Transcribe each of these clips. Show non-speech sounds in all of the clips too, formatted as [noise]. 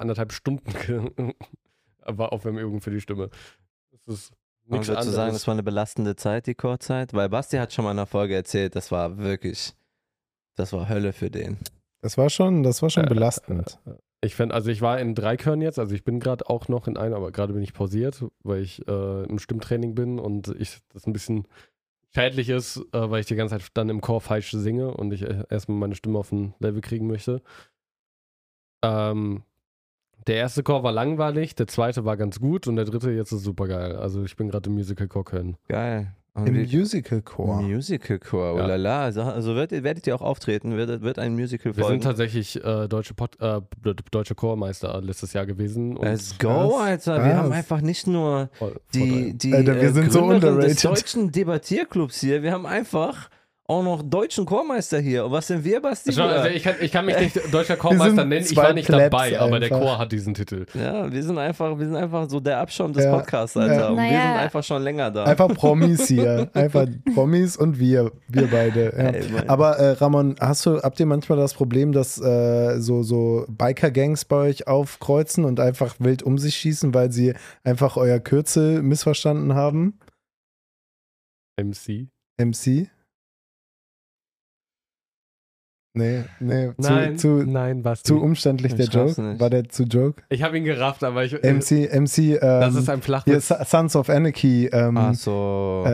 anderthalb Stunden [laughs] war Aufwärmübung für die Stimme. Das ist Man nichts würde anderes. sagen, das war eine belastende Zeit, die Chorzeit, weil Basti hat schon mal in einer Folge erzählt, das war wirklich, das war Hölle für den. Das war schon, das war schon Äh, belastend. Ich finde, also ich war in drei Chören jetzt, also ich bin gerade auch noch in einer, aber gerade bin ich pausiert, weil ich äh, im Stimmtraining bin und ich das ein bisschen schädlich ist, äh, weil ich die ganze Zeit dann im Chor falsch singe und ich äh, erstmal meine Stimme auf ein Level kriegen möchte. Ähm, der erste Chor war langweilig, der zweite war ganz gut und der dritte jetzt ist super geil. Also ich bin gerade im Musical Chor Köln. Geil. Und Im wie- Musical-Chor. Musical Chor, oh Ja. la la. Also, also werdet, werdet ihr auch auftreten? Wird, wird ein Musical Wir folgen? sind tatsächlich äh, deutsche, Pod, äh, deutsche Chormeister letztes Jahr gewesen. und Let's go, Was? Alter. Wir Was? haben einfach nicht nur die, die Alter, wir äh, sind so Gründerin des underrated. deutschen Debattierclubs hier. Wir haben einfach auch noch deutschen Chormeister hier. Und was sind wir, Basti? Schau, also ich, kann, ich kann mich nicht [laughs] deutscher Chormeister nennen, ich war nicht Plebs dabei, aber der einfach. Chor hat diesen Titel. ja, wir sind einfach, wir sind einfach so der Abschaum des Ja. Podcasts, Alter. Ja. Und wir Naja. sind einfach schon länger da. Einfach [laughs] Promis hier. Einfach Promis und wir, wir beide. Ja. Ey. Aber äh, Ramon, hast du, habt ihr manchmal das Problem, dass äh, so, so Biker-Gangs bei euch aufkreuzen und einfach wild um sich schießen, weil sie einfach euer Kürzel missverstanden haben? MC. MC? Nee, nee, Nein, zu, zu, nein, was? zu umständlich Ich der Joke. nicht. War der zu Joke? Ich habe ihn gerafft, aber ich. MC, MC, das ähm, ist ein hier, Flachwitz. Sa- Sons of Anarchy, ähm, Ach so. äh,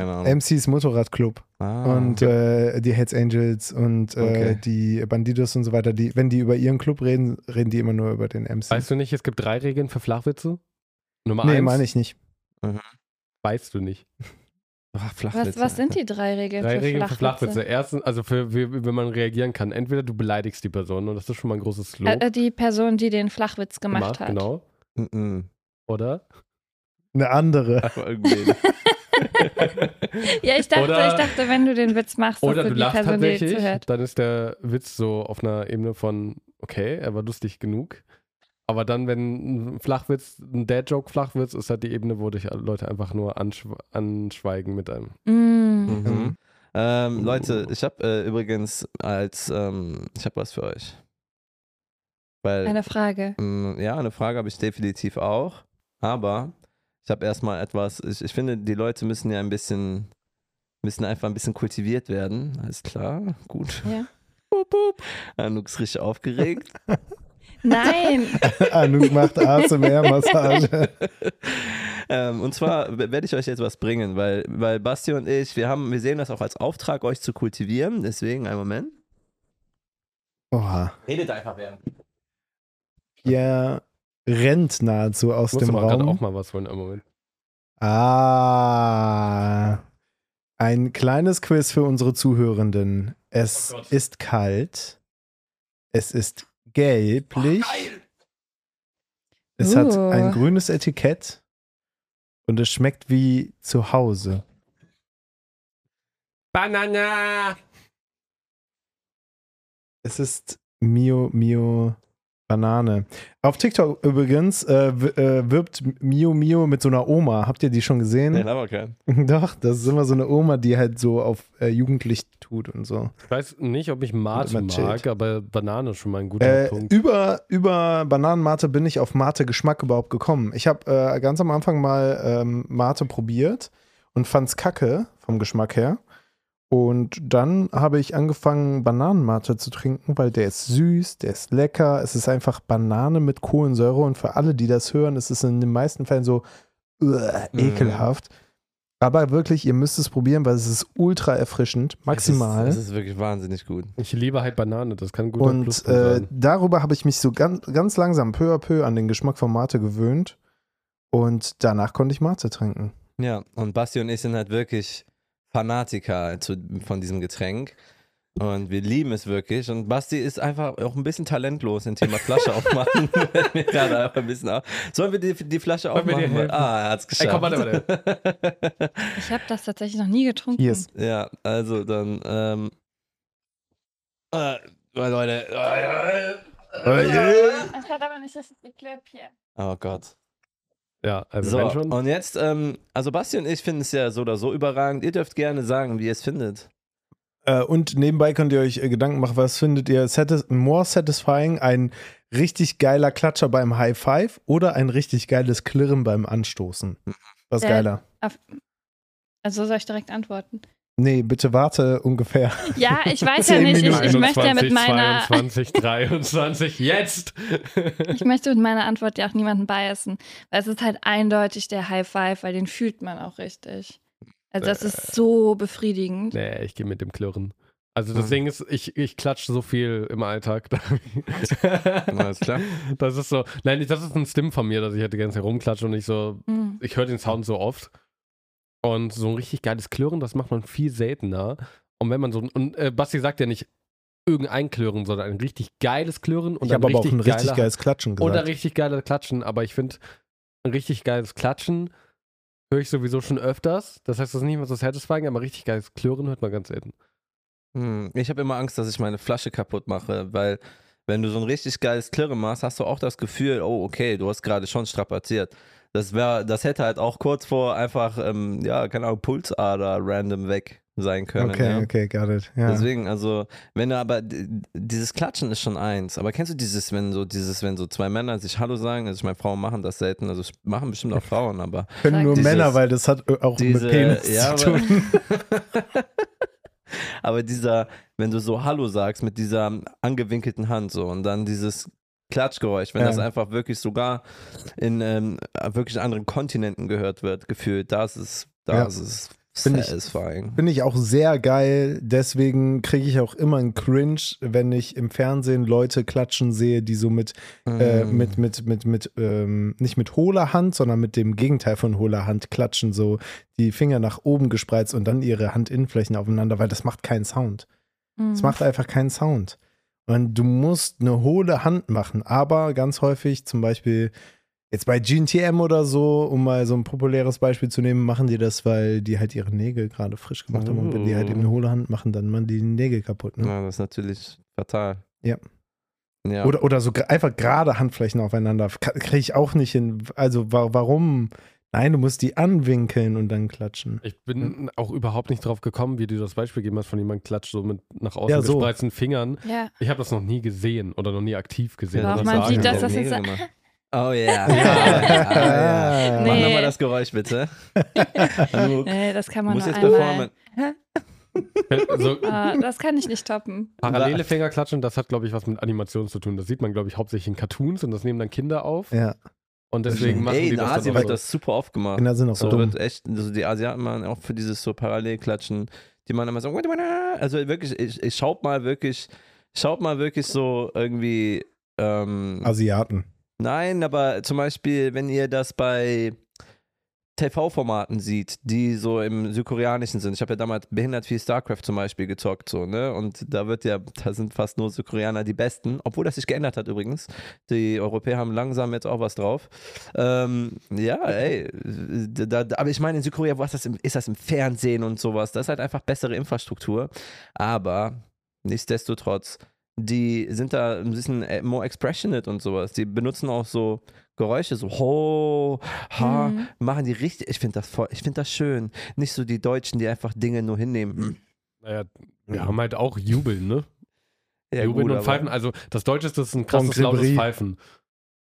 Ahnung. MCs Motorradclub. ah. und äh, die Hells Angels und äh, Okay. die Bandidos und so weiter, die, wenn die über ihren Club reden, reden die immer nur über den MC. Weißt du nicht, es gibt drei Regeln für Flachwitze? Nummer nee, eins. meine ich nicht. Weißt du nicht. Ach, Was, Flachwitze, was sind Alter. die drei Regeln Drei für Regeln für Flachwitze? Flachwitze. Erstens, also für, wie, wenn man reagieren kann. Entweder du beleidigst die Person und das ist schon mal ein großes Lob. Äh, äh, die Person, die den Flachwitz gemacht hat. Genau. Mhm. Oder? Eine andere. [laughs] [laughs] Ja, ich dachte, Oder- ich dachte, wenn du den Witz machst, Oder du die lachst Person, tatsächlich, zuhört. dann ist der Witz so auf einer Ebene von, okay, er war lustig genug. Aber dann, wenn ein Flachwitz, ein Dad-Joke-Flachwitz, ist halt die Ebene, wo dich Leute einfach nur anschw anschweigen mit einem. Mm. Mhm. Ähm, Leute, ich habe äh, übrigens als, ähm, ich habe was für euch. Weil, Eine Frage. ähm, ja, eine Frage habe ich definitiv auch. Aber ich habe erstmal etwas, ich, ich finde, die Leute müssen ja ein bisschen, müssen einfach ein bisschen kultiviert werden. Alles klar, gut. Ja. [laughs] Boop, boop. Anouk ist richtig aufgeregt. [laughs] Nein. [laughs] Anouk macht ASMR-Massage. [laughs] ähm, und zwar werde ich euch jetzt was bringen, weil, weil Basti und ich, wir haben, wir sehen das auch als Auftrag, euch zu kultivieren. Deswegen, einen Moment. Oha. Redet einfach während. Pierre rennt nahezu aus Ich muss dem aber gerade Raum. auch mal was holen im Moment. Ah. Ein kleines Quiz für unsere Zuhörenden. Es Oh ist kalt. Es ist gelblich. es hat Uh. ein grünes Etikett. Und es schmeckt wie zu Hause. Banana! Es ist Mio Mio Banane. Auf TikTok übrigens äh, äh, wirbt Mio Mio mit so einer Oma. Habt ihr die schon gesehen? Nee, aber kein. Doch, das ist immer so eine Oma, die halt so auf äh, Jugendlich tut und so. Ich weiß nicht, ob ich Mate mag, aber Banane ist schon mal ein guter Äh, Punkt. über, über Bananenmate bin ich auf Mate-Geschmack überhaupt gekommen. Ich habe äh, ganz am Anfang mal ähm, Mate probiert und fand's kacke vom Geschmack her. Und dann habe ich angefangen, Bananenmate zu trinken, weil der ist süß, der ist lecker. Es ist einfach Banane mit Kohlensäure und für alle, die das hören, ist es in den meisten Fällen so uah, Mhm. ekelhaft. Aber wirklich, ihr müsst es probieren, weil es ist ultra erfrischend, maximal. Das ist, das ist wirklich wahnsinnig gut. Ich liebe halt Banane, das kann guter Und Pluspunkt äh, sein. darüber habe ich mich so ganz, ganz langsam peu à peu an den Geschmack von Mate gewöhnt. Und danach konnte ich Mate trinken. Ja, und Basti und ich sind halt wirklich Fanatiker zu, von diesem Getränk. Und wir lieben es wirklich. Und Basti ist einfach auch ein bisschen talentlos im Thema Flasche aufmachen. [laughs] [laughs] Mir gerade einfach ein bisschen auf. Sollen wir die, die Flasche Wollen aufmachen? ah, er hat es Ey, geschafft. komm, warte, warte. Ich habe das tatsächlich noch nie getrunken. Ist ja, also dann, ähm, äh, Leute. Es hat aber nicht das Klöppchen. Oh Gott. Ja, also So, wenn schon. und jetzt, ähm, also Basti und ich finden es ja so oder so überragend. Ihr dürft gerne sagen, wie ihr es findet. Äh, und nebenbei könnt ihr euch äh, Gedanken machen, was findet ihr satis more satisfying? Ein richtig geiler Klatscher beim High Five oder ein richtig geiles Klirren beim Anstoßen? Was Äh, geiler? Also soll ich direkt antworten? Nee, bitte warte ungefähr. Ja, ich weiß [laughs] ja nicht. Ich, ich möchte ja mit 21, meiner, 22, 23, jetzt! ich möchte mit meiner Antwort ja auch niemanden biasen. Weil es ist halt eindeutig der High Five, weil den fühlt man auch richtig. Also das ist so befriedigend. nee, ich gehe mit dem Klirren. Also das Hm. Ding ist, ich, ich klatsche so viel im Alltag. [laughs] Alles klar. Das ist so, nein, das ist ein Stim von mir, dass ich halt die ganze Zeit rumklatsche und ich so, Mhm. ich höre den Sound so oft. Und so ein richtig geiles Klirren, das macht man viel seltener. Und wenn man so, und äh, Basti sagt ja nicht irgendein Klirren, sondern ein richtig geiles Klirren und Ich habe ein aber auch ein richtig geiler- geiles Klatschen Oder gesagt. richtig geiles Klatschen, aber ich finde, ein richtig geiles Klatschen höre ich sowieso schon öfters. Das heißt, das ist nicht mehr so satisfying, aber richtig geiles Klirren hört man ganz selten. Hm, Ich habe immer Angst, dass ich meine Flasche kaputt mache, weil wenn du so ein richtig geiles Klirren machst, hast du auch das Gefühl, oh, okay, du hast gerade schon strapaziert. Das wäre, das hätte halt auch kurz vor einfach, ähm, ja, keine Ahnung, Pulsader random weg sein können. Okay, ja. okay, got it. Ja. Deswegen, also, wenn du aber, dieses Klatschen ist schon eins. Aber kennst du dieses, wenn so, dieses, wenn so zwei Männer sich Hallo sagen? Also, ich meine, Frauen machen das selten, also, machen bestimmt auch Frauen, aber [laughs] Können nur Dieses- Männer, weil das hat äh, auch diese, mit Penis ja, zu aber, tun. [laughs] aber dieser, wenn du so Hallo sagst mit dieser angewinkelten Hand so und dann dieses Klatschgeräusch, wenn Ja. das einfach wirklich sogar in ähm, wirklich anderen Kontinenten gehört wird, gefühlt, das ist, Ja. das ist Find ich- satisfying. Finde ich auch sehr geil. Deswegen kriege ich auch immer einen Cringe, wenn ich im Fernsehen Leute klatschen sehe, die so mit, äh, Mm. mit, mit, mit, mit, ähm, nicht mit hohler Hand, sondern mit dem Gegenteil von hohler Hand klatschen, so die Finger nach oben gespreizt und dann ihre Handinnenflächen aufeinander, weil das macht keinen Sound. Es macht einfach keinen Sound. Und du musst eine hohle Hand machen, aber ganz häufig, zum Beispiel jetzt bei GNTM oder so, um mal so ein populäres Beispiel zu nehmen, machen die das, weil die halt ihre Nägel gerade frisch gemacht haben. Und wenn die halt eben eine hohle Hand machen, dann machen die die Nägel kaputt. Ne? Ja, das ist natürlich fatal. Ja. Ja. Oder, oder so einfach gerade Handflächen aufeinander. Kriege ich auch nicht hin. Also wa warum? Nein, du musst die anwinkeln und dann klatschen. Ich bin auch überhaupt nicht drauf gekommen, wie du das Beispiel gegeben hast, von jemandem klatscht so mit nach außen Ja, so. gespreizten Fingern. Ja. Ich habe das noch nie gesehen oder noch nie aktiv gesehen. Doch, man sieht das, Ja, das ist-. [laughs] Oh ja. ja, ja, ja. [laughs] Mach Nee. nochmal das Geräusch bitte. [laughs] Anouk, Nee, das kann man muss nur jetzt einmal. performen. so, Ah, das kann ich nicht toppen. parallele Fingerklatschen, das hat, glaube ich, was mit Animation zu tun. Das sieht man, glaube ich, hauptsächlich in Cartoons und das nehmen dann Kinder auf. Ja, Und deswegen machen Ey, die in das Asien dann auch wird so. das super oft gemacht. Kinder sind auch so So dumm. wird echt, also die Asiaten machen auch für dieses so Parallelklatschen, die man immer so, also wirklich, ich, ich schaut mal wirklich, schaut mal wirklich so irgendwie, ähm, Asiaten. nein, aber zum Beispiel, wenn ihr das bei TV-Formaten sieht, die so im Südkoreanischen sind. Ich habe ja damals behindert viel StarCraft zum Beispiel gezockt, so, ne? Und da wird ja, da sind fast nur Südkoreaner die Besten, obwohl das sich geändert hat übrigens. Die Europäer haben langsam jetzt auch was drauf. Ähm, ja, ey, da, da, aber ich meine, in Südkorea wo ist das, im, ist das im Fernsehen und sowas. Das ist halt einfach bessere Infrastruktur. Aber nichtsdestotrotz, die sind da ein bisschen äh, more expressionate und sowas. Die benutzen auch so Geräusche, so ho, ha, Mhm. machen die richtig. Ich finde das voll, ich finde das schön. Nicht so die Deutschen, die einfach Dinge nur hinnehmen. Naja, wir haben halt auch Jubeln, ne? Ja, Jubeln gut, und Pfeifen. Also das Deutscheste ist ein krasses, lautes. Pfeifen.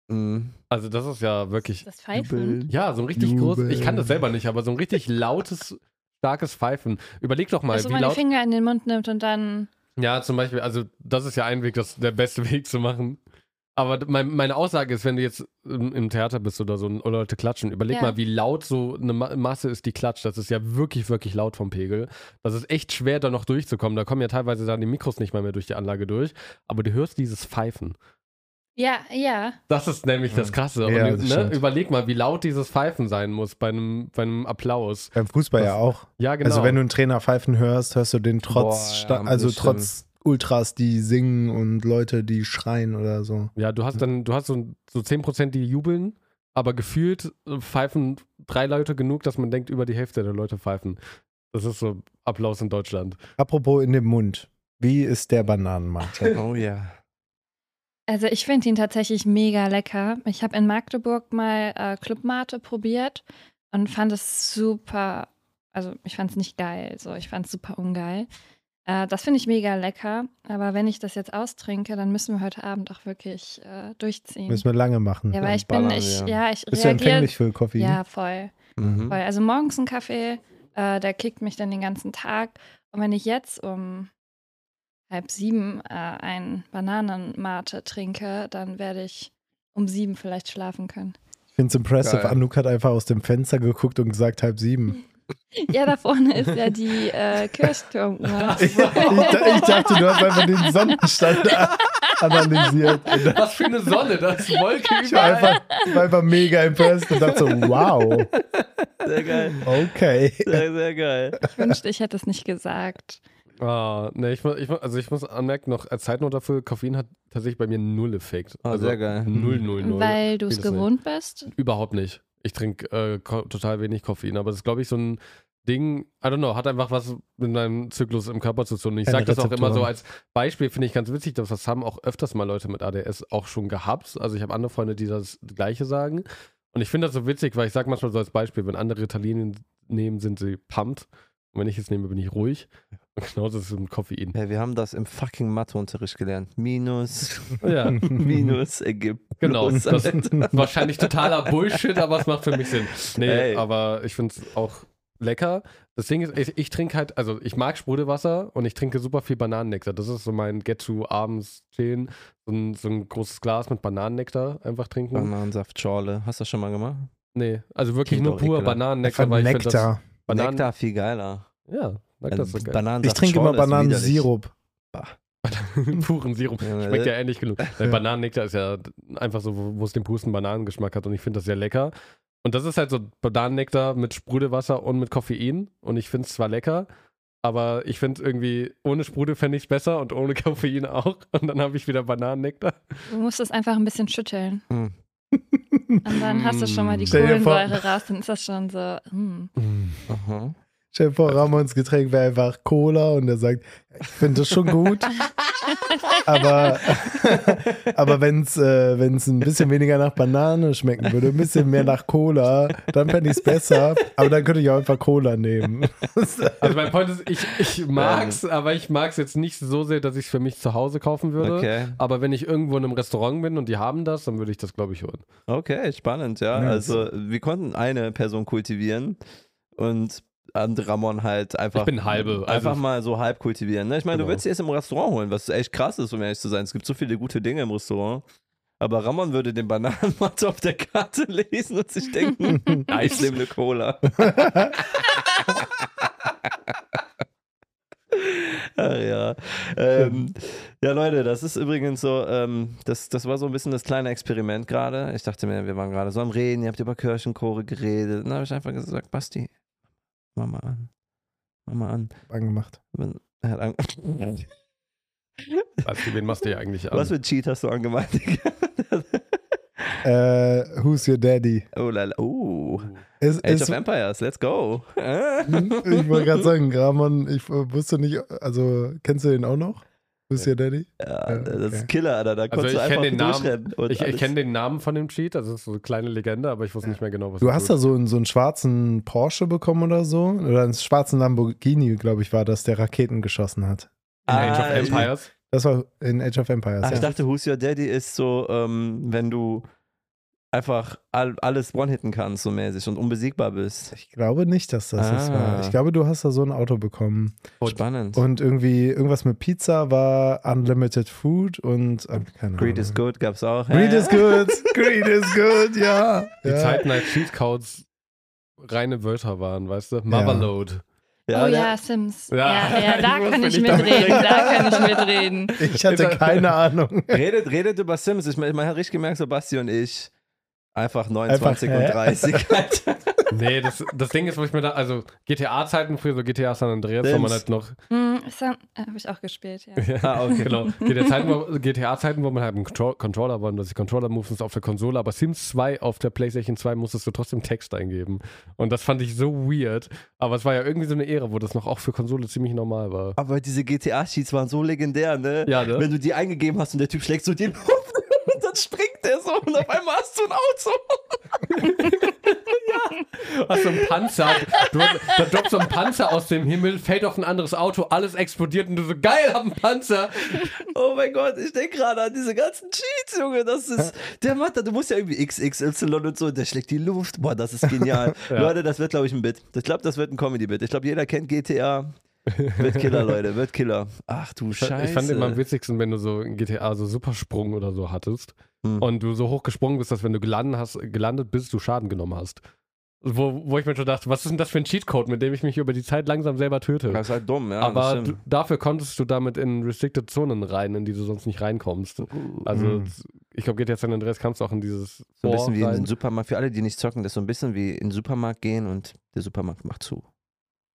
Mhm. Also das ist ja wirklich, Das Pfeifen. ja, so ein richtig großes, ich kann das selber nicht, aber so ein richtig lautes, starkes Pfeifen. Überleg doch mal, Also wie man die laut... Finger in den Mund nimmt und dann. Ja, zum Beispiel, also das ist ja ein Weg, das der beste [laughs] Weg zu machen. Aber mein, meine Aussage ist, wenn du jetzt im, im Theater bist oder so und Leute klatschen, überleg Ja. mal, wie laut so eine Ma Masse ist, die klatscht. Das ist ja wirklich, wirklich laut vom Pegel. Das ist echt schwer, da noch durchzukommen. Da kommen ja teilweise dann die Mikros nicht mal mehr durch die Anlage durch. Aber du hörst dieses Pfeifen. Ja, ja. Das ist nämlich das Krasse. Ja, und, das ne, überleg mal, wie laut dieses Pfeifen sein muss bei einem, bei einem Applaus. Beim Fußball ja Das- auch. Ja, genau. Also wenn du einen Trainer pfeifen hörst, hörst du den trotz, Boah, ja, also trotz Ultras, die singen und Leute, die schreien oder so. Ja, du hast dann, du hast so, so 10%, die jubeln, aber gefühlt äh, pfeifen drei Leute genug, dass man denkt, über die Hälfte der Leute pfeifen. Das ist so Applaus in Deutschland. Apropos in dem Mund. Wie ist der Bananenmate? [laughs] Oh ja. Also ich finde ihn tatsächlich mega lecker. Ich habe in Magdeburg mal äh, Clubmate probiert und fand es super, also ich fand es nicht geil, so ich fand es super ungeil. Äh, das finde ich mega lecker. Aber wenn ich das jetzt austrinke, dann müssen wir heute Abend auch wirklich äh, durchziehen. Müssen wir lange machen. ja, weil dann ich bin, ballern ich, wir. ja, ich Bist du reagiere. empfänglich für Koffein? Ja, voll. Mhm. voll. Also morgens ein Kaffee, äh, der kickt mich dann den ganzen Tag. Und wenn ich jetzt um halb sieben äh, ein Bananenmate trinke, dann werde ich um sieben vielleicht schlafen können. Ich finde es impressive. Geil. Anouk hat einfach aus dem Fenster geguckt und gesagt halb sieben. [laughs] Ja, da vorne ist ja die äh, Kirchturmuhr. ich, [laughs] ich, ich dachte, du hast einfach den Sonnenstand [laughs] analysiert. Was für eine Sonne, das ist Wolke Ich war einfach, ich war einfach mega impressed und dachte so, wow, Sehr geil. okay. Sehr, sehr geil. Ich wünschte, ich hätte es nicht gesagt. Ah, ne, ich, ich, also ich muss anmerken, noch als Zeitnot dafür, Koffein hat tatsächlich bei mir null Effekt. Ah, also sehr geil. Null, null, null. Weil du es Vieles nicht. gewohnt bist. Überhaupt nicht. Ich trinke äh, total wenig Koffein, aber das ist, glaube ich, so ein Ding, I don't know, hat einfach was mit deinem Zyklus im Körper zu tun. Ich Keine sage das auch immer so als Beispiel, finde ich ganz witzig, dass das haben auch öfters mal Leute mit ADS auch schon gehabt. Also ich habe andere Freunde, die das Gleiche sagen. Und ich finde das so witzig, weil ich sage manchmal so als Beispiel, wenn andere Ritalin nehmen, sind sie pumped. Und wenn ich es nehme, bin ich ruhig. Und genauso ist es mit Koffein. Hey, wir haben das im fucking Matheunterricht gelernt. Minus, Ja, [laughs] Minus ergibt. genau. Das ist wahrscheinlich totaler Bullshit, aber es macht für mich Sinn. Nee, Ey. aber ich finde es auch lecker. Das Ding ist, ich, ich trinke halt, also ich mag Sprudelwasser und ich trinke super viel Bananennektar. Das ist so mein Get-to abends chillen. So ein, so ein großes Glas mit Bananennektar einfach trinken. Bananensaft, Schorle. Hast du das schon mal gemacht? Nee, also wirklich Geht nur pur. Bananennektar, weil ich finde das. Nektar. Bananen, Nektar viel geiler. Ja, Nektar ist so geil. Bananensaft, Ich trinke immer Bananensirup. [laughs] Puren Sirup. Ja, Schmeckt ne? ja ähnlich genug. [laughs] Weil Bananennektar ist ja einfach so, wo es den pusten Bananengeschmack hat und ich finde das sehr lecker. Und das ist halt so Bananennektar mit Sprudelwasser und mit Koffein und ich finde es zwar lecker, aber ich finde irgendwie, ohne Sprudel fände ich es besser und ohne Koffein auch. Und dann habe ich wieder Bananennektar. Du musst es einfach ein bisschen schütteln. Hm. Und dann hast du schon mal die Kohlensäure raus, dann ist das schon so. Hm. Aha. Stell dir vor, Ramons Getränk wäre einfach Cola und er sagt, ich finde das schon gut, [laughs] aber, [laughs] aber wenn es äh, wenn's ein bisschen weniger nach Banane schmecken würde, ein bisschen mehr nach Cola, dann fände ich es besser, aber dann könnte ich auch einfach Cola nehmen. [laughs] Also mein Point ist, ich, ich mag's, aber ich mag's jetzt nicht so sehr, dass ich es für mich zu Hause kaufen würde. Okay. Aber wenn ich irgendwo in einem Restaurant bin und die haben das, dann würde ich das, glaube ich, holen. Okay, spannend, ja. Nice. Also wir konnten eine Person kultivieren und and Ramon halt einfach Ich bin halbe, also- einfach mal so halb kultivieren. Ne? Ich meine, Genau. du willst sie erst im Restaurant holen, was echt krass ist, um ehrlich zu sein. Es gibt so viele gute Dinge im Restaurant. Aber Ramon würde den Bananenmatte [laughs] auf der Karte lesen und sich denken, [laughs] ich nehme eine Cola. [laughs] Ach ja. Ähm, ja, Leute, das ist übrigens so, ähm, das, das war so ein bisschen das kleine Experiment gerade. Ich dachte mir, wir waren gerade so am Reden, ihr habt über Kirchenchore geredet. Dann habe ich einfach gesagt, Basti, mach mal an. Mach mal an. Angemacht. Er hat an [laughs] Also, wen machst du hier eigentlich an? Was für Cheat hast du angemacht? Äh, who's your daddy? oh, lala. Oh. Es, Age es, of Empires, let's go. ich wollte gerade sagen, Ramon, ich wusste nicht, also kennst du den auch noch? Who's your daddy? Ja, das ist Killer, Alter. Da konntest ich du einfach Namen. durchrennen. und Ich, ich kenne den Namen von dem Cheat, also das ist so eine kleine Legende, aber ich wusste nicht mehr genau, was Du hast da so einen, so einen schwarzen Porsche bekommen oder so? Oder einen schwarzen Lamborghini, glaube ich, war das, der Raketen geschossen hat. In Age of Ah, Empires. Das war in Age of Empires. Ach, ich ja. dachte, Who's Your Daddy ist so, ähm, wenn du einfach all, alles one-hitten kannst, so mäßig und unbesiegbar bist. Ich glaube nicht, dass das Ah. war. Ich glaube, du hast da so ein Auto bekommen. Spannend. Und irgendwie irgendwas mit Pizza war Unlimited Food und äh, keine Greed Ahnung. is good gab's auch. Greed is good. [laughs] Greed is good, ja. Die ja. Zeiten, als Cheatcodes reine Wörter waren, weißt du? Motherload. Ja, oh der- ja, Sims. Ja, Ja, ja, [laughs] da kann ich mitreden. reden. Da kann ich mitreden. Ich hatte keine Ahnung. Redet, redet über Sims. Ich meine, man hat richtig gemerkt, so Basti und ich, einfach 29 Einfach, und hä? 30. Alter. [laughs] Nee, das, das Ding ist, wo ich mir da, also GTA-Zeiten, früher so GTA San Andreas, wo man halt noch, Hm, Habe ich auch gespielt, ja. Ah, okay. genau, GTA-Zeiten, wo, GTA-Zeiten, wo man halt einen Contro Controller war und dass die Controller-Moves auf der Konsole, aber Sims 2 auf der PlayStation 2 musstest du trotzdem Text eingeben. Und das fand ich so weird, aber es war ja irgendwie so eine Ära, wo das noch auch für Konsole ziemlich normal war. Aber diese GTA-Sheets waren so legendär, ne? Ja, ne? Wenn du die eingegeben hast und der Typ schlägt so den dann springt der so und auf einmal hast du ein Auto. hast so einen Panzer, du, da droppt so ein Panzer aus dem Himmel, fällt auf ein anderes Auto, alles explodiert und du so, geil, hab einen Panzer. Oh mein Gott, ich denke gerade an diese ganzen Cheats, Junge. Das ist, der macht da, du musst ja irgendwie XXY und so, der schlägt die Luft. Boah, das ist genial. [laughs] Ja. Leute, das wird, glaube ich, ein Bit. Ich glaube, das wird ein Comedy-Bit. Ich glaube, jeder kennt GTA. Wird Killer, Leute, wird Killer. Ach du Scheiße. Ich fand immer am witzigsten, wenn du so in GTA so Supersprung oder so hattest Hm. und du so hoch gesprungen bist, dass wenn du gelandet hast, gelandet bist, du Schaden genommen hast. Wo, wo ich mir schon dachte, was ist denn das für ein Cheatcode, mit dem ich mich über die Zeit langsam selber töte? Das ist halt dumm, ja. Aber du, dafür konntest du damit in restricted Zonen rein, in die du sonst nicht reinkommst. Also Mhm. ich glaube, GTA San Andreas kannst du auch in dieses so ein bisschen wie in rein. den Supermarkt. Für alle, die nicht zocken, das ist so ein bisschen wie in den Supermarkt gehen und der Supermarkt macht zu.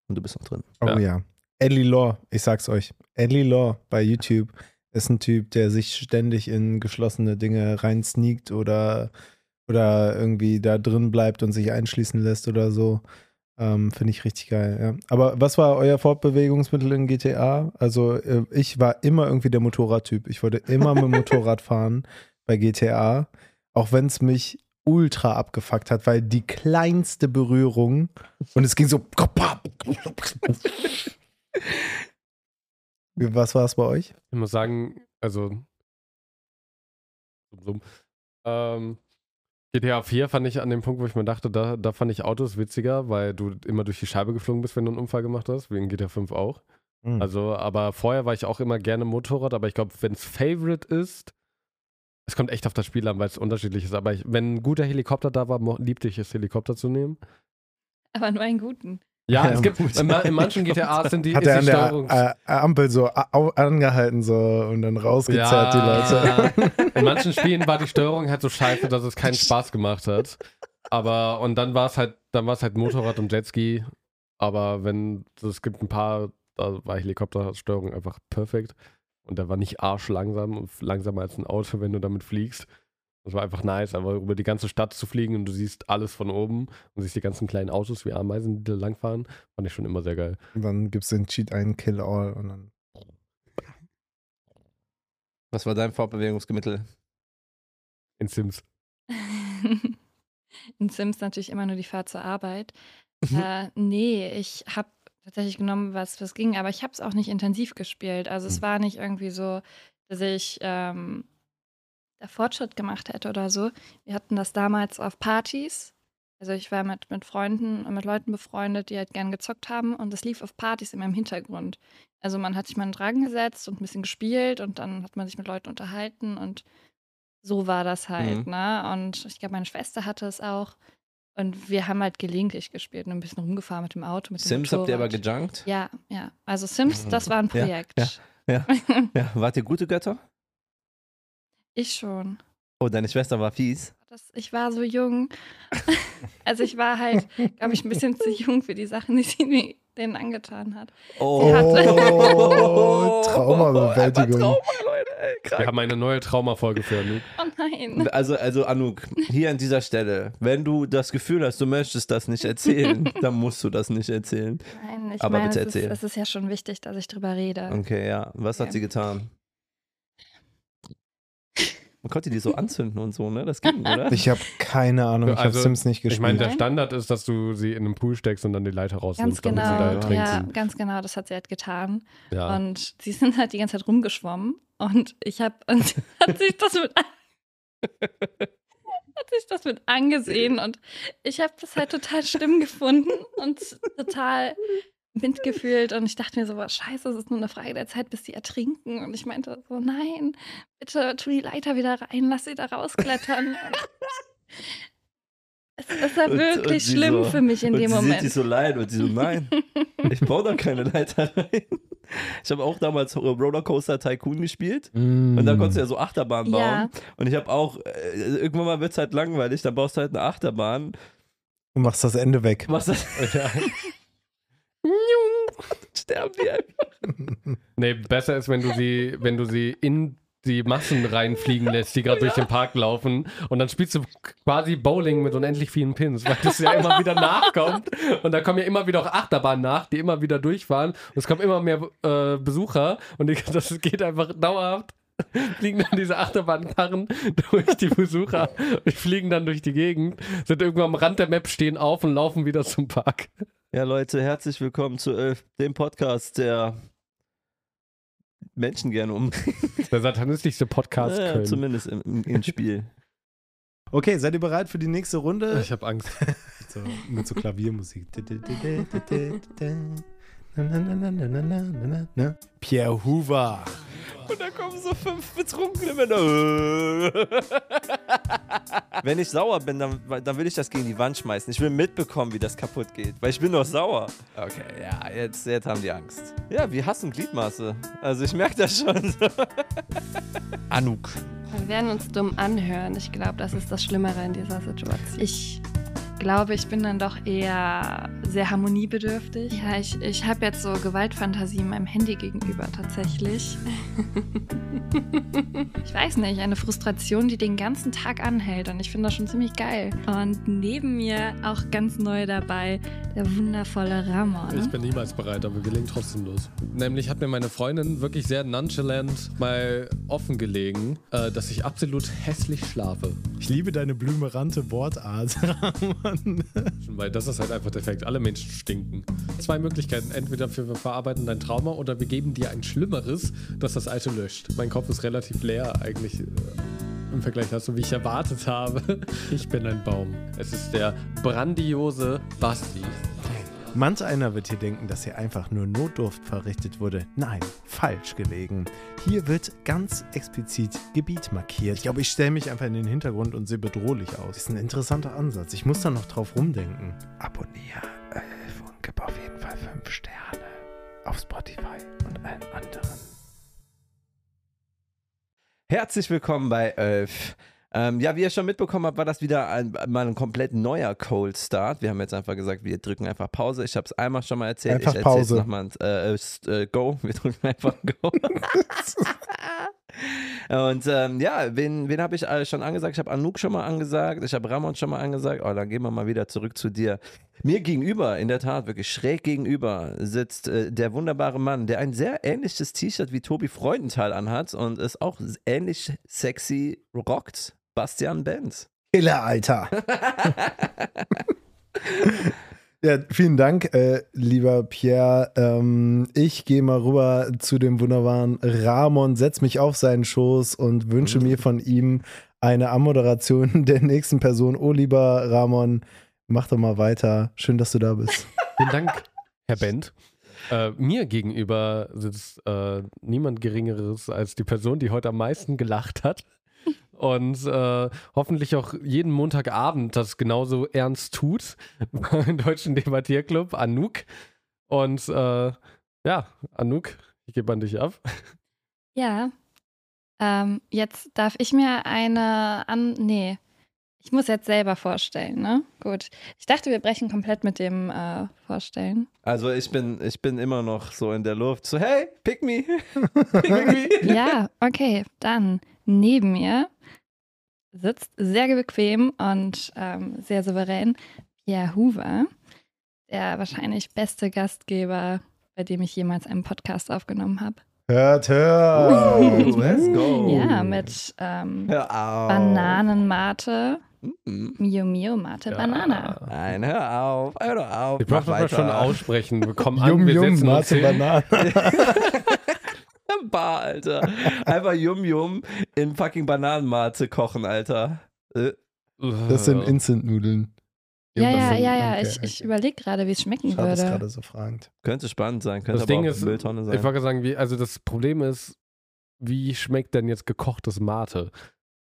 Und du bist noch drin. Oh Ja. ja. Ellie Law, ich sag's euch. Ellie Law bei YouTube ist ein Typ, der sich ständig in geschlossene Dinge reinsneakt oder, oder irgendwie da drin bleibt und sich einschließen lässt oder so. Ähm, Finde ich richtig geil, ja. Aber was war euer Fortbewegungsmittel in GTA? Also, äh, ich war immer irgendwie der Motorradtyp. Ich wollte immer mit dem [laughs] Motorrad fahren bei GTA, auch wenn es mich ultra abgefuckt hat, weil die kleinste Berührung und es ging so. Was war es bei euch? Ich muss sagen, also ähm, GTA 4 fand ich an dem Punkt, wo ich mir dachte, da, da fand ich Autos witziger, weil du immer durch die Scheibe geflogen bist, wenn du einen Unfall gemacht hast, wie in GTA 5 auch. Hm. Also, aber vorher war ich auch immer gerne Motorrad, aber ich glaube, wenn es Favorite ist, es kommt echt auf das Spiel an, weil es unterschiedlich ist. Aber ich, wenn ein guter Helikopter da war, liebte ich es, Helikopter zu nehmen. Aber nur einen guten. Ja, Ja, es gibt, [laughs] in, in manchen [laughs] GTAs sind die, Hat er an die der Steuerung. äh, Ampel so angehalten so und dann rausgezerrt die Leute. In manchen Spielen war die Steuerung halt so scheiße, dass es keinen Spaß gemacht hat. Aber und dann war es halt, dann war es halt Motorrad und Jetski. Aber wenn es gibt ein paar, da war Helikoptersteuerung einfach perfekt. Und der war nicht arschlangsam, langsamer als ein Auto, wenn du damit fliegst. Das war einfach nice, aber über die ganze Stadt zu fliegen und du siehst alles von oben und siehst die ganzen kleinen Autos wie Ameisen, die da langfahren, fand ich schon immer sehr geil. Und dann gibt's den Cheat ein, Kill All und dann. Was war dein Fortbewegungsmittel? In Sims. [laughs] In Sims natürlich immer nur die Fahrt zur Arbeit. Mhm. äh, nee, ich habe tatsächlich genommen, was was ging, aber ich habe es auch nicht intensiv gespielt. Also es Mhm. war nicht irgendwie so, dass ich ähm, da Fortschritt gemacht hätte oder so. Wir hatten das damals auf Partys. Also ich war mit, mit Freunden und mit Leuten befreundet, die halt gern gezockt haben und das lief auf Partys immer im Hintergrund. Also man hat sich mal dran gesetzt und ein bisschen gespielt und dann hat man sich mit Leuten unterhalten und so war das halt, Mhm. ne? Und ich glaube, meine Schwester hatte es auch. Und wir haben halt gelegentlich gespielt und ein bisschen rumgefahren mit dem Auto, mit dem Sims habt ihr aber Motorrad. gejunkt? Ja, ja. Also Sims, das war ein Ja, Projekt. ja. Ja. [laughs] Ja, wart ihr gute Götter? Ich schon. Oh, deine Schwester war fies. Das, ich war so jung. [laughs] also ich war halt, glaube ich, ein bisschen zu jung für die Sachen, die sie mir- denen angetan hat. Oh, Oh, [laughs] Traumabewältigung. Trauma, Leute, ey, Wir haben eine neue Traumafolge für Anouk. Oh nein. Also, also Anouk, hier an dieser Stelle, wenn du das Gefühl hast, du möchtest das nicht erzählen, [laughs] dann musst du das nicht erzählen. Nein, ich Aber meine, bitte es ist, erzähl. es ist ja schon wichtig, dass ich drüber rede. Okay, ja. Was hat Okay. sie getan? Man konnte die so [laughs] anzünden und so, ne? Das ging, oder? Ich habe keine Ahnung, ich Also, habe Sims nicht Ich gespielt. meine, der. Standard ist, dass du sie in einen Pool steckst und dann die Leiter Ganz rausnimmst, genau, damit sie da ja. trinken. ja, ganz genau, das hat sie halt getan. Ja. Und sie sind halt die ganze Zeit rumgeschwommen und ich habe und [laughs] hat sich das mit hat sich das mit angesehen und ich habe das halt total schlimm gefunden und total mitgefühlt und ich dachte mir so, was scheiße, es ist nur eine Frage der Zeit, bis die ertrinken und ich meinte so, nein, bitte tu die Leiter wieder rein, lass sie da rausklettern. [laughs] es, es war Und- wirklich und schlimm so- für mich in und dem sie Moment. sieht sich so leid und sie so, nein, ich baue da keine Leiter rein. Ich habe auch damals Rollercoaster Tycoon gespielt Mm. und da konntest du ja so Achterbahn bauen. Ja. Und ich habe auch, äh, irgendwann mal wird es halt langweilig, dann baust du halt eine Achterbahn. Du machst das Ende weg. Was das? Ja. [laughs] [laughs] Sterben die einfach. Nee, besser ist, wenn du sie, wenn du sie in die Massen reinfliegen lässt, die gerade durch den Park laufen. Und dann spielst du quasi Bowling mit unendlich vielen Pins, weil das ja immer wieder nachkommt. Und da kommen ja immer wieder auch Achterbahnen nach, die immer wieder durchfahren. Und es kommen immer mehr äh, Besucher. Und die, das geht einfach dauerhaft. Fliegen dann diese Achterbahnkarren durch die Besucher. Und fliegen dann durch die Gegend, sind irgendwo am Rand der Map, stehen auf und laufen wieder zum Park. Ja, Leute, herzlich willkommen zu Elf, dem Podcast, der Menschen gerne umbringt. [laughs] Der satanistische Podcast Ja, Köln. zumindest im, im, im Spiel. Okay, seid ihr bereit für die nächste Runde? Ich habe Angst. [laughs] so, mit so Klaviermusik. [laughs] Pierre Hoover. Und da kommen so fünf betrunkene Männer. [laughs] Wenn ich sauer bin, dann, dann will ich das gegen die Wand schmeißen. Ich will mitbekommen, wie das kaputt geht. Weil ich bin doch sauer. Okay, ja, jetzt, jetzt haben die Angst. Ja, wir hassen Gliedmaße. Also ich merke das schon. [laughs] Anouk. Wir werden uns dumm anhören. Ich glaube, das ist das Schlimmere in dieser Situation. Ich glaube, ich bin dann doch eher sehr harmoniebedürftig. Ja, ich, ich habe jetzt so Gewaltfantasien meinem Handy gegenüber tatsächlich. [laughs] ich weiß nicht, eine Frustration, die den ganzen Tag anhält und ich finde das schon ziemlich geil. Und neben mir auch ganz neu dabei der wundervolle Ramon. Ich bin niemals bereit, aber wir legen trotzdem los. Nämlich hat mir meine Freundin wirklich sehr nonchalant mal offengelegen, äh, dass ich absolut hässlich schlafe. Ich liebe deine blümerante Wortart, [laughs] Weil das ist halt einfach der Fakt. Alle Menschen stinken. Zwei Möglichkeiten. Entweder wir verarbeiten dein Trauma oder wir geben dir ein schlimmeres, das das alte löscht. Mein Kopf ist relativ leer eigentlich äh, im Vergleich dazu, wie ich erwartet habe. Ich bin ein Baum. Es ist der grandiose Basti. Manch einer wird hier denken, dass hier einfach nur Notdurft verrichtet wurde. Nein, falsch gelegen. Hier wird ganz explizit Gebiet markiert. Ich glaube, ich stelle mich einfach in den Hintergrund und sehe bedrohlich aus. Ist ein interessanter Ansatz. Ich muss da noch drauf rumdenken. Abonniere Elf und gib auf jeden Fall 5 Sterne auf Spotify und allen anderen. Herzlich willkommen bei Elf. Ähm, ja, wie ihr schon mitbekommen habt, war das wieder ein, mal ein komplett neuer Cold Start. Wir haben jetzt einfach gesagt, wir drücken einfach Pause. Ich habe es einmal schon mal erzählt. Einfach ich Pause. nochmal äh, äh, Go. Wir drücken einfach Go. [laughs] Und ähm, ja, wen, wen habe ich alles schon angesagt? Ich habe Anouk schon mal angesagt, ich habe Ramon schon mal angesagt. Oh, dann gehen wir mal wieder zurück zu dir. Mir gegenüber, in der Tat, wirklich schräg gegenüber, sitzt äh, der wunderbare Mann, der ein sehr ähnliches T-Shirt wie Tobi Freudenthal anhat und es auch ähnlich sexy rockt. Bastian Benz. Killer, Alter. [laughs] Ja, vielen Dank, äh, lieber Pierre. Ähm, ich gehe mal rüber zu dem wunderbaren Ramon, setz mich auf seinen Schoß und wünsche mir von ihm eine Ammoderation [laughs] der nächsten Person. Oh, lieber Ramon, mach doch mal weiter. Schön, dass du da bist. Vielen Dank, Herr Bent. Äh, mir gegenüber sitzt äh, niemand Geringeres als die Person, die heute am meisten gelacht hat. Und äh, hoffentlich auch jeden Montagabend das genauso ernst tut [laughs] beim Deutschen Debattierclub, Anouk. Und äh, ja, Anouk, ich gebe an dich ab. Ja. Ähm, jetzt darf ich mir eine an. Nee. Ich muss jetzt selber vorstellen, ne? Gut. Ich dachte, wir brechen komplett mit dem äh, Vorstellen. Also ich bin, ich bin immer noch so in der Luft. So, hey, pick me. [laughs] pick me. Ja, okay. Dann neben mir sitzt sehr bequem und ähm, sehr souverän Pierre Hoover, der wahrscheinlich beste Gastgeber, bei dem ich jemals einen Podcast aufgenommen habe. Hört, hört. Let's go. Ja, mit ähm. Bananenmate. Mio Mio Mate Banana. Nein, hör auf. Hör doch auf. Ich brauche das schon aussprechen. Wir kommen [laughs] an, wir setzen uns Mate, hin. [laughs] Bar, Alter. Einfach Yum Yum in fucking Bananenmate kochen, Alter. Äh, Das sind Instant-Nudeln. Ja, ja, ja, ja. okay, Ich, ich überlege gerade, wie es schmecken Schade, dass würde. gerade so fragend. könnte spannend sein, könnte Das aber Ding auch ist, Mülltonne ich sein. wollte sagen, wie, also das Problem ist, wie schmeckt denn jetzt gekochtes Mate?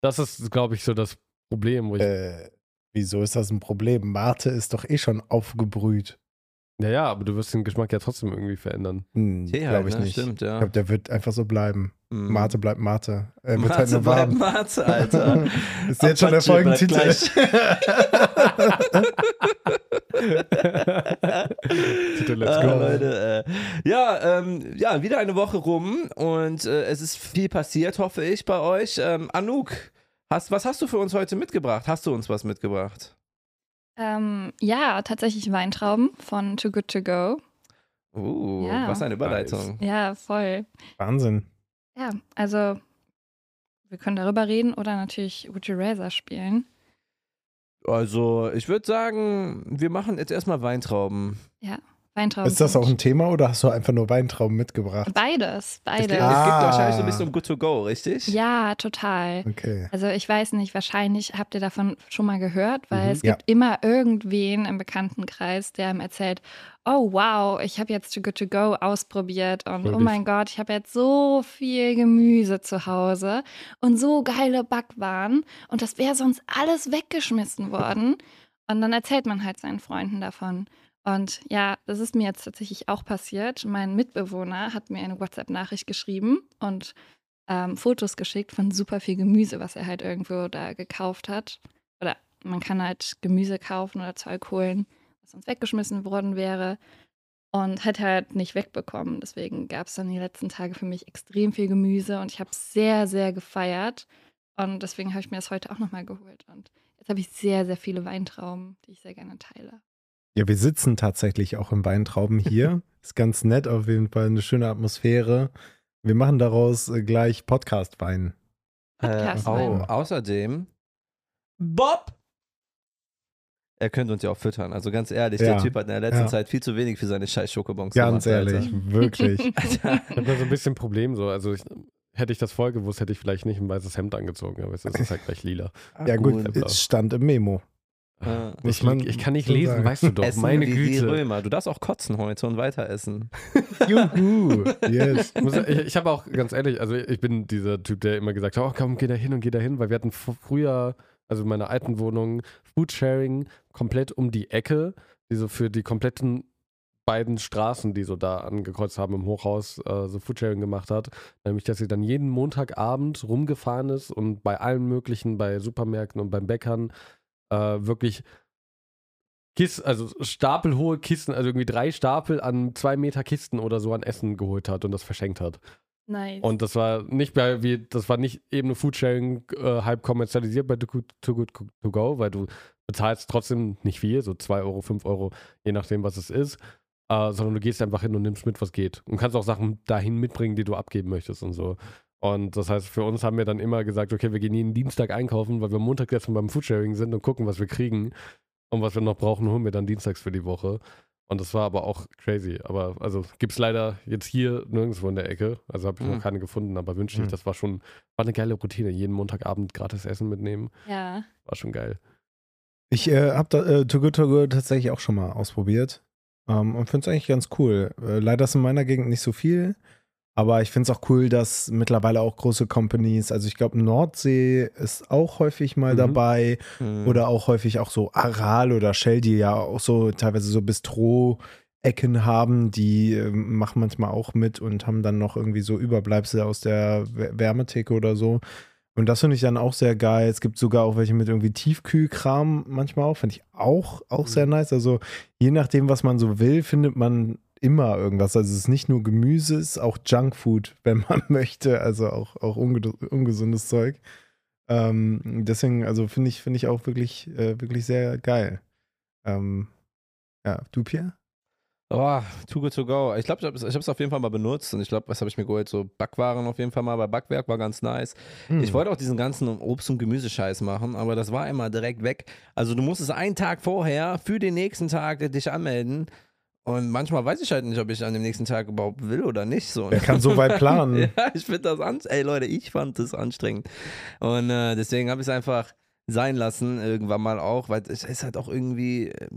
Das ist, glaube ich, so das Problem, wo ich. Äh, wieso ist das ein Problem? Mate ist doch eh schon aufgebrüht. Naja, aber du wirst den Geschmack ja trotzdem irgendwie verändern. Hm, Tee Glaube halt, ich ne? nicht. Stimmt, ja. Ich glaube, der wird einfach so bleiben. Mhm. Mate bleibt Mate. Wird Mate halt bleibt. Mate, Alter. [laughs] ist jetzt schon der Folgentitel. [laughs] Titel, let's ah, go. Leute, äh, ja, ähm, ja, wieder eine Woche rum und äh, es ist viel passiert, hoffe ich, bei euch. Ähm, Anouk, hast, was hast du für uns heute mitgebracht? Hast du uns was mitgebracht? Ähm, ja, tatsächlich Weintrauben von Too Good To Go. Uh, Ja. was eine Überleitung. Ja, voll. Wahnsinn. Ja, also wir können darüber reden oder natürlich Would You Rather spielen. Also, ich würde sagen, wir machen jetzt erstmal Weintrauben. Weintrauben. Ist das auch ein Thema oder hast du einfach nur Weintrauben mitgebracht? Beides, Es beides. es Ah. geht wahrscheinlich so ein bisschen um Good to Go, richtig? Ja, total. Okay. Also ich weiß nicht, wahrscheinlich habt ihr davon schon mal gehört, weil Mhm. es Ja. gibt immer irgendwen im Bekanntenkreis, der ihm erzählt, oh wow, ich habe jetzt Too Good To Go ausprobiert und oh Wirklich? mein Gott, ich habe jetzt so viel Gemüse zu Hause und so geile Backwaren und das wäre sonst alles weggeschmissen worden. Und dann erzählt man halt seinen Freunden davon. Und ja, das ist mir jetzt tatsächlich auch passiert. Mein Mitbewohner hat mir eine WhatsApp-Nachricht geschrieben und ähm, Fotos geschickt von super viel Gemüse, was er halt irgendwo da gekauft hat. Oder man kann halt Gemüse kaufen oder Zeug holen, was sonst weggeschmissen worden wäre. Und hat halt nicht wegbekommen. Deswegen gab es dann die letzten Tage für mich extrem viel Gemüse und ich habe sehr, sehr gefeiert. Und deswegen habe ich mir das heute auch nochmal geholt. Und jetzt habe ich sehr, sehr viele Weintrauben, die ich sehr gerne teile. Ja, wir sitzen tatsächlich auch im Weintrauben hier. [laughs] Ist ganz nett, auf jeden Fall eine schöne Atmosphäre. Wir machen daraus äh, gleich Podcast-Wein. Podcast äh, au, Wein. außerdem, Bob! Er könnte uns ja auch füttern. Also ganz ehrlich, Ja. der Typ hat in der letzten Ja. Zeit viel zu wenig für seine scheiß Schokobons Ganz gemacht, ehrlich, wirklich. [laughs] Alter. [laughs] Ich habe da so ein bisschen Problem so. Also ich, hätte ich das voll gewusst, hätte ich vielleicht nicht ein weißes Hemd angezogen, aber es ist halt gleich lila. Ja, gut, Gut. es stand im Memo. Ja. Ich, man ich kann nicht so lesen, sagen. weißt du doch. Essen meine wie die Güte. Römer. Du darfst auch kotzen heute und weiter essen. [laughs] Juhu, yes. Ich, muss- ich, ich habe auch ganz ehrlich, also ich bin dieser Typ, der immer gesagt hat, oh komm, geh da hin und geh da hin, weil wir hatten früher, also in meiner alten Wohnung, Foodsharing komplett um die Ecke, die so für die kompletten beiden Straßen, die so da angekreuzt haben im Hochhaus, äh, so Foodsharing gemacht hat. Nämlich, dass sie dann jeden Montagabend rumgefahren ist und bei allen möglichen, bei Supermärkten und beim Bäckern äh, wirklich Kisten, also stapelhohe Kisten, also irgendwie drei Stapel an zwei Meter Kisten oder so an Essen geholt hat und das verschenkt hat. Nice. Und das war nicht bei, wie, das war nicht eben eine Foodsharing äh, halb kommerzialisiert bei Too Good, Too Good To Go, weil du bezahlst trotzdem nicht viel, so 2 Euro, 5 Euro, je nachdem, was es ist. Äh, sondern du gehst einfach hin und nimmst mit, was geht. Und kannst auch Sachen dahin mitbringen, die du abgeben möchtest und so. Und das heißt, für uns haben wir dann immer gesagt, okay, wir gehen jeden Dienstag einkaufen, weil wir Montag jetzt schon beim Foodsharing sind und gucken, was wir kriegen. Und was wir noch brauchen, holen wir dann dienstags für die Woche. Und das war aber auch crazy. Aber also gibt es leider jetzt hier nirgendwo in der Ecke. Also habe ich Mhm. noch keine gefunden, aber wünschte ich, Mhm. das war schon, war eine geile Routine. Jeden Montagabend gratis Essen mitnehmen. ja. War schon geil. Ich äh, habe da äh, Too Good To Go tatsächlich auch schon mal ausprobiert ähm, und finde es eigentlich ganz cool. Äh, leider ist in meiner Gegend nicht so viel, aber ich finde es auch cool, dass mittlerweile auch große Companies, also ich glaube Nordsee ist auch häufig mal Mhm. dabei Hm. oder auch häufig auch so Aral oder Shell, die ja auch so teilweise so Bistro-Ecken haben, die äh, machen manchmal auch mit und haben dann noch irgendwie so Überbleibsel aus der Wär- Wärmetheke oder so. Und das finde ich dann auch sehr geil. Es gibt sogar auch welche mit irgendwie Tiefkühlkram manchmal auch. Finde ich auch, auch sehr nice. Also je nachdem, was man so will, findet man immer irgendwas. Also es ist nicht nur Gemüse, es ist auch Junkfood, [laughs] wenn man möchte. Also auch, auch unge ungesundes Zeug. Ähm, deswegen, also finde ich, finde ich auch wirklich, äh, wirklich sehr geil. Ähm, ja, du, Pierre? Oh, Too Good To Go. Ich glaube, ich habe es auf jeden Fall mal benutzt und ich glaube, was habe ich mir geholt? So Backwaren auf jeden Fall mal. Bei Backwerk war ganz nice. Hm. Ich wollte auch diesen ganzen Obst- und Gemüsescheiß machen, aber das war immer direkt weg. Also du musstest einen Tag vorher für den nächsten Tag dich anmelden. Und manchmal weiß ich halt nicht, ob ich an dem nächsten Tag überhaupt will oder nicht. So. Wer kann so weit [laughs] planen? ja, ich finde das an. Ey Leute, ich fand das anstrengend. Und äh, deswegen habe ich es einfach sein lassen, irgendwann mal auch, weil es ist halt auch irgendwie, äh,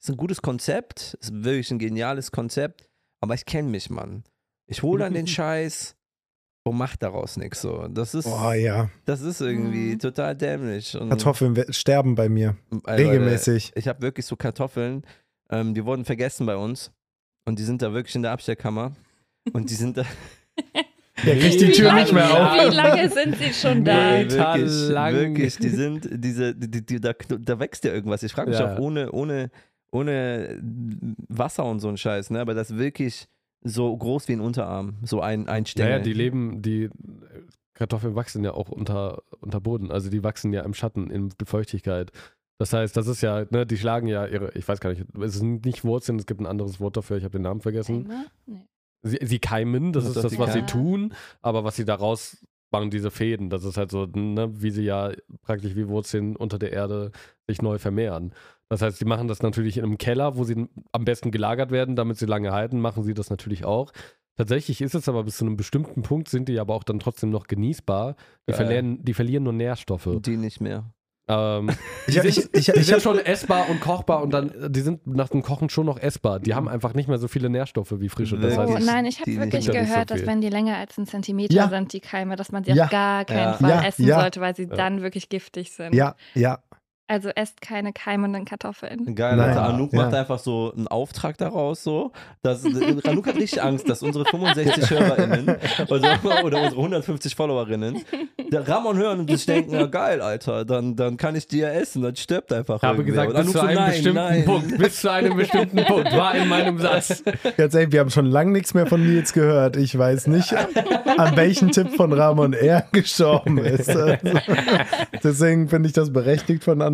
ist ein gutes Konzept, ist wirklich ein geniales Konzept, aber ich kenne mich, Mann. Ich hole dann den [laughs] Scheiß und mach daraus nichts so. Das ist, Oh ja, das ist irgendwie Mhm. total dämlich. Und, Kartoffeln sterben bei mir. Ey, Leute, Regelmäßig. ich habe wirklich so Kartoffeln, ähm, die wurden vergessen bei uns und die sind da wirklich in der Abstellkammer und die sind da. [laughs] Der kriegt die Wie Tür lange- nicht mehr auf. Wie lange sind sie schon da? Nee. wirklich, wirklich, die sind, diese, die, die, da, da wächst ja irgendwas. Ich frage mich Ja. auch ohne, ohne, ohne Wasser und so ein Scheiß, ne? aber das ist wirklich so groß wie ein Unterarm, so ein, ein Stängel. Naja, die leben, die Kartoffeln wachsen ja auch unter, unter Boden. Also die wachsen ja im Schatten, in Feuchtigkeit. Das heißt, das ist ja, ne, die schlagen ja ihre, ich weiß gar nicht, es sind nicht Wurzeln, es gibt ein anderes Wort dafür, ich habe den Namen vergessen. Nee. Sie, sie keimen, das Das ist ist das, die was sie tun, aber was sie daraus machen diese Fäden. Das ist halt so, ne, wie sie ja praktisch wie Wurzeln unter der Erde sich neu vermehren. Das heißt, sie machen das natürlich in einem Keller, wo sie am besten gelagert werden, damit sie lange halten, machen sie das natürlich auch. Tatsächlich ist es aber bis zu einem bestimmten Punkt, sind die aber auch dann trotzdem noch genießbar. Die, verlieren, die verlieren nur Nährstoffe. Die nicht mehr. Ähm, [laughs] Ich, ich, ich, die ich, sind hab, schon essbar und kochbar und dann, die sind nach dem Kochen schon noch essbar. Die haben einfach nicht mehr so viele Nährstoffe wie frische. Das Wirklich? Oh heißt, nein, ich habe die wirklich nicht so gehört, dass wenn die länger als einen Zentimeter Ja. sind, die Keime, dass man sie Ja. auf gar keinen Ja. Fall Ja, essen ja. sollte, weil sie Ja. dann wirklich giftig sind. ja, ja. Also esst keine keimenden Kartoffeln. Geil, Nein. Alter. Anouk Ja. macht einfach so einen Auftrag daraus, so. Dass, Anouk hat richtig Angst, dass unsere 65 [laughs] HörerInnen oder, oder unsere 150 FollowerInnen der Ramon hören und sich denken, ja geil, Alter, dann, dann kann ich die ja essen, dann stirbt einfach ich habe irgendwer. gesagt, Und bis zu einem nein, bestimmten nein. Punkt. Bis zu einem bestimmten [laughs] Punkt war in meinem Satz. Ganz ehrlich, wir haben schon lange nichts mehr von Nils gehört. Ich weiß nicht, an welchen Tipp von Ramon er [laughs] gestorben ist. Also, deswegen finde ich das berechtigt von Anouk,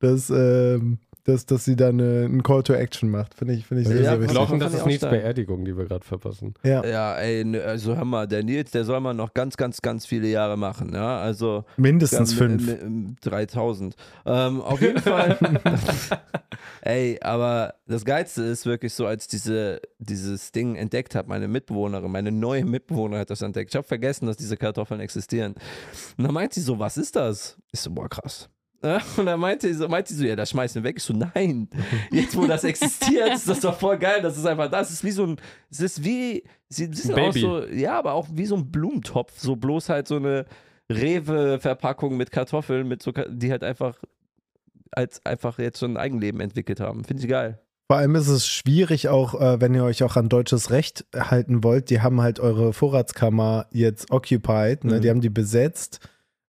dass, ähm, dass, dass sie da eine, einen Call to Action macht. Finde ich, finde ich sehr, Ja, sehr Ich wichtig. Fand das ist stark. Beerdigung, die wir gerade verpassen. Ja, Ja, ey, ne, also hör mal, der Nils, der soll mal noch ganz, ganz, ganz viele Jahre machen, ja, also mindestens Ja, fünf. m- m- 3000. Ähm, auf jeden Fall. [laughs] Ey, aber das Geilste ist wirklich so, als diese, dieses Ding entdeckt habe, meine Mitbewohnerin, meine neue Mitbewohnerin hat das entdeckt. Ich habe vergessen, dass diese Kartoffeln existieren. Und dann meint sie so, was ist das? Ich so, boah, krass. Ja, Und dann meinte sie so, meinte sie so, ja, das schmeißen wir weg. Ich so, nein, jetzt wo das existiert, ist das doch voll geil. Das ist einfach das. Es ist wie so ein, es ist wie, sie sind auch so, ja, aber auch wie so ein Blumentopf. So bloß halt so eine Rewe-Verpackung mit Kartoffeln, mit so, die halt einfach als einfach jetzt schon ein Eigenleben entwickelt haben. Finde ich geil. Vor allem ist es schwierig auch, äh, wenn ihr euch auch an deutsches Recht halten wollt. Die haben halt eure Vorratskammer jetzt occupied, ne? Mhm. die haben die besetzt.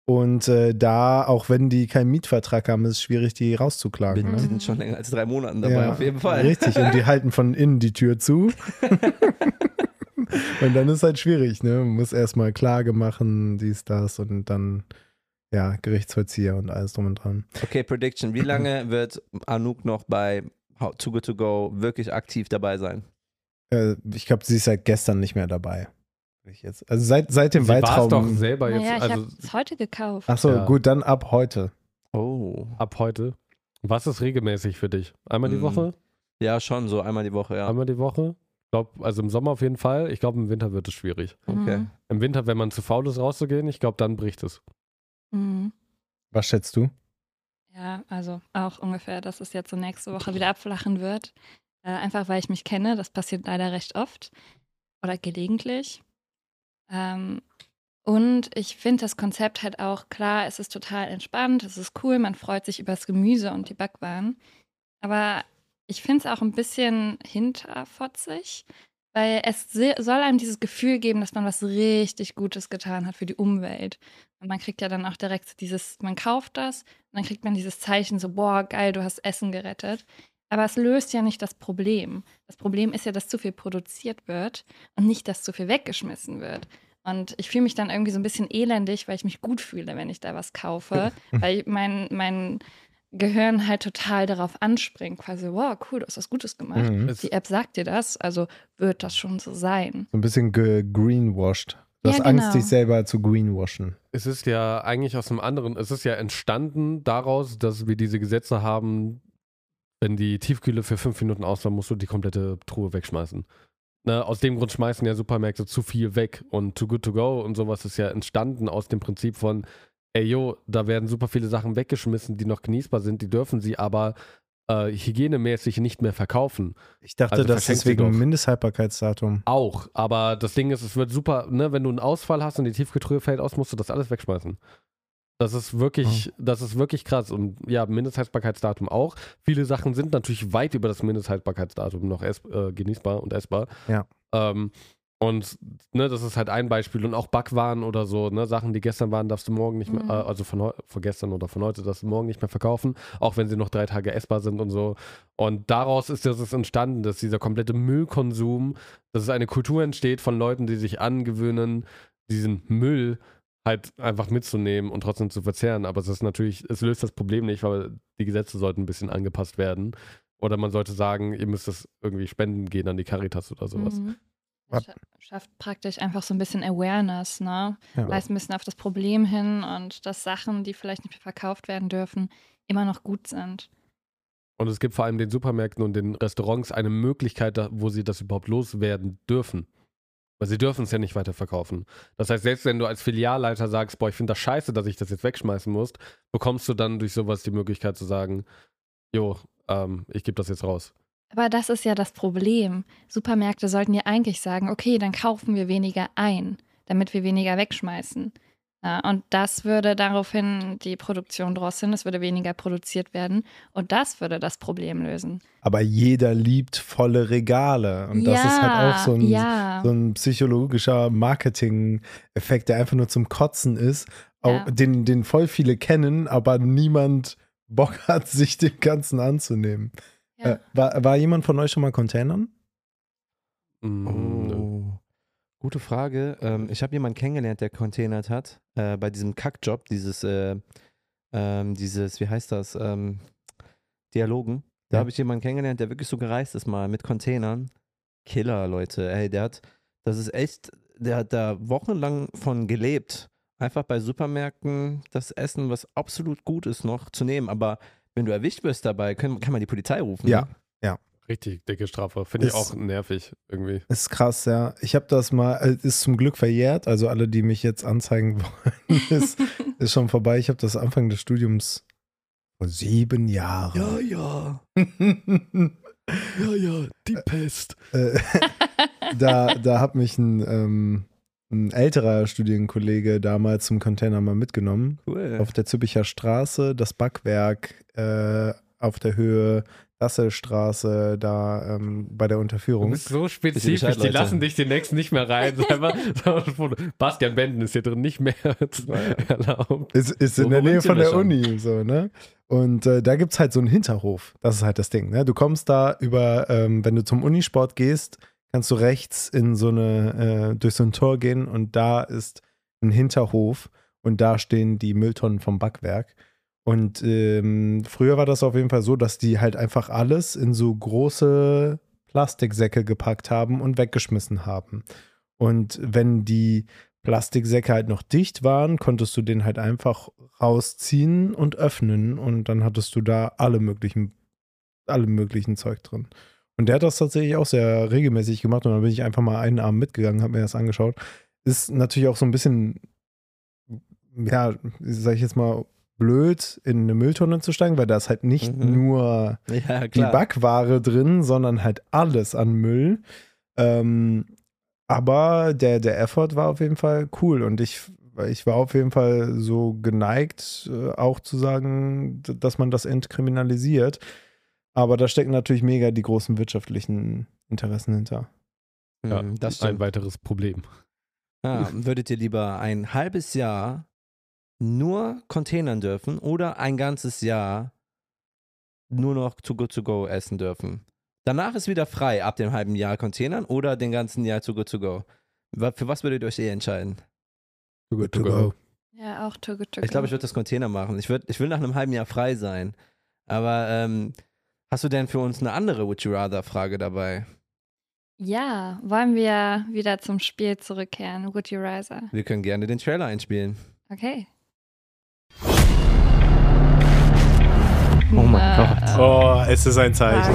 Und äh, da, auch wenn die keinen Mietvertrag haben, ist es schwierig, die rauszuklagen. Die Ne? sind schon länger als drei Monaten dabei, Ja, auf jeden Fall. Richtig, und die [laughs] halten von innen die Tür zu. [laughs] und dann ist halt schwierig, ne? Man muss erstmal Klage machen, dies, das und dann, ja, Gerichtsvollzieher und alles drum und dran. Okay, Prediction. Wie lange wird Anouk noch bei How- Too Good To Go wirklich aktiv dabei sein? Äh, ich glaube, sie ist seit gestern nicht mehr dabei. Ich Jetzt. Also seit, seit dem Sie war es doch Weitraum. selber jetzt, Naja, ich also habe es heute gekauft. Achso, Ja. gut, dann ab heute. Oh. ab heute. Was ist regelmäßig für dich? Einmal die Mm, Woche? Ja, schon so einmal die Woche, ja. Einmal die Woche? Ich glaube, also im Sommer auf jeden Fall. Ich glaube, im Winter wird es schwierig. Okay. Mhm. Im Winter, wenn man zu faul ist, rauszugehen, ich glaube, dann bricht es. Mhm. Was schätzt du? Ja, also auch ungefähr, dass es jetzt so nächste Woche wieder abflachen wird. Äh, einfach weil ich mich kenne, das passiert leider recht oft oder gelegentlich. Ähm, und ich finde das Konzept halt auch klar, es ist total entspannt, es ist cool, man freut sich über das Gemüse und die Backwaren. Aber ich finde es auch ein bisschen hinterfotzig, weil es soll einem dieses Gefühl geben, dass man was richtig Gutes getan hat für die Umwelt. Und man kriegt ja dann auch direkt dieses, man kauft das und dann kriegt man dieses Zeichen so, boah, geil, du hast Essen gerettet. Aber es löst ja nicht das Problem. Das Problem ist ja, dass zu viel produziert wird und nicht, dass zu viel weggeschmissen wird. Und ich fühle mich dann irgendwie so ein bisschen elendig, weil ich mich gut fühle, wenn ich da was kaufe, [laughs] weil mein, mein Gehirn halt total darauf anspringt, quasi, wow, cool, du hast was Gutes gemacht. Mhm. Die App sagt dir das, also wird das schon so sein. So ein bisschen gegreenwashed. Du Ja, hast Angst, genau. dich selber zu greenwashen. es ist ja eigentlich aus einem anderen, es ist ja entstanden daraus, dass wir diese Gesetze haben, wenn die Tiefkühle für fünf Minuten aus war, musst du die komplette Truhe wegschmeißen. Ne, aus dem Grund schmeißen ja Supermärkte zu viel weg und Too Good To Go und sowas ist ja entstanden aus dem Prinzip von, ey yo, da werden super viele Sachen weggeschmissen, die noch genießbar sind, die dürfen sie aber äh, hygienemäßig nicht mehr verkaufen. Ich dachte, Also das ist wegen. Mindesthaltbarkeitsdatum. Auch, aber das Ding ist, es wird super, ne, wenn du einen Ausfall hast und die Tiefkühltruhe fällt aus, musst du das alles wegschmeißen. Das ist wirklich, das ist wirklich krass. Und ja, Mindesthaltbarkeitsdatum auch. Viele Sachen sind natürlich weit über das Mindesthaltbarkeitsdatum noch ess, äh, genießbar und essbar. Ja. Ähm, und ne, das ist halt ein Beispiel. Und auch Backwaren oder so, ne, Sachen, die gestern waren, darfst du morgen nicht mehr, Mhm. äh, also von, von gestern oder von heute, darfst du morgen nicht mehr verkaufen, auch wenn sie noch drei Tage essbar sind und so. Und daraus ist das entstanden, dass dieser komplette Müllkonsum, dass es eine Kultur entsteht von Leuten, die sich angewöhnen, diesen Müll halt einfach mitzunehmen und trotzdem zu verzehren. Aber es ist natürlich, es löst das Problem nicht, weil die Gesetze sollten ein bisschen angepasst werden. Oder man sollte sagen, ihr müsst das irgendwie spenden gehen an die Caritas oder sowas. Mhm. Schafft praktisch einfach so ein bisschen Awareness, ne? Ja. Weist ein bisschen auf das Problem hin und dass Sachen, die vielleicht nicht mehr verkauft werden dürfen, immer noch gut sind. Und es gibt vor allem den Supermärkten und den Restaurants eine Möglichkeit, da- wo sie das überhaupt loswerden dürfen. Weil sie dürfen es ja nicht weiterverkaufen. Das heißt, selbst wenn du als Filialleiter sagst, boah, ich finde das scheiße, dass ich das jetzt wegschmeißen muss, bekommst du dann durch sowas die Möglichkeit zu sagen, jo, ähm, ich gebe das jetzt raus. Aber das ist ja das Problem. Supermärkte sollten ja eigentlich sagen, okay, dann kaufen wir weniger ein, damit wir weniger wegschmeißen. Ja, und das würde daraufhin die Produktion drosseln, es würde weniger produziert werden und das würde das Problem lösen. Aber jeder liebt volle Regale. Und das ist halt auch so ein, ja. so ein psychologischer Marketing-Effekt, der einfach nur zum Kotzen ist, auch, Ja. den, den voll viele kennen, aber niemand Bock [laughs] hat, sich dem Ganzen anzunehmen. Ja. Äh, war, war jemand von euch schon mal Containern? Mm. Oh. Gute Frage. Ähm, ich habe jemanden kennengelernt, der containert hat, äh, bei diesem Kackjob, dieses, äh, ähm, dieses, wie heißt das, ähm, Dialogen. Da Ja. habe ich jemanden kennengelernt, der wirklich so gereist ist mal mit Containern. Killer, Leute. Ey, der hat, das ist echt, der hat da wochenlang von gelebt. Einfach bei Supermärkten das Essen, was absolut gut ist, noch zu nehmen. Aber wenn du erwischt wirst dabei, können, kann man die Polizei rufen. Ja. Ne? Richtig dicke Strafe. Finde ich auch nervig irgendwie. Ist krass, ja. Ich habe das mal, äh, ist zum Glück verjährt, also alle, die mich jetzt anzeigen [laughs] wollen, ist, [laughs] ist schon vorbei. Ich habe das Anfang des Studiums vor sieben Jahren. ja. Ja, [laughs] ja, die Pest. Äh, da, da hat mich ein, ähm, ein älterer Studienkollege damals zum Container mal mitgenommen. Cool. Auf der Züppicher Straße, das Backwerk äh, auf der Höhe Dasselstraße, da ähm, bei der Du Unterführung. bist so spezifisch, Bescheid, die lassen dich demnächst nicht mehr rein. [laughs] Bastian Benden ist hier drin nicht mehr [laughs] erlaubt. Ist, ist So, in der Nähe von der schon? Uni, so, ne? Und äh, da gibt es halt so einen Hinterhof. Das ist halt das Ding, ne? Du kommst da über, ähm, wenn du zum Unisport gehst, kannst du rechts in so eine, äh, durch so ein Tor gehen und da ist ein Hinterhof und da stehen die Mülltonnen vom Backwerk. Und ähm, früher war das auf jeden Fall so, dass die halt einfach alles in so große Plastiksäcke gepackt haben und weggeschmissen haben. Und wenn die Plastiksäcke halt noch dicht waren, konntest du den halt einfach rausziehen und öffnen und dann hattest du da alle möglichen, alle möglichen Zeug drin. Und der hat das tatsächlich auch sehr regelmäßig gemacht und dann bin ich einfach mal einen Abend mitgegangen, habe mir das angeschaut. Ist natürlich auch so ein bisschen, ja, sag ich jetzt mal, blöd, in eine Mülltonne zu steigen, weil da ist halt nicht Mhm. nur Ja, die. Backware drin, sondern halt alles an Müll. Ähm, aber der, der Effort war auf jeden Fall cool und ich, ich war auf jeden Fall so geneigt, äh, auch zu sagen, dass man das entkriminalisiert. Aber da stecken natürlich mega die großen wirtschaftlichen Interessen hinter. Ja, Mhm, das ein stimmt. weiteres Problem. Ja, [laughs] würdet ihr lieber ein halbes Jahr nur containern dürfen oder ein ganzes Jahr nur noch to go to go essen dürfen? Danach ist wieder frei ab dem halben Jahr containern oder den ganzen Jahr to go to go. Für was würdet ihr euch eher entscheiden? Too good to go. Ja, auch too good to Ich glaube, go. ich würde das Container machen. Ich, würd, ich will nach einem halben Jahr frei sein. Aber ähm, hast du denn für uns eine andere Would You Rather Frage dabei? Ja, wollen wir wieder zum Spiel zurückkehren? Would you rather? Wir können gerne den Trailer einspielen. Okay. Oh mein Äh, Gott. Oh, es ist ein Zeichen.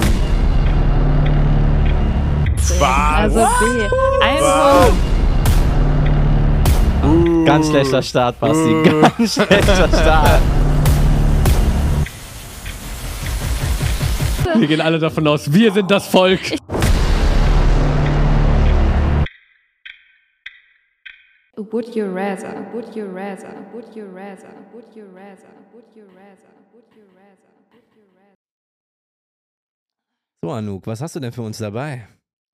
Also B. Ein Was? Punkt. Ganz schlechter Start, Basti. Ganz schlechter Start. Wir gehen alle davon aus, wir sind das Volk. Would you rather? Would you rather? Would you rather? Would you rather? Would you rather? Would you rather? Would you rather? So, Anouk, was hast du denn für uns dabei?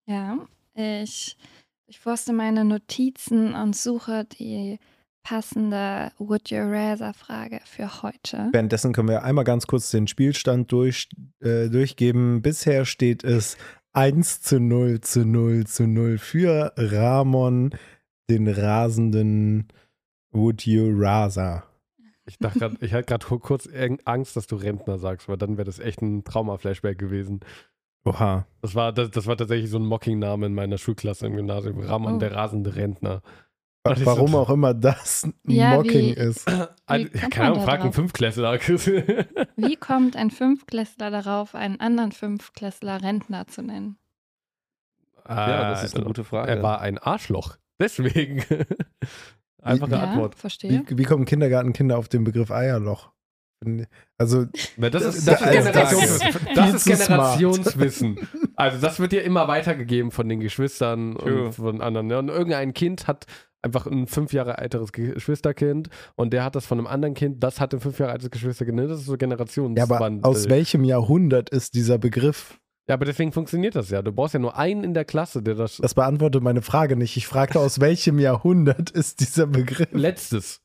Ja, ich, ich forste meine Notizen und suche die passende Would you rather Frage für heute. Währenddessen können wir einmal ganz kurz den Spielstand durch, äh, durchgeben. Bisher steht es 1 zu 0 zu 0 zu 0 für Ramon, den rasenden Would You Rather. Ich dachte grad, ich hatte gerade kurz Angst, dass du Rentner sagst, weil dann wäre das echt ein Trauma-Flashback gewesen. Oha. Das war, das, das war tatsächlich so ein Mocking-Name in meiner Schulklasse im Gymnasium. Ramon, Oh. der rasende Rentner. Ist Warum so- auch immer das ein Ja, Mocking wie- ist. [clears throat] Also, kommt keine Ahnung, frag einen. Chris. [laughs] Wie kommt ein Fünftklässler darauf, einen anderen Fünftklässler Rentner zu nennen? Ja, das ist eine gute Frage. Er war ein Arschloch. [laughs] Deswegen. Einfache ja, Antwort. verstehe. Wie, wie kommen Kindergartenkinder auf den Begriff Eierloch? Also, Na, das, Das- ist, das, das- ist Generations, das- ist. Generationswissen. [laughs] Also das wird ja immer weitergegeben von den Geschwistern True. und von anderen. ne? Und irgendein Kind hat einfach ein fünf Jahre älteres Geschwisterkind und der hat das von einem anderen Kind, das hat ein fünf Jahre älteres Geschwisterkind. Ne? Das ist so ja, Generationswandel. aber aus welchem Jahrhundert ist dieser Begriff? Ja, aber deswegen funktioniert das ja. Du brauchst ja nur einen in der Klasse, der das. Das beantwortet meine Frage nicht. Ich fragte, aus welchem Jahrhundert ist dieser Begriff? Letztes.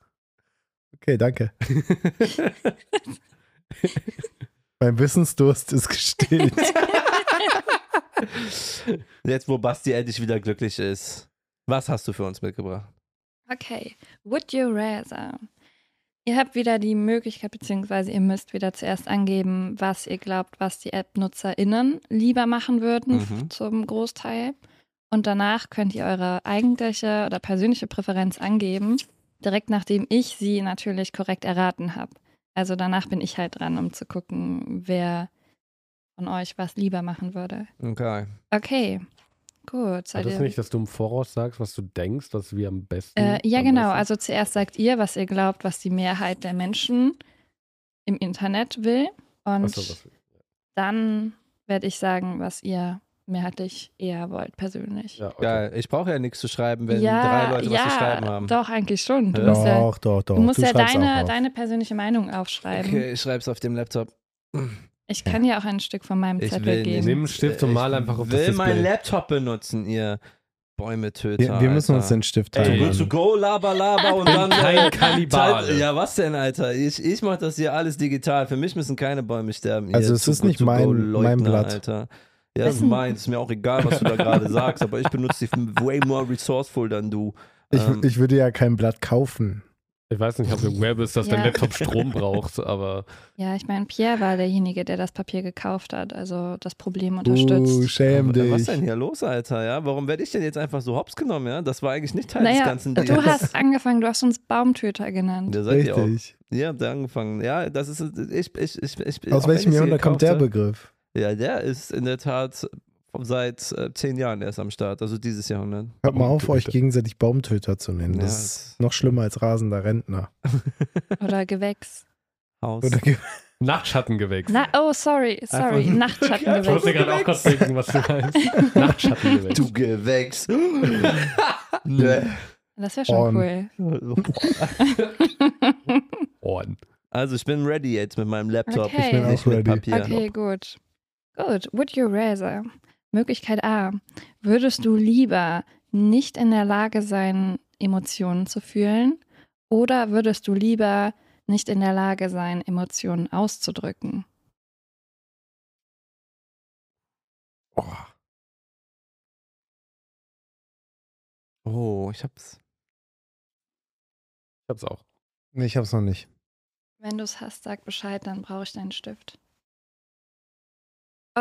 Okay, danke. Mein Wissensdurst ist gestillt. [laughs] Jetzt, wo Basti endlich wieder glücklich ist. Was hast du für uns mitgebracht? Okay. Would you rather? Ihr habt wieder die Möglichkeit, beziehungsweise ihr müsst wieder zuerst angeben, was ihr glaubt, was die App-NutzerInnen lieber machen würden Mhm. zum Großteil. Und danach könnt ihr eure eigentliche oder persönliche Präferenz angeben, direkt nachdem ich sie natürlich korrekt erraten habe. Also danach bin ich halt dran, um zu gucken, wer von euch was lieber machen würde. Okay. Okay, gut. Seid das ihr nicht, dass du im Voraus sagst, was du denkst, was wir am besten. Äh, ja, am genau. besten- Also zuerst sagt ihr, was ihr glaubt, was die Mehrheit der Menschen im Internet will. Und so, was, dann werde ich sagen, was ihr mehrheitlich eher wollt, persönlich. ja, okay. Geil. Ich brauche ja nichts zu schreiben, wenn ja, drei Leute ja, was zu schreiben haben. Doch, eigentlich schon. Du Ja. musst ja, Doch, doch, doch. du musst ja schreibst deine, deine persönliche Meinung aufschreiben. Okay, ich schreib's auf dem Laptop. Ich kann dir auch ein Stück von meinem Ich Zettel will nicht. geben. Nimm einen Stift und mal einfach auf ich das will Display. meinen Laptop benutzen, ihr Bäumetöter. Wir, wir müssen uns Alter. den Stift Ey, teilen. du willst du go, laber, laber und dann. kein äh, Kannibale. Ja, was denn, Alter? Ich, ich mach das hier alles digital. Für mich müssen keine Bäume sterben. Also ihr es Too ist Good nicht To mein- Go mein Leugner, Blatt. Alter. Ja, das ist Wissen- meins. Ist mir auch egal, was du da gerade sagst, aber ich benutze die way more resourceful than du. Ich, Ähm, ich würde ja kein Blatt kaufen. Ich weiß nicht, ob du aware bist, dass dein Ja. Laptop Strom [laughs] braucht, aber Ja, ich meine, Pierre war derjenige, der das Papier gekauft hat, also das Problem unterstützt. Uh, schäm äh, was dich. denn hier los, Alter? Ja, warum werde ich denn jetzt einfach so hops genommen? Ja, das war eigentlich nicht Teil des naja, ganzen du Deals. hast angefangen, du hast uns Baumtöter genannt. Ja, seid ihr auch. Richtig. Ihr habt da angefangen. Ja, das ist ich, ich, ich, ich Aus welchem Jahrhundert kommt der Begriff? Ja, der ist in der Tat seit äh, zehn Jahren erst am Start, also dieses Jahrhundert. Hört mal auf, euch gegenseitig Baumtöter zu nennen. Ja, Das ist noch schlimmer als rasender Rentner. [laughs] Oder Gewächs. Haus. Oder ge- [laughs] Nachtschattengewächs. Na, oh, sorry, sorry, Einfach- [laughs] Nachtschattengewächs. ich musste gerade auch kurz denken, was du meinst. Nachtschattengewächs. du Gewächs. Nee. Das wäre schon On. cool. Ohren. Also ich bin ready jetzt mit meinem Laptop. Okay. Ich bin Auch mit ready. Papier. Okay, gut. Gut, would you rather? Möglichkeit A. Würdest du lieber nicht in der Lage sein, Emotionen zu fühlen? Oder würdest du lieber nicht in der Lage sein, Emotionen auszudrücken? oh, Oh, ich hab's. Ich hab's auch. nee, ich hab's noch nicht. Wenn du es hast, sag Bescheid, dann brauche ich deinen Stift.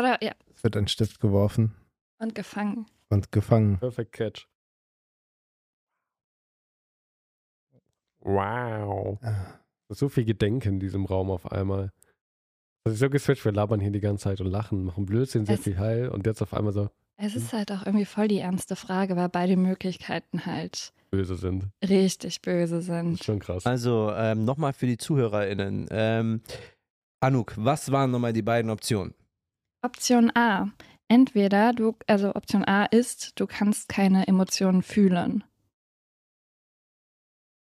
Oder ja, Es wird ein Stift geworfen und gefangen. und gefangen. Perfect Catch. Wow. Ah. So viel Gedenken in diesem Raum auf einmal. Das ist so geswitcht, wir labern hier die ganze Zeit und lachen, machen Blödsinn, sehr Es- viel Heil und jetzt auf einmal so Es ist halt auch irgendwie voll die ernste Frage, weil beide Möglichkeiten halt böse sind. richtig böse Das sind. ist schon krass. Also ähm, nochmal für die ZuhörerInnen. Ähm, Anouk, was waren nochmal die beiden Optionen? Option A. Entweder du, also Option A ist, du kannst keine Emotionen fühlen.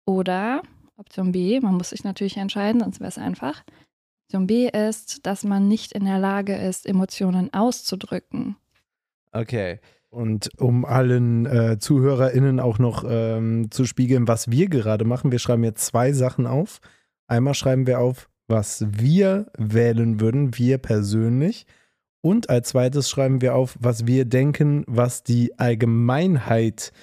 Oder Option B, man muss sich natürlich entscheiden, sonst wäre es einfach. Option B ist, dass man nicht in der Lage ist, Emotionen auszudrücken. Okay. Und um allen äh, ZuhörerInnen auch noch ähm, zu spiegeln, was wir gerade machen, wir schreiben jetzt zwei Sachen auf. Einmal schreiben wir auf, was wir wählen würden, wir persönlich. Und als zweites schreiben wir auf, was wir denken, was die Allgemeinheit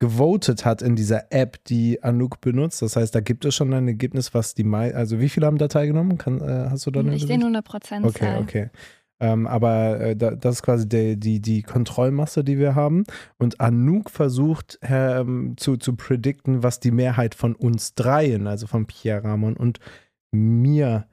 gewotet hat in dieser App, die Anouk benutzt. Das heißt, da gibt es schon ein Ergebnis, was die mei also wie viele haben da teilgenommen? Kann, äh, hast du da eine Ich sehe nur eine Prozentzahl. Okay, okay. Ähm, aber äh, da, das ist quasi die, die, die Kontrollmasse, die wir haben. Und Anouk versucht ähm, zu, zu predikten, was die Mehrheit von uns dreien, also von Pierre Ramon und mir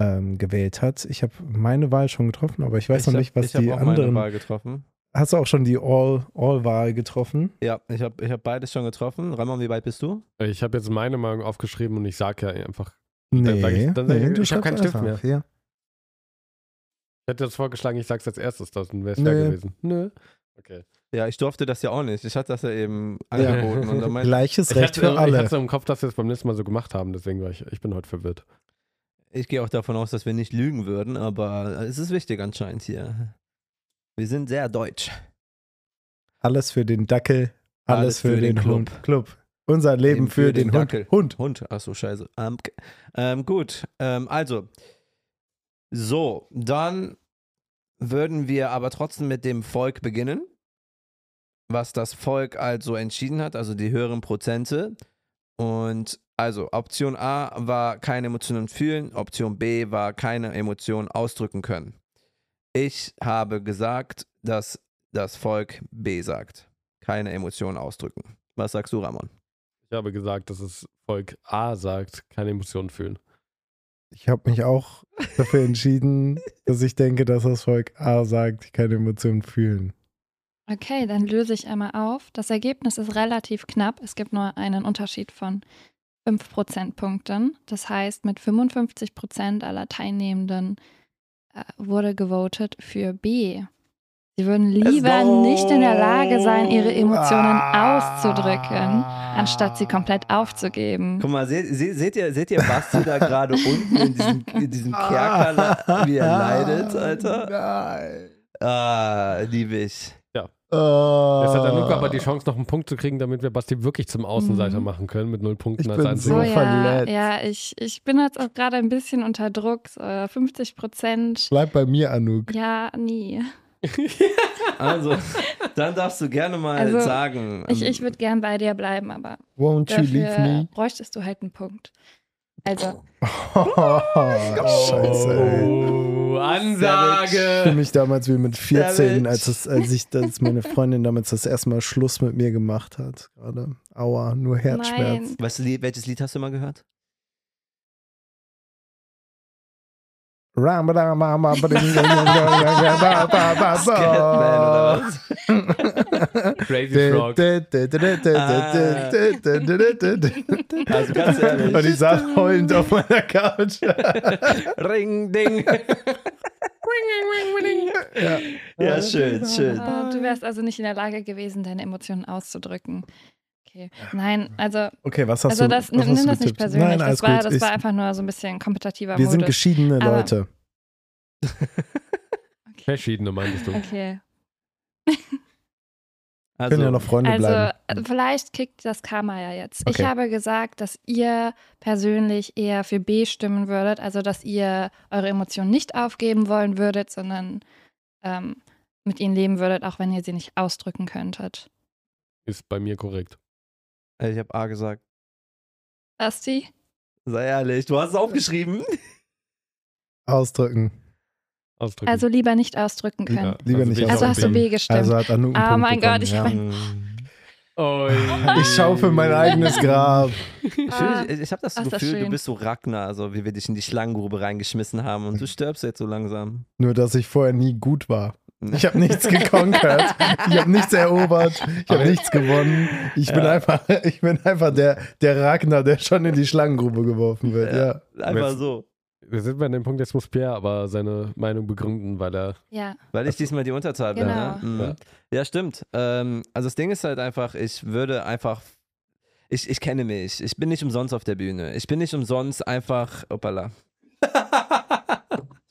ähm, gewählt hat. Ich habe meine Wahl schon getroffen, aber ich weiß ich noch hab- nicht, was ich die auch meine anderen. Wahl getroffen. Hast du auch schon die All- All-Wahl getroffen? Ja, ich habe ich hab beides schon getroffen. Ramon, wie weit bist du? Ich habe jetzt meine Meinung aufgeschrieben und ich sage ja einfach, Nee, sag ich- dann ich- nee du ich hab keinen Stift einfach. Ja. ich hätte jetzt vorgeschlagen, ich sag's als erstes, das wäre es fair gewesen. Nö. Okay. Ja, ich durfte das ja auch nicht. Ich hatte das ja eben angeboten. Und dann meinte Gleiches Ich Recht hatte, für ich alle. hatte so im Kopf, dass wir es beim nächsten Mal so gemacht haben, deswegen war ich, ich bin heute verwirrt. Ich gehe auch davon aus, dass wir nicht lügen würden, aber es ist wichtig anscheinend hier. Wir sind sehr deutsch. Alles für den Dackel, alles, Alles für, für den, den Club. Hund. Club. Unser Leben für, den, Hund. Dackel. Hund. Hund, achso, scheiße. Ähm, ähm, gut, ähm, also, so, dann würden wir aber trotzdem mit dem Volk beginnen. Was das Volk also entschieden hat, also die höheren Prozente. Und also, Option A war keine Emotionen fühlen, Option B war keine Emotionen ausdrücken können. Ich habe gesagt, dass das Volk B sagt. Keine Emotionen ausdrücken. Was sagst du, Ramon? Ich habe gesagt, dass es Volk A sagt, keine Emotionen fühlen. Ich habe mich auch dafür [laughs] entschieden, dass ich denke, dass das Volk A sagt, keine Emotionen fühlen. Okay, dann löse ich einmal auf. Das Ergebnis ist relativ knapp. Es gibt nur einen Unterschied von 5 Prozentpunkten. Das heißt, mit 55 Prozent aller Teilnehmenden äh, wurde gewotet für B. Sie würden lieber go. nicht in der Lage sein, ihre Emotionen Ah. auszudrücken, anstatt sie komplett aufzugeben. Guck mal, seht, seht, seht, ihr, seht ihr Basti da [laughs] gerade unten in diesem, in diesem Kerker, wie er [laughs] leidet, Alter? Nein. Ah, liebe ich. Jetzt hat Anouk aber die Chance, noch einen Punkt zu kriegen, damit wir Basti wirklich zum Außenseiter Mhm. machen können mit null Punkten Ich als bin Einziger. so ja, verletzt. ja, ich, ich bin jetzt auch gerade ein bisschen unter Druck. So 50 Prozent. Bleib bei mir, Anouk. Ja, nie. [laughs] Also, dann darfst du gerne mal Also, sagen. Ich, ähm, ich würde gern bei dir bleiben, aber Won't you leave dafür me? bräuchtest du halt einen Punkt. Also, [laughs] Scheiße, ey. Oh, Ich Ansage! fühle mich damals wie mit 14, Savage. als, es, als, ich, als meine Freundin damals das erste Mal Schluss mit mir gemacht hat. Gerade. Aua, nur Herzschmerz. nein. weißt du, welches Lied hast du mal gehört? Crazy Frog. Also ganz ehrlich. Und ich saß heulend auf meiner Couch. Ring, ding. ja. Ja, schön, schön. Äh, du wärst also nicht in der Lage gewesen, deine Emotionen auszudrücken. Okay. Nein, also, Okay, was hast also du das, was nimm, das nicht persönlich. Nein, das war, gut. das Ich, war einfach nur so ein bisschen kompetitiver wir sind Modus. geschiedene Aber- Leute. [laughs] Verschiedene meintest du. Okay. Wir [laughs] können ja noch Freunde Also, bleiben. vielleicht kickt das Karma ja jetzt. Okay. Ich habe gesagt, dass ihr persönlich eher für B stimmen würdet, also dass ihr eure Emotionen nicht aufgeben wollen würdet, sondern ähm, mit ihnen leben würdet, auch wenn ihr sie nicht ausdrücken könntet. Ist bei mir korrekt. Ich habe A gesagt. Basti? Sei ehrlich, du hast es aufgeschrieben. [laughs] Ausdrücken. Ausdrücken. Also lieber nicht ausdrücken können. Ja, lieber nicht will ich Also hast du. B gestimmt. Also hat Anouk einen Ah, mein Gott, ich ja. Oi. Ich schaufe mein eigenes Grab. [laughs] Ah. ich ich habe das Ach, ist das Gefühl, du bist so Ragnar, also wie wir dich in die Schlangengrube reingeschmissen haben und du [laughs] stirbst jetzt so langsam. Nur, dass ich vorher nie gut war. [laughs] Ich habe nichts gekonkert. Ich habe nichts erobert. Ich habe nichts gewonnen. Ich bin Ja. einfach, [laughs] ich bin einfach der, der Ragnar, der schon in die Schlangengrube geworfen wird. Ja. Ja. Einfach Jetzt- so. Wir sind bei dem Punkt, jetzt muss Pierre aber seine Meinung begründen, weil er. Ja, Weil ich diesmal die Unterzahl bin. Genau. Ne? Mhm. Ja. Ja. stimmt. Ähm, also das Ding ist halt einfach, ich würde einfach. Ich, ich kenne mich. Ich bin nicht umsonst auf der Bühne. Ich bin nicht umsonst einfach. Opala. [laughs]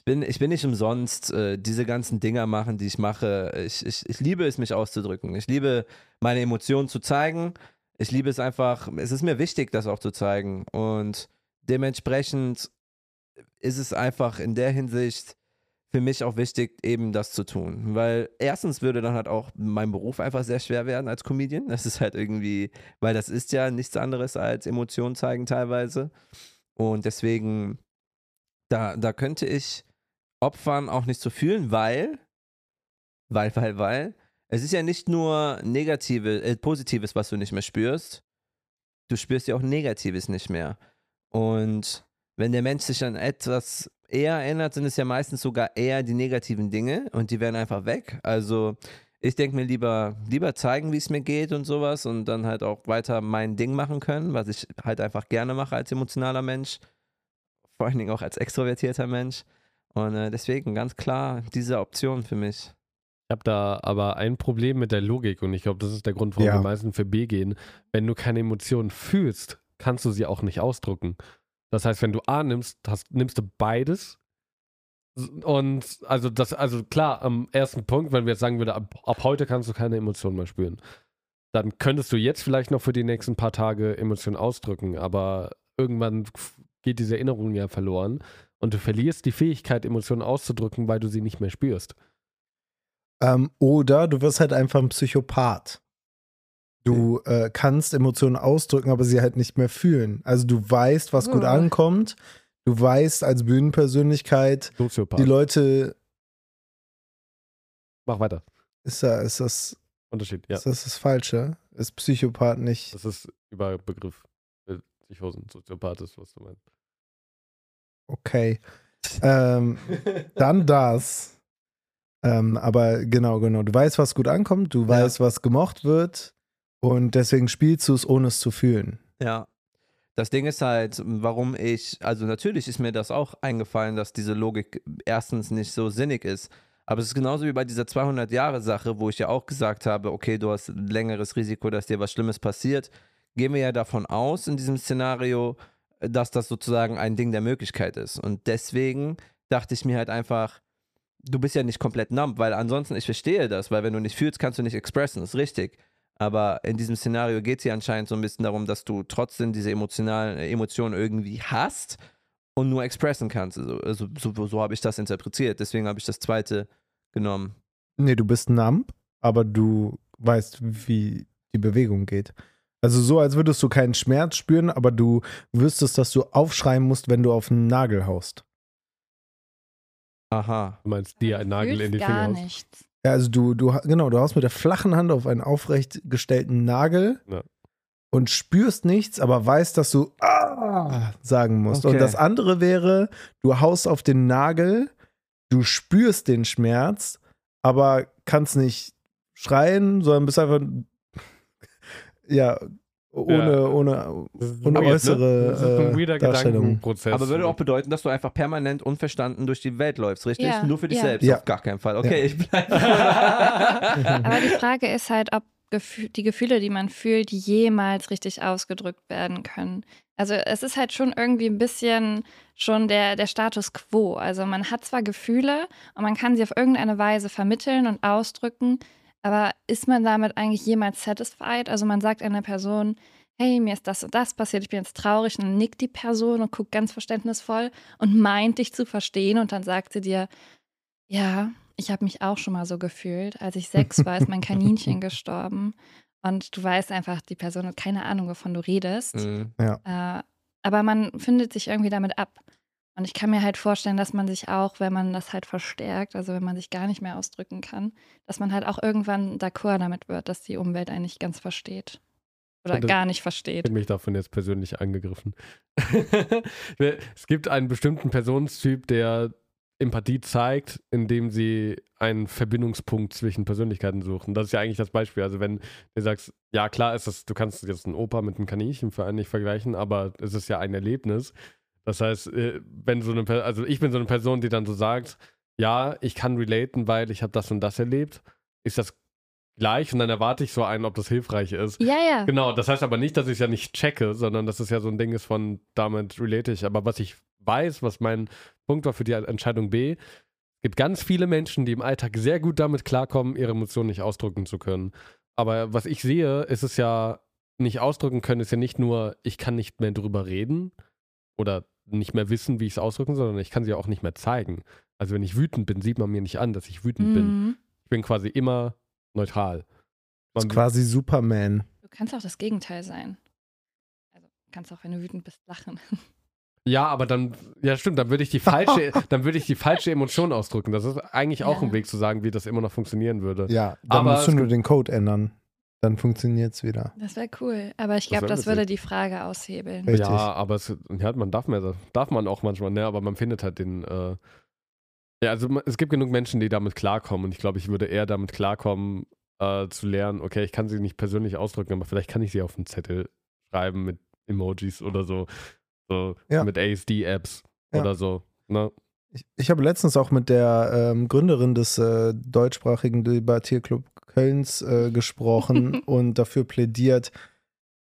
Bin, ich bin nicht umsonst äh, diese ganzen Dinger machen, die ich mache. Ich, ich, ich liebe es, mich auszudrücken. Ich liebe meine Emotionen zu zeigen. Ich liebe es einfach, es ist mir wichtig, das auch zu zeigen. Und dementsprechend ist es einfach in der Hinsicht für mich auch wichtig, eben das zu tun. Weil erstens würde dann halt auch mein Beruf einfach sehr schwer werden als Comedian. Das ist halt irgendwie, weil das ist ja nichts anderes als Emotionen zeigen teilweise. Und deswegen, da, da könnte ich opfern, auch nicht zu fühlen, weil, weil, weil, weil, es ist ja nicht nur Negative, äh, Positives, was du nicht mehr spürst, du spürst ja auch Negatives nicht mehr. Und wenn der Mensch sich an etwas eher erinnert, sind es ja meistens sogar eher die negativen Dinge und die werden einfach weg. Also ich denke mir lieber, lieber zeigen, wie es mir geht und sowas und dann halt auch weiter mein Ding machen können, was ich halt einfach gerne mache als emotionaler Mensch, vor allen Dingen auch als extrovertierter Mensch. Und äh, deswegen ganz klar diese Option für mich. Ich habe da aber ein Problem mit der Logik und ich glaube, das ist der Grund, warum Ja. die meisten für B gehen. Wenn du keine Emotionen fühlst, kannst du sie auch nicht ausdrücken. Das heißt, wenn du A nimmst, hast, nimmst du beides. Und also das, also klar, am ersten Punkt, wenn wir jetzt sagen würden, ab, ab heute kannst du keine Emotionen mehr spüren, dann könntest du jetzt vielleicht noch für die nächsten paar Tage Emotionen ausdrücken, aber irgendwann geht diese Erinnerung ja verloren und du verlierst die Fähigkeit, Emotionen auszudrücken, weil du sie nicht mehr spürst. Ähm, oder du wirst halt einfach ein Psychopath. Du äh, kannst Emotionen ausdrücken, aber sie halt nicht mehr fühlen. Also du weißt, was gut Oh. ankommt. Du weißt als Bühnenpersönlichkeit, Soziopath. die Leute, Mach weiter. ist, da, ist, das, Unterschied, ja. ist das das Falsche? Ist Psychopath nicht? Das ist Überbegriff. äh, Psychosen, Soziopath ist, was du meinst. Okay. [laughs] ähm, dann das. Ähm, aber genau, genau. Du weißt, was gut ankommt, du weißt, was gemocht wird und deswegen spielst du es, ohne es zu fühlen. Ja. Das Ding ist halt, warum ich, also natürlich ist mir das auch eingefallen, dass diese Logik erstens nicht so sinnig ist. Aber es ist genauso wie bei dieser 200-Jahre-Sache, wo ich ja auch gesagt habe, okay, du hast ein längeres Risiko, dass dir was Schlimmes passiert. Gehen wir ja davon aus in diesem Szenario, dass das sozusagen ein Ding der Möglichkeit ist. Und deswegen dachte ich mir halt einfach, du bist ja nicht komplett numb, weil ansonsten, ich verstehe das, weil wenn du nicht fühlst, kannst du nicht expressen, ist richtig. Aber in diesem Szenario geht es ja anscheinend so ein bisschen darum, dass du trotzdem diese emotionalen äh, Emotionen irgendwie hast und nur expressen kannst. Also, also so, so habe ich das interpretiert. Deswegen habe ich das zweite genommen. Nee, du bist numb, aber du weißt, wie die Bewegung geht. Also so, als würdest du keinen Schmerz spüren, aber du wüsstest, dass du aufschreien musst, wenn du auf einen Nagel haust. Aha. Du meinst dir einen Nagel in die Finger gar haust? nichts. Ja, also du, du, genau, du haust mit der flachen Hand auf einen aufrecht gestellten Nagel Ja. und spürst nichts, aber weißt, dass du ah sagen musst. Okay. Und das andere wäre, du haust auf den Nagel, du spürst den Schmerz, aber kannst nicht schreien, sondern bist einfach ja ohne, Ja. ohne, ohne weird, ne? äußere Das ist ein äh, weirder Darstellung. Gedankenprozess. Aber würde auch bedeuten, dass du einfach permanent unverstanden durch die Welt läufst, richtig? Ja, Nur für dich ja. selbst? Ja. Auf gar keinen Fall. Okay, Ja. ich bleibe. [laughs] Aber die Frage ist halt, ob die Gefühle, die man fühlt, jemals richtig ausgedrückt werden können. Also es ist halt schon irgendwie ein bisschen schon der, der Status quo. Also man hat zwar Gefühle und man kann sie auf irgendeine Weise vermitteln und ausdrücken, aber ist man damit eigentlich jemals satisfied? Also man sagt einer Person, hey, mir ist das und das passiert, ich bin jetzt traurig, und dann nickt die Person und guckt ganz verständnisvoll und meint dich zu verstehen und dann sagt sie dir, ja, ich habe mich auch schon mal so gefühlt. Als ich sechs war, ist mein [laughs] Kaninchen gestorben. Und du weißt einfach, die Person hat keine Ahnung, wovon du redest. Mhm. Äh, aber man findet sich irgendwie damit ab. Und ich kann mir halt vorstellen, dass man sich auch, wenn man das halt verstärkt, also wenn man sich gar nicht mehr ausdrücken kann, dass man halt auch irgendwann d'accord damit wird, dass die Umwelt einen nicht ganz versteht. Oder das- gar nicht Ich versteht. bin mich davon jetzt persönlich angegriffen. [laughs] es gibt einen bestimmten Personenstyp, der Empathie zeigt, indem sie einen Verbindungspunkt zwischen Persönlichkeiten suchen. Das ist ja eigentlich das Beispiel. Also wenn du sagst, ja klar ist das, du kannst jetzt einen Opa mit einem Kaninchen für einen nicht vergleichen, aber es ist ja ein Erlebnis. Das heißt, äh, wenn so eine, Per- also ich bin so eine Person, die dann so sagt, ja, ich kann relaten, weil ich habe das und das erlebt, ist das gleich und dann erwarte ich so einen, ob das hilfreich ist. Ja, ja. Genau, das heißt aber nicht, dass ich es ja nicht checke, sondern dass es ja so ein Ding ist von damit relate ich. Aber was ich weiß, was mein Punkt war für die Entscheidung B, es gibt ganz viele Menschen, die im Alltag sehr gut damit klarkommen, ihre Emotionen nicht ausdrücken zu können. Aber was ich sehe, ist es ja, nicht ausdrücken können, ist ja nicht nur, ich kann nicht mehr drüber reden oder nicht mehr wissen, wie ich es ausdrücken, sondern ich kann sie auch nicht mehr zeigen. Also wenn ich wütend bin, sieht man mir nicht an, dass ich wütend bin. Mhm. Ich bin quasi immer neutral. Das Man, ist quasi Superman. Du kannst auch das Gegenteil sein. Also du kannst auch, wenn du wütend bist, lachen. [laughs] Ja, aber dann, ja stimmt, dann würde ich die falsche, [laughs] dann würde ich die falsche Emotion ausdrücken. Das ist eigentlich auch Ja. ein Weg zu sagen, wie das immer noch funktionieren würde. Ja, dann Aber musst du nur den Code ändern. Dann funktioniert es wieder. Das wäre cool. Aber ich Das glaube, das, witzig. würde die Frage aushebeln. Richtig. Ja, aber es, ja, man darf mehr, darf man auch manchmal, ne, aber man findet halt den, äh, ja, also es gibt genug Menschen, die damit klarkommen und ich glaube, ich würde eher damit klarkommen, äh, zu lernen, okay, ich kann sie nicht persönlich ausdrücken, aber vielleicht kann ich sie auf einen Zettel schreiben mit Emojis oder so, so Ja. mit ASD-Apps Ja. oder so, ne? Ich, ich habe letztens auch mit der ähm, Gründerin des äh, deutschsprachigen Debattierclub Kölns äh, [laughs] gesprochen und dafür plädiert,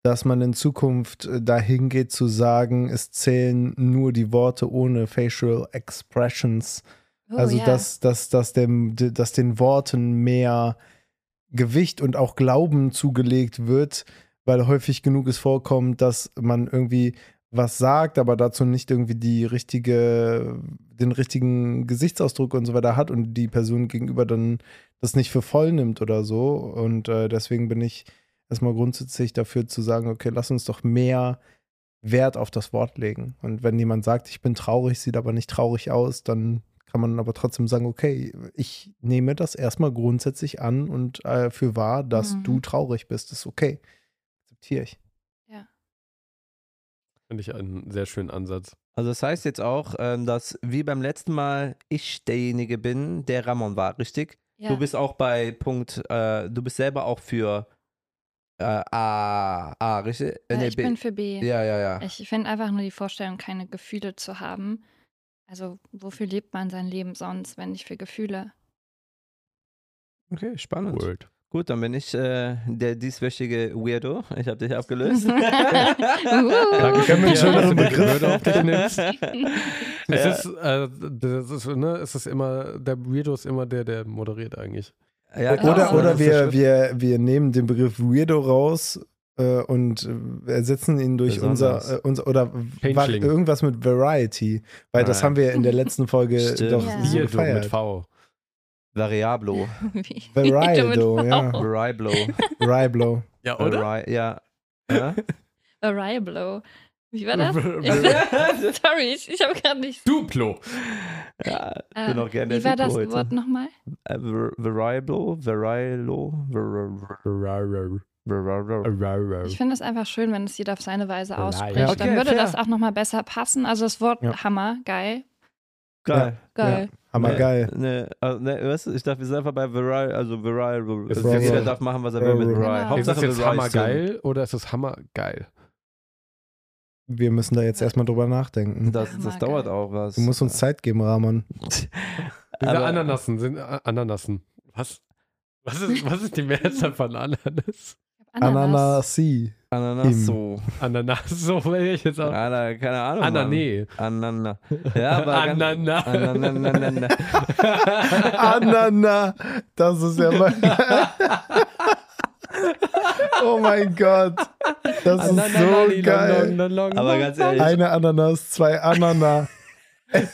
dass man in Zukunft äh, dahin geht zu sagen, es zählen nur die Worte ohne Facial Expressions. Oh, also ja. dass, dass, dass, dem, dass den Worten mehr Gewicht und auch Glauben zugelegt wird, weil häufig genug es vorkommt, dass man irgendwie was sagt, aber dazu nicht irgendwie die richtige, den richtigen Gesichtsausdruck und so weiter hat und die Person gegenüber dann das nicht für voll nimmt oder so. Und äh, deswegen bin ich erstmal grundsätzlich dafür zu sagen, okay, lass uns doch mehr Wert auf das Wort legen. Und wenn jemand sagt, ich bin traurig, sieht aber nicht traurig aus, dann kann man aber trotzdem sagen, okay, ich nehme das erstmal grundsätzlich an und äh, für wahr, dass Mhm. du traurig bist. Das ist okay. Akzeptiere ich. Finde ich einen sehr schönen Ansatz. Also das heißt jetzt auch, ähm, dass wie beim letzten Mal ich derjenige bin, der Ramon war, richtig? ja. Du bist auch bei Punkt, äh, du bist selber auch für äh, A, A, richtig? Äh, ja, nee, ich B. bin für B. ja, ja, ja. Ich finde einfach nur die Vorstellung, keine Gefühle zu haben. Also, wofür lebt man sein Leben sonst, wenn nicht für Gefühle? Okay, spannend. Word. Gut, dann bin ich äh, der dieswöchige Weirdo. Ich habe dich abgelöst. [laughs] Uh. Danke dir, schöneren dass du Begriff? Auf dich nimmst. [laughs] Es Ja. ist, äh, das ist, ne, es ist immer, der Weirdo ist immer der, der moderiert eigentlich. ja, Oder- Oder, das wir, wir, wir nehmen den Begriff Weirdo raus äh, und ersetzen ihn durch unser, äh, unser oder irgendwas mit Variety. Weil das Right. haben wir in der letzten Folge Stimmt. doch Ja. so Weirdo mit gefeiert. V. Variablo. [laughs] Mit [laughs] ja. Variablo. Riblo. Ja, Vari ja. ja? [laughs] Variablo. Wie war das? Ich, sorry, ich, ich habe gerade nicht. Duplo. ja, ich Äh, bin auch gerne wie war das heute. Wort nochmal? Äh, Var- Variablo, Varialo, Var- Var- Ich finde es einfach schön, wenn es jeder auf seine Weise ausspricht. Ja, Dann okay, würde fair. das auch nochmal besser passen. Also das Wort Ja. Hammer, geil. Geil. Geil. Hammer Nee, geil. Nee, also, nee, weißt du, ich dachte, wir sind einfach bei Viral, also Viral. Also das jeder jetzt- darf machen, was er will mit. Viral. Ist Ist Hauptsache das jetzt Viral hammergeil oder ist es hammergeil? Wir müssen da jetzt erstmal drüber nachdenken. Das, das dauert auch was. Du musst uns Zeit geben, Ramon. Diese Aber- Ananassen sind äh, Ananassen. Was? Was ist, was ist die Mehrzahl von Ananas? Ananasi. Ananas. Ananas, so will ich jetzt auch. Ana, keine Ahnung. Mann. Anane. Anana. Ja, aber ganz- Anana. Ananana. Anana. Das ist ja mal. oh mein Gott. Das ist so geil. Aber ganz ehrlich, Eine Ananas, zwei Anana. Es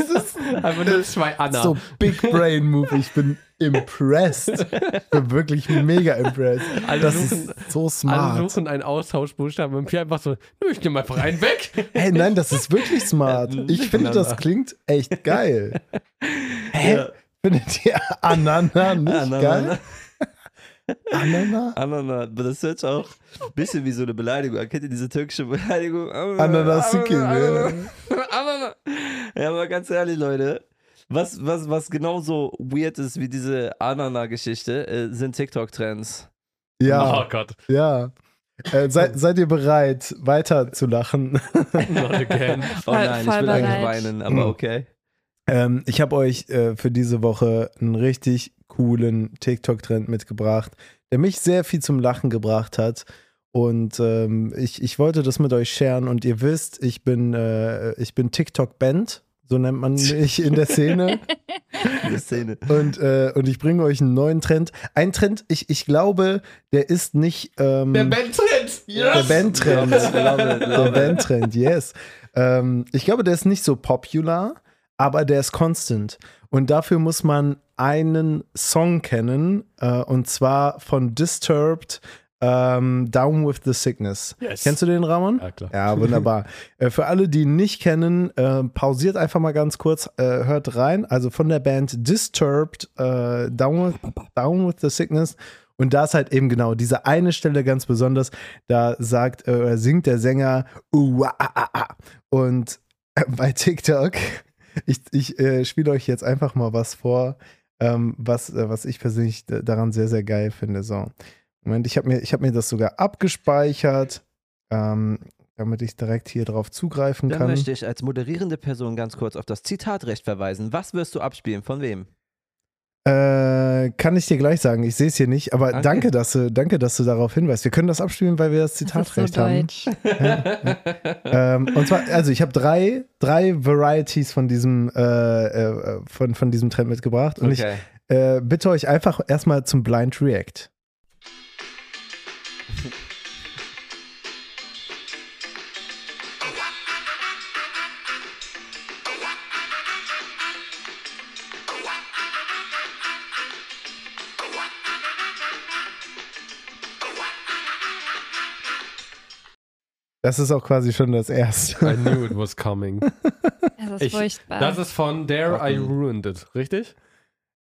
ist [laughs] Einfach nur zwei Anna. so Big Brain Move. Ich bin impressed. Ich bin wirklich mega impressed. Alle Das suchen- ist so Alle smart. suchen einen Austauschbuchstaben und Pierre einfach so, nö, ich nehme einfach einen weg. [laughs] Hey, nein, das ist wirklich smart. Ich finde, das klingt echt geil. [laughs] Hä? Ja. Findet ihr Anana nicht Anana. geil? Anana? Anana, aber das hört sich auch ein bisschen wie so eine Beleidigung. an. Kennt ihr diese türkische Beleidigung? Ananasiki, Anana. Anana. Ja, aber ganz ehrlich, Leute. Was, was, was genauso weird ist wie diese Anana-Geschichte, äh, sind TikTok-Trends. Ja, Oh Gott. ja. Äh, seid, seid ihr bereit, weiter zu lachen? [laughs] Not again. Oh nein, ich will eigentlich weinen, aber Hm. okay. Ähm, ich habe euch äh, für diese Woche einen richtig coolen TikTok-Trend mitgebracht, der mich sehr viel zum Lachen gebracht hat. Und ähm, ich, ich wollte das mit euch sharen und ihr wisst, ich bin, äh, ich bin TikTok-Band, so nennt man mich in der Szene. Diese Szene. Und, äh, und ich bringe euch einen neuen Trend. Ein Trend, ich, ich glaube, der ist nicht. Ähm, Der Bandtrend. der Bandtrend. Der. Bandtrend, yes. Ähm, ich glaube, der ist nicht so popular, aber der ist constant. Und dafür muss man einen Song kennen, äh, und zwar von Disturbed, ähm, Down with the Sickness. Yes. Kennst du den, Ramon? Ja, klar. Ja, wunderbar. [laughs] äh, für alle, die ihn nicht kennen, äh, pausiert einfach mal ganz kurz, äh, hört rein. Also von der Band Disturbed, äh, Down, with, Down with the Sickness. Und da ist halt eben genau diese eine Stelle ganz besonders. Da sagt, äh, singt der Sänger uh, ah, ah, ah. Und [laughs] bei TikTok, [laughs] ich, ich äh, spiele euch jetzt einfach mal was vor, ähm, was, äh, was ich persönlich daran sehr, sehr geil finde. So. Moment, ich habe mir, ich hab mir das sogar abgespeichert. Ähm, damit ich direkt hier drauf zugreifen Dann kann. möchte ich als moderierende Person ganz kurz auf das Zitatrecht verweisen. Was wirst du abspielen? Von wem? Äh, kann ich dir gleich sagen. Ich sehe es hier nicht, aber Danke. danke, dass du, danke, dass du darauf hinweist. Wir können das abspielen, weil wir das Das ist so Zitatrecht haben. deutsch. [laughs] Ähm, und zwar, also ich habe drei, drei Varieties von diesem, äh, äh, von, von diesem Trend mitgebracht. Und okay. ich äh, bitte euch einfach erstmal zum Blind React. Das ist auch quasi schon das erste. I knew it was coming. [laughs] Es ist Ich- furchtbar. Das ist von There I Ruined It, richtig?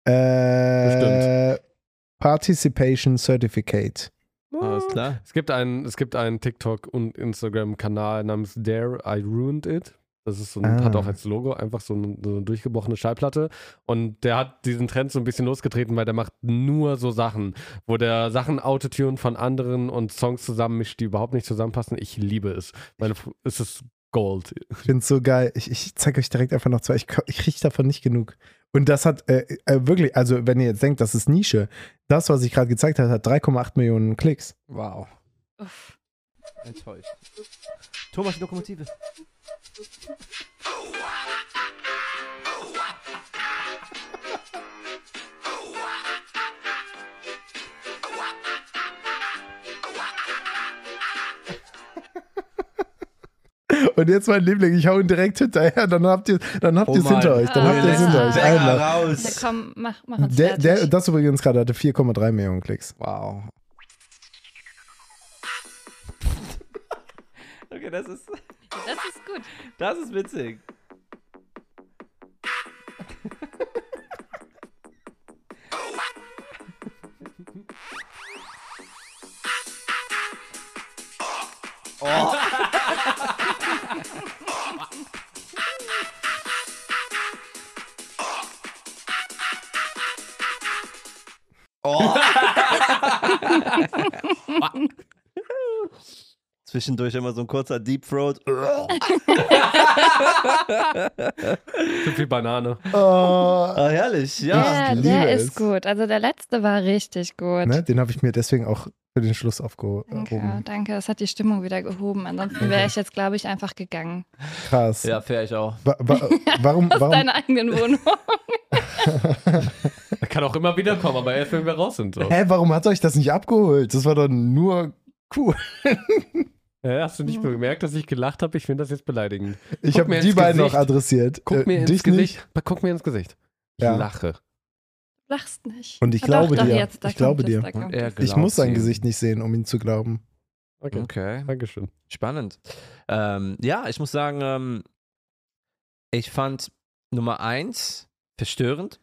Äh, Participation Certificate. Alles klar. Es gibt einen, es gibt einen TikTok- und Instagram-Kanal namens There I Ruined It. Das ist so ein, Ah. hat auch als Logo einfach so eine, so eine durchgebrochene Schallplatte. Und der hat diesen Trend so ein bisschen losgetreten, weil der macht nur so Sachen, wo der Sachen Autotune von anderen und Songs zusammenmischt, die überhaupt nicht zusammenpassen. Ich liebe es. Meine, es ist Gold. Ich finde es so geil. Ich, ich zeige euch direkt einfach noch zwei. Ich, ich kriege davon nicht genug. Und das hat äh, äh, wirklich, also wenn ihr jetzt denkt, das ist Nische, das, was ich gerade gezeigt habe, hat 3,8 Millionen Klicks. Wow. Uff. Enttäuscht. Thomas, die Lokomotive. Und jetzt mein Liebling, ich hau ihn direkt hinterher, dann habt ihr dann habt Oh ihr es hinter euch. Dann Ah. habt ihr es hinter euch. Einmal. Raus. komm, mach, mach uns Der, der, das übrigens gerade hatte 4,3 Millionen Klicks. Wow. Okay, das ist, das ist gut. das ist witzig. Oh. [laughs] [laughs] Zwischendurch immer so ein kurzer Deep Throat. Zu viel Banane. Oh, Ah, herrlich, ja. Ja, der ist es. gut. Also der letzte war richtig gut. ne? Den habe ich mir deswegen auch für den Schluss aufgehoben. Danke, danke. Das hat die Stimmung wieder gehoben. Ansonsten wäre ich jetzt, glaube ich, einfach gegangen. Krass. Ja, fair ich auch. Wa wa warum, [laughs] Aus warum, deiner eigenen Wohnung. [laughs] Er kann auch immer wieder kommen, aber erst wenn wir raus sind. So. hä, warum hat euch das nicht abgeholt? Das war doch nur cool. Ja, hast du nicht mehr gemerkt, dass ich gelacht habe? Ich finde das jetzt beleidigend. Ich habe mir die beiden Gesicht. noch adressiert. Guck Äh, mir ins dich Gesicht. Guck mir ins Gesicht. Ich Ja. lache. Lachst nicht. Und ich Ah, glaube doch, doch, dir. Jetzt, Ich glaube dir. Ich muss sein Gesicht nicht sehen, um ihn zu glauben. Okay. Okay. Dankeschön. Spannend. Ähm, ja, ich muss sagen, ähm, ich fand Nummer eins verstörend.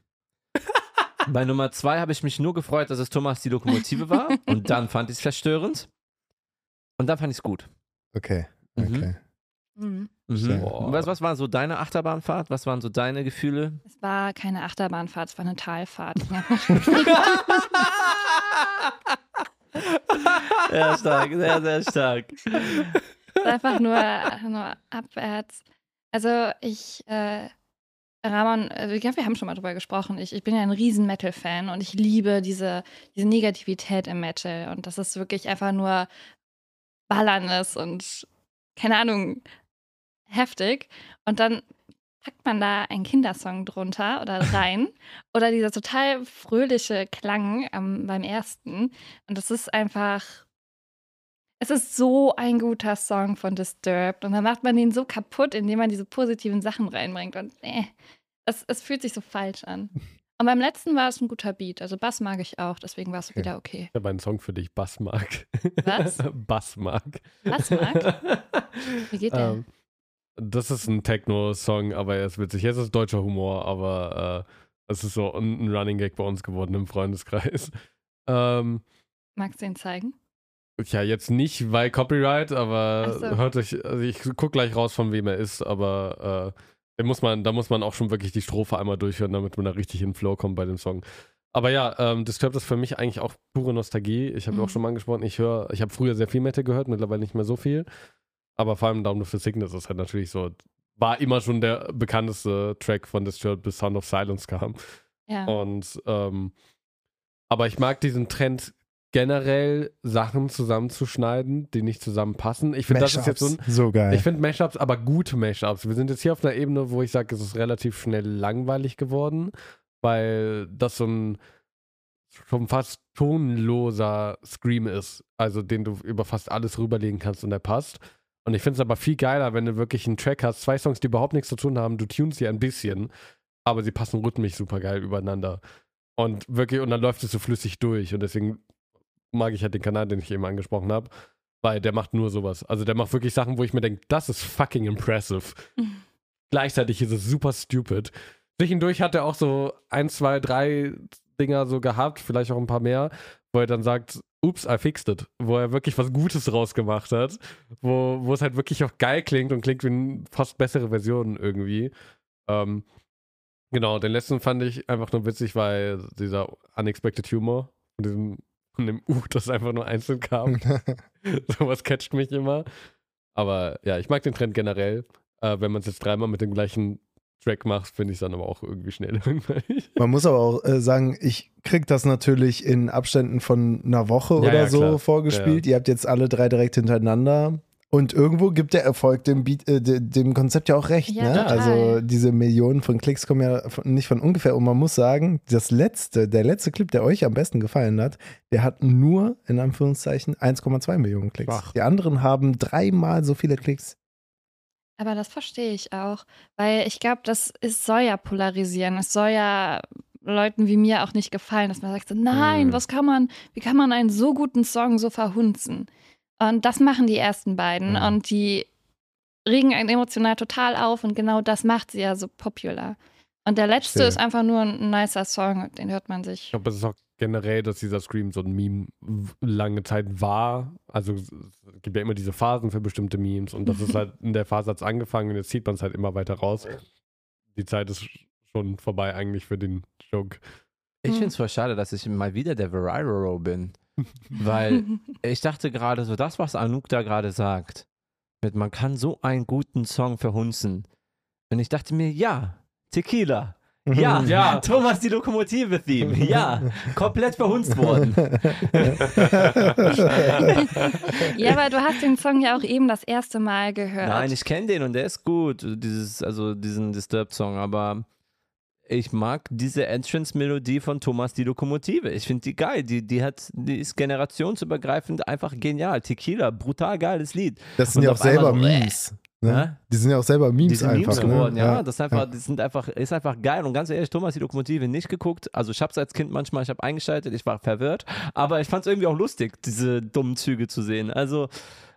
[laughs] Bei Nummer zwei habe ich mich nur gefreut, dass es Thomas die Lokomotive war. Und dann fand ich es verstörend. Und dann fand ich es gut. Okay. Mhm. Okay. Mhm. Mhm. Was, was war so deine Achterbahnfahrt? Was waren so deine Gefühle? Es war keine Achterbahnfahrt, es war eine Talfahrt. [laughs] Ja, stark, sehr, sehr stark. Einfach nur, nur abwärts. Also ich, äh, Ramon, äh, ich glaube, wir haben schon mal drüber gesprochen. Ich, ich bin ja ein riesen Metal-Fan und ich liebe diese, diese Negativität im Metal. Und das ist wirklich einfach nur Ballernes und keine Ahnung, heftig. Und dann packt man da einen Kindersong drunter oder [laughs] rein. oder dieser total fröhliche Klang am, beim ersten. Und das ist einfach. Es ist so ein guter Song von Disturbed. Und dann macht man ihn so kaputt, indem man diese positiven Sachen reinbringt. Und äh, es, es fühlt sich so falsch an. [laughs] Und beim letzten war es ein guter Beat. Also Bass mag ich auch, deswegen war es wieder okay. Ich habe einen Song für dich, Bassmark. Was? [laughs] Bassmark. Bassmark? [laughs] Wie geht der? Ähm, das ist ein Techno-Song, aber er ist witzig. Es ist deutscher Humor, aber äh, es ist so ein Running Gag bei uns geworden im Freundeskreis. [laughs] Ähm, Magst du ihn zeigen? ja, jetzt nicht, weil Copyright, aber so. hört euch, also ich guck gleich raus, von wem er ist, aber äh, da muss man, da muss man auch schon wirklich die Strophe einmal durchhören, damit man da richtig in den Flow kommt bei dem Song. Aber ja, ähm, Disturbed ist für mich eigentlich auch pure Nostalgie. Ich habe Mhm. auch schon mal angesprochen, ich höre, ich habe früher sehr viel Metal gehört, mittlerweile nicht mehr so viel. Aber vor allem Down of the Sickness ist halt natürlich so, war immer schon der bekannteste Track von Disturbed, bis Sound of Silence kam. Ja. Und ähm, aber ich mag diesen Trend generell Sachen zusammenzuschneiden, die nicht zusammenpassen. Ich finde, das ist jetzt so ein, so geil. ich finde Mashups, aber gute Mashups. Wir sind jetzt hier auf einer Ebene, wo ich sage, es ist relativ schnell langweilig geworden, weil das so ein schon fast tonloser Scream ist, also den du über fast alles rüberlegen kannst und der passt. Und ich finde es aber viel geiler, wenn du wirklich einen Track hast, zwei Songs, die überhaupt nichts zu tun haben, du tunst sie ein bisschen, aber sie passen rhythmisch super geil übereinander. Und wirklich, und dann läuft es so flüssig durch. Und deswegen mag ich halt den Kanal, den ich eben angesprochen habe, weil der macht nur sowas. Also der macht wirklich Sachen, wo ich mir denke, das ist fucking impressive. Mhm. [laughs] Gleichzeitig ist es super stupid. Zwischendurch hat er auch so ein, zwei, drei Dinger so gehabt, vielleicht auch ein paar mehr, wo er dann sagt, ups, I fixed it. Wo er wirklich was Gutes rausgemacht hat, wo, wo es halt wirklich auch geil klingt und klingt wie eine fast bessere Version irgendwie. Ähm, genau, den letzten fand ich einfach nur witzig, weil dieser Unexpected Humor von diesem von dem U, das einfach nur einzeln kam. [laughs] [laughs] Sowas catcht mich immer. Aber ja, ich mag den Trend generell. Äh, wenn man es jetzt dreimal mit dem gleichen Track macht, finde ich es dann aber auch irgendwie schnell [laughs] langweilig. Man muss aber auch äh, sagen, ich krieg das natürlich in Abständen von einer Woche Ja, oder ja, so klar. vorgespielt. Ihr habt jetzt alle drei direkt hintereinander. Und irgendwo gibt der Erfolg dem, Beat, äh, de- dem Konzept ja auch recht. Ja, ne? total. Also diese Millionen von Klicks kommen ja von, nicht von ungefähr. Und man muss sagen, das letzte, der letzte Clip, der euch am besten gefallen hat, der hat nur in Anführungszeichen 1,2 Millionen Klicks. Ach. Die anderen haben dreimal so viele Klicks. Aber das verstehe ich auch, weil ich glaube, das ist, soll ja polarisieren. Es soll ja Leuten wie mir auch nicht gefallen, dass man sagt so, nein, Mhm. was kann man, wie kann man einen so guten Song so verhunzen? Und das machen die ersten beiden Mhm. und die regen einen emotional total auf und genau das macht sie ja so popular. Und der letzte Verstehe. ist einfach nur ein nicer Song, den hört man sich. Ich glaube, es ist auch generell, dass dieser Scream so ein Meme lange Zeit war. Also es es gibt ja immer diese Phasen für bestimmte Memes und das ist halt [laughs] in der Phase hat es angefangen und jetzt zieht man es halt immer weiter raus. Die Zeit ist schon vorbei eigentlich für den Joke. Ich Mhm. finde es voll schade, dass ich mal wieder der Variro bin. Weil [laughs] ich dachte gerade so, das, was Anouk da gerade sagt, mit man kann so einen guten Song verhunzen. Und ich dachte mir, ja, Tequila. Ja, [laughs] Ja. [laughs] Thomas die Lokomotive-Theme. Ja, komplett verhunzt worden. ja, aber du hast den Song ja auch eben das erste Mal gehört. Nein, ich kenne den und der ist gut, dieses, also diesen Disturbed-Song, aber ich mag diese Entrance-Melodie von Thomas die Lokomotive. Ich finde die geil. Die, die, hat, die ist generationsübergreifend einfach genial. Tequila, brutal geiles Lied. Das sind Und ja auch selber äh, Memes. Ne? ne? Die sind ja auch selber Memes Die sind einfach. Memes ne? geworden, ja. Das ist einfach, die sind einfach, ist einfach geil. Und ganz ehrlich, Thomas die Lokomotive nicht geguckt. Also ich habe es als Kind manchmal, ich habe eingeschaltet, ich war verwirrt, aber ich fand es irgendwie auch lustig, diese dummen Züge zu sehen. Also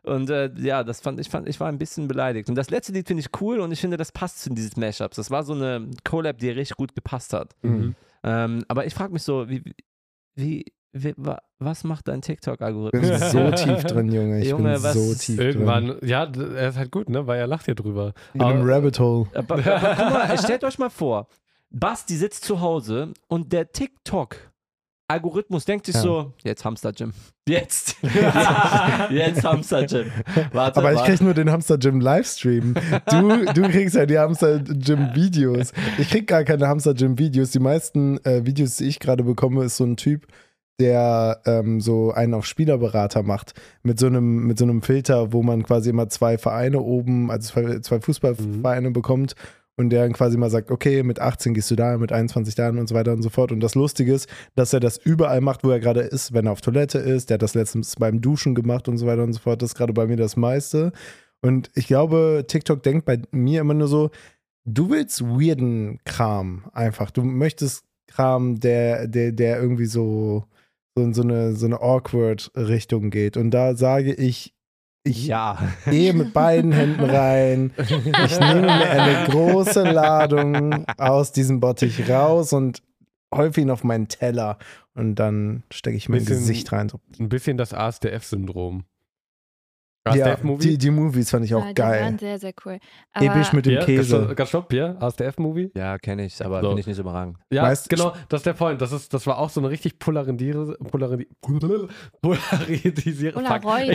und äh, ja, das fand ich fand ich war ein bisschen beleidigt. Und das letzte Lied finde ich cool und ich finde, das passt zu dieses Mashups. Das war so eine Collab, die richtig gut gepasst hat. Mhm. Ähm, aber ich frage mich so, wie, wie, wie wa, was macht dein Ich bin TikTok-Algorithmus? so [laughs] tief drin, Junge. Ich Junge, bin was so tief drin. Irgendwann, ja, d- er ist halt gut, ne? Weil er lacht hier drüber. In einem Aber- Rabbit Hole. Aber, aber guck mal, stellt euch mal vor, Basti sitzt zu Hause und der TikTok-Algorithmus denkt sich Ja. so, jetzt Hamster Jim. Jetzt. [laughs] jetzt Hamster Jim. Warte, Aber ich warte. krieg nur den Hamster Gym Livestream. Du, du kriegst ja die Hamster Gym Videos. Ich krieg gar keine Hamster Gym Videos. Die meisten äh, Videos, die ich gerade bekomme, ist so ein Typ, der ähm, so einen auf Spielerberater macht. Mit so einem, mit so einem Filter, wo man quasi immer zwei Vereine oben, also zwei, zwei Fußballvereine bekommt. Und der dann quasi mal sagt, okay, mit 18 gehst du da, mit 21 da und so weiter und so fort. Und das Lustige ist, dass er das überall macht, wo er gerade ist, wenn er auf Toilette ist. Der hat das letztens beim Duschen gemacht und so weiter und so fort. Das ist gerade bei mir das meiste. Und ich glaube, TikTok denkt bei mir immer nur so, du willst weirden Kram einfach. Du möchtest Kram, der, der, der irgendwie so, so in so eine, so eine awkward Richtung geht. Und da sage ich, ich Ja. gehe mit beiden Händen rein. Ich nehme mir eine große Ladung aus diesem Bottich raus und häufe ihn auf meinen Teller. Und dann stecke ich mein Bisschen- Gesicht rein. So. Ein bisschen das ASDF-Syndrom. Ja, die, die Movies fand ich auch Ja, die waren geil. sehr, sehr cool. Aber Episch mit dem ja, Käse. Ganz stopp, ja? ASDF-Movie? Ja, kenne ich, aber So. finde ich nicht so überragend. Ja, Weißt- genau, das ist der Point. Das, ist, das war auch so eine richtig polarisiere, polarisiere, [laughs] polarisierende Polaroidisierend.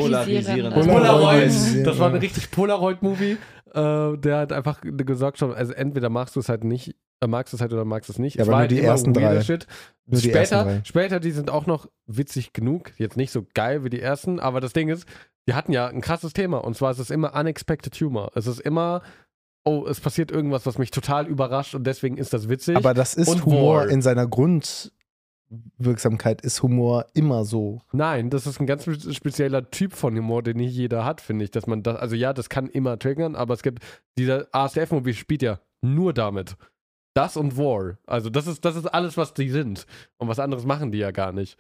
Polarisierend. Polaroid. Das war eine richtig Polaroid-Movie. Äh, der hat einfach gesagt schon, also entweder magst du es halt nicht, äh, magst du es halt oder magst du es nicht. Ja, es aber war nur halt die ersten drei. Shit. Nur die ersten Später, drei. später, die sind auch noch witzig genug. Jetzt nicht so geil wie die ersten, aber das Ding ist, die hatten ja ein krasses Thema. Und zwar ist es immer unexpected humor. Es ist immer, oh, es passiert irgendwas, was mich total überrascht und deswegen ist das witzig. Aber das ist Und Humor in seiner Grundwirksamkeit, ist Humor immer so. Nein, das ist ein ganz spe- spezieller Typ von Humor, den nicht jeder hat, finde ich. Dass man das, also ja, das kann immer triggern, aber es gibt, dieser ASDF-Movie spielt ja nur damit. Das und War. Also das ist, das ist alles, was die sind. Und was anderes machen die ja gar nicht.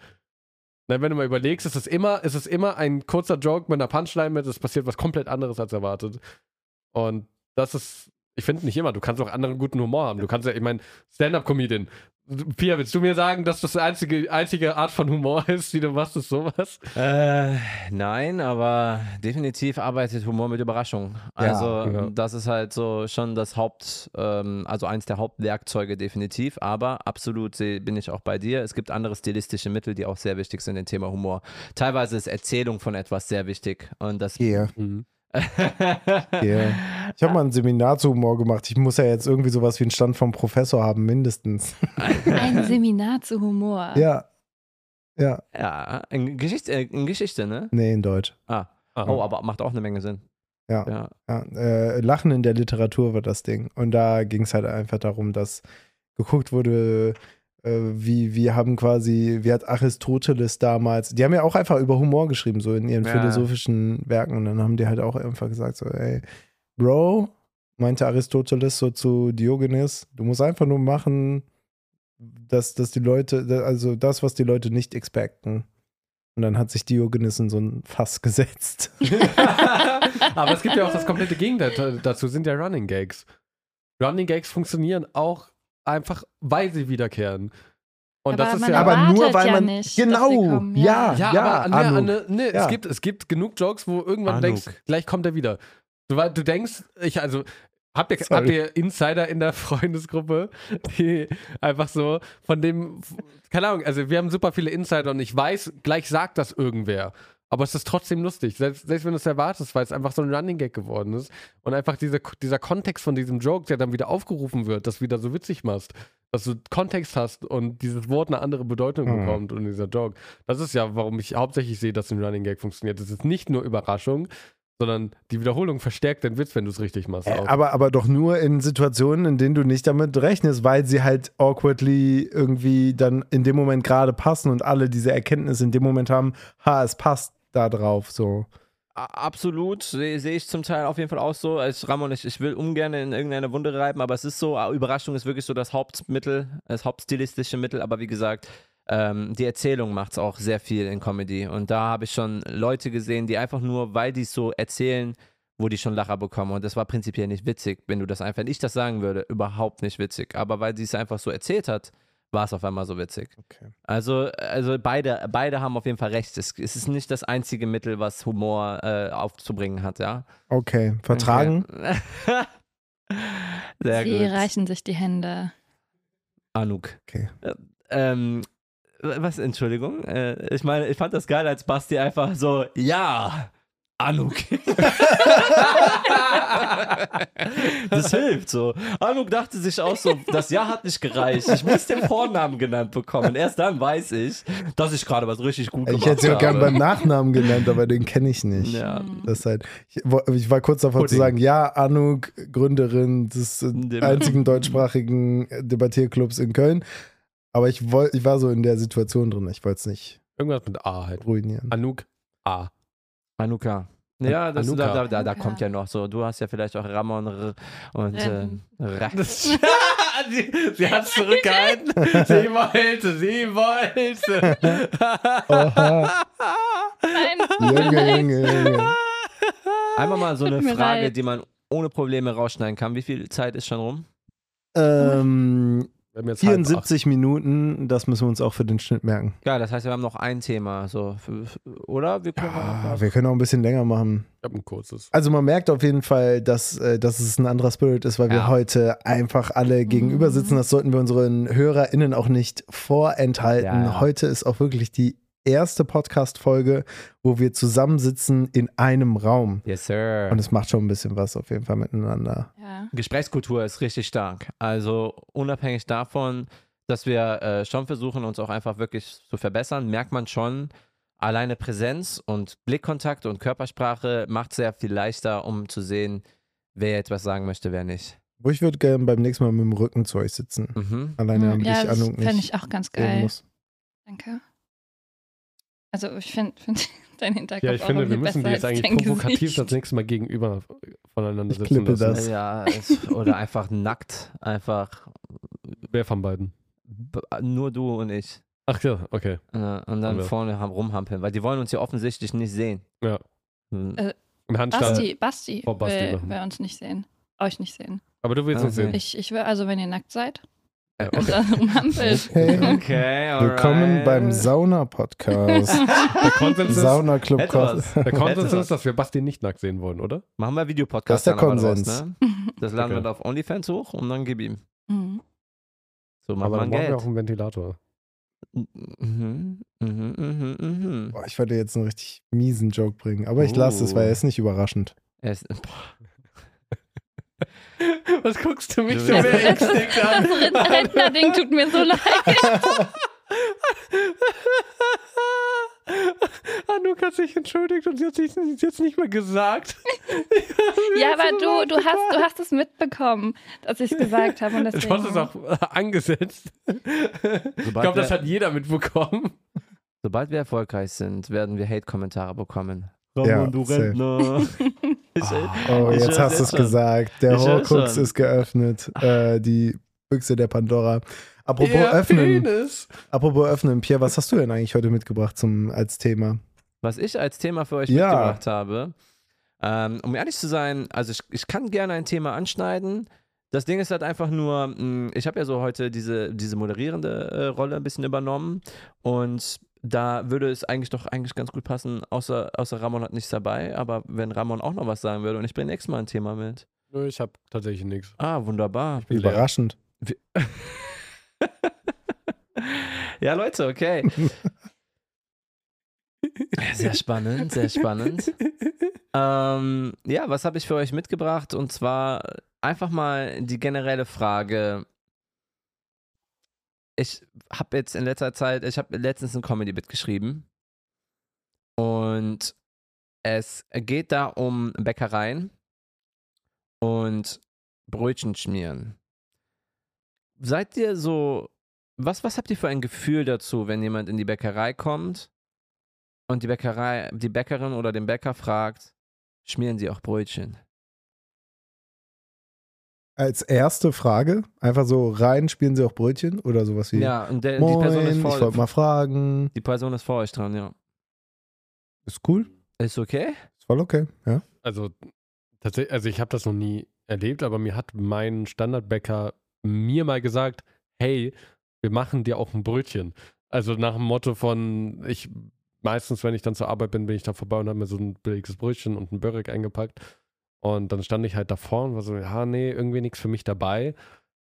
Na, wenn du mal überlegst, ist es immer, ist es immer ein kurzer Joke mit einer Punchline mit, es passiert was komplett anderes als erwartet. Und das ist, ich finde nicht immer, du kannst auch anderen guten Humor haben. Du kannst ja, ich meine, Stand-Up-Comedian. Pia, willst du mir sagen, dass das die einzige, einzige Art von Humor [laughs] ist, die du machst, ist sowas? Äh, nein, aber definitiv arbeitet Humor mit Überraschung. Also ja. das ist halt so schon das Haupt, ähm, also eins der Hauptwerkzeuge definitiv, aber absolut bin ich auch bei dir. Es gibt andere stilistische Mittel, die auch sehr wichtig sind im Thema Humor. Teilweise ist Erzählung von etwas sehr wichtig und das Yeah, Mhm. [laughs] yeah. Ich habe mal ein Seminar zu Humor gemacht. Ich muss ja jetzt irgendwie sowas wie einen Stand vom Professor haben, mindestens. [laughs] ein Seminar zu Humor. Ja. Ja, Ja, in Geschichte, äh, in Geschichte, ne? nee, in Deutsch. Ah. Ah. Oh, aber macht auch eine Menge Sinn. Ja. Ja. Ja, äh, Lachen in der Literatur war das Ding. Und da ging es halt einfach darum, dass geguckt wurde, wie, wie haben quasi, wie hat Aristoteles damals, die haben ja auch einfach über Humor geschrieben, so in ihren Ja. philosophischen Werken. Und dann haben die halt auch einfach gesagt, so, ey, Bro, meinte Aristoteles so zu Diogenes, du musst einfach nur machen, dass, dass die Leute, also das, was die Leute nicht expecten. Und dann hat sich Diogenes in so ein Fass [laughs] gesetzt. [laughs] Aber es gibt ja auch das komplette Gegenteil dazu, sind ja Running Gags. Running Gags funktionieren auch einfach, weil sie wiederkehren. Und Aber das ist man ja. aber nur weil ja man nicht, dass sie genau kommen, ja ja. ja, aber ne, Anouk. ne, ne, Ja. es, gibt, es gibt genug Jokes, wo irgendwann Anouk. denkst, gleich kommt er wieder. Du, du denkst, ich, also, habt ihr, Sorry. habt ihr Insider in der [laughs] Freundesgruppe, die einfach so von dem, keine Ahnung, also wir haben super viele Insider und ich weiß, gleich sagt das irgendwer. Aber es ist trotzdem lustig, selbst, selbst wenn du es erwartest, weil es einfach so ein Running Gag geworden ist. Und einfach diese, dieser Kontext von diesem Joke, der dann wieder aufgerufen wird, das wieder so witzig machst. Dass du Kontext hast und dieses Wort eine andere Bedeutung Mhm. bekommt und dieser Joke. Das ist ja, warum ich hauptsächlich sehe, dass ein Running Gag funktioniert. Es ist nicht nur Überraschung, sondern die Wiederholung verstärkt den Witz, wenn du es richtig machst. Äh, aber, aber doch nur in Situationen, in denen du nicht damit rechnest, weil sie halt awkwardly irgendwie dann in dem Moment gerade passen und alle diese Erkenntnis in dem Moment haben, ha, es passt da drauf, so. Absolut, sehe seh ich zum Teil auf jeden Fall auch so. Als Ramon, ich, ich will ungern in irgendeine Wunde reiben, aber es ist so, Überraschung ist wirklich so das Hauptmittel, das hauptstilistische Mittel, aber wie gesagt, ähm, die Erzählung macht es auch sehr viel in Comedy. Und da habe ich schon Leute gesehen, die einfach nur, weil die es so erzählen, wo die schon Lacher bekommen. Und das war prinzipiell nicht witzig, wenn du das einfach, wenn ich das sagen würde, überhaupt nicht witzig. Aber weil sie es einfach so erzählt hat, war es auf einmal so witzig. Okay. Also, also beide, beide haben auf jeden Fall recht. Es, es ist nicht das einzige Mittel, was Humor äh, aufzubringen hat, ja. Okay, vertragen. Okay. [laughs] Sehr Sie gut. reichen sich die Hände. Anouk. Okay. Ähm, was, Entschuldigung? Äh, ich meine, ich fand das geil, als Basti einfach so, ja, Anouk. [laughs] das hilft so. Anouk dachte sich auch so, das Ja hat nicht gereicht. Ich muss den Vornamen genannt bekommen. Erst dann weiß ich, dass ich gerade was richtig gut gemacht Ich hätte sie auch habe. gern beim Nachnamen genannt, aber den kenne ich nicht. Ja. Das ist halt, ich, war kurz davor zu Pudding. sagen, ja, Anouk, Gründerin des Dem- einzigen deutschsprachigen Debattierclubs in Köln. Aber ich, woll, ich war so in der Situation drin, ich wollte es nicht Irgendwas mit A halt. ruinieren. Anouk A. Anuka. Ja, das, Anuka. Da, da, da, kommt ja noch so. Du hast ja vielleicht auch Ramon R und äh, [laughs] [laughs] sie, sie hat es zurückgehalten. Sie wollte, sie wollte. Oha. Nein. Junge, Junge, Junge. Einmal mal so eine Frage, leid. die man ohne Probleme rausschneiden kann. Wie viel Zeit ist schon rum? Ähm, Wir haben jetzt halb 74 Minuten, das müssen wir uns auch für den Schnitt merken. Ja, das heißt, wir haben noch ein Thema. So, für, für- oder? Wir können Ja, auch wir können auch ein bisschen länger machen. Ich habe ein kurzes. Also man merkt auf jeden Fall, dass, äh, dass es ein anderer Spirit ist, weil wir Ja. heute einfach alle gegenüber sitzen. Das sollten wir unseren HörerInnen auch nicht vorenthalten. Ja, ja. Heute ist auch wirklich die erste Podcast-Folge, wo wir zusammensitzen in einem Raum. Yes, sir. Und es macht schon ein bisschen was auf jeden Fall miteinander. Ja. Gesprächskultur ist richtig stark. Also unabhängig davon, dass wir äh, schon versuchen, uns auch einfach wirklich zu verbessern, merkt man schon, alleine Präsenz und Blickkontakt und Körpersprache macht sehr viel leichter, um zu sehen, wer etwas sagen möchte, wer nicht. Wo ich würde gerne beim nächsten Mal mit dem Rücken zu euch sitzen. Mhm. Alleine damit ja, ich das Anuk fände ich auch ganz geil. muss. Danke. Also ich finde find [laughs] dein Hinterkopf Ja, ich auch finde, wir müssen die jetzt eigentlich provokativ Gesicht. das nächste Mal gegenüber voneinander Ich sitzen lassen. das. Ja, es, oder einfach nackt, einfach Wer von beiden? b- nur du und ich. Ach ja, okay. Äh, und dann vorne ham- rumhampeln, weil die wollen uns ja offensichtlich nicht sehen. Ja. Hm. Äh. Basti, Basti, Vor Basti will, will uns nicht sehen. Euch nicht sehen. Aber du willst Ah, uns sehen. Ich, ich will, also wenn ihr nackt seid [laughs] okay. dann rumhampelt. Okay. Okay, alright. Willkommen beim Sauna-Podcast. [laughs] Der Konsens ist, Sauna-Club. Hätte was. der Konsens ist, dass wir Basti nicht nackt sehen wollen, oder? Machen wir Das Videopodcast. ist der Konsens. Raus, ne? Das laden Okay. wir dann auf OnlyFans hoch und dann gib ihm. Mhm. So Aber dann man brauchen wir Geld. auch einen Ventilator. Mhm, mhm, mhm, mhm. Boah, ich wollte jetzt einen richtig miesen Joke bringen, aber ich lasse es, Oh. weil er ist nicht überraschend. Er ist, boah, [laughs] Was guckst du mich Du so beängstigt Das an? Rind- Rentner-Ding tut mir so leid. [laughs] Anouk hat sich entschuldigt und sie hat sich jetzt nicht mehr gesagt. [laughs] Ja, aber du, du, hast, du hast es mitbekommen, dass ich es gesagt habe. Und Du deswegen, hast es auch angesetzt. Ich glaube, das hat jeder mitbekommen. sobald wir erfolgreich sind, werden wir Hate-Kommentare bekommen. Ja, du. Rentner. [laughs] Ich- Oh, jetzt hast du es gesagt. Der Horcrux ist geöffnet. Äh, die Büchse der Pandora. Apropos Ihr öffnen. Penis. Apropos öffnen. Pierre, was hast du denn eigentlich heute mitgebracht zum, als Thema? Was ich als Thema für euch Ja. mitgebracht habe, ähm, um ehrlich zu sein, also ich, ich kann gerne ein Thema anschneiden. Das Ding ist halt einfach nur, mh, ich habe ja so heute diese, diese moderierende äh, Rolle ein bisschen übernommen und da würde es eigentlich doch eigentlich ganz gut passen, außer, außer Ramon hat nichts dabei, aber wenn Ramon auch noch was sagen würde und ich bringe nächstes Mal ein Thema mit. Nö, ich habe tatsächlich nichts. Ah, wunderbar. Überraschend. [laughs] Ja, Leute, okay. [laughs] Sehr spannend, sehr spannend. Ähm, ja, was habe ich für euch mitgebracht? Und zwar einfach mal die generelle Frage. Ich habe jetzt in letzter Zeit, ich habe letztens ein Comedy-Bit geschrieben. Und es geht da um Bäckereien und Brötchen schmieren. Seid ihr so, was, was habt ihr für ein Gefühl dazu, wenn jemand in die Bäckerei kommt und die Bäckerei, die Bäckerin oder den Bäcker fragt, schmieren sie auch Brötchen? Als erste Frage, einfach so rein, spielen sie auch Brötchen oder sowas wie Ja, und der, die Moin, Person ist ich vor, wollte mal fragen. die Person ist vor euch dran, ja. Ist cool, Ist okay? ist voll okay, ja. Also, tatsächlich, also ich habe das noch nie erlebt, aber mir hat mein Standardbäcker mir mal gesagt, hey, wir machen dir auch ein Brötchen. Also nach dem Motto von, ich meistens, wenn ich dann zur Arbeit bin, bin ich da vorbei und habe mir so ein billiges Brötchen und ein Börek eingepackt. Und dann stand ich halt davor und war so, ja, nee, irgendwie nichts für mich dabei.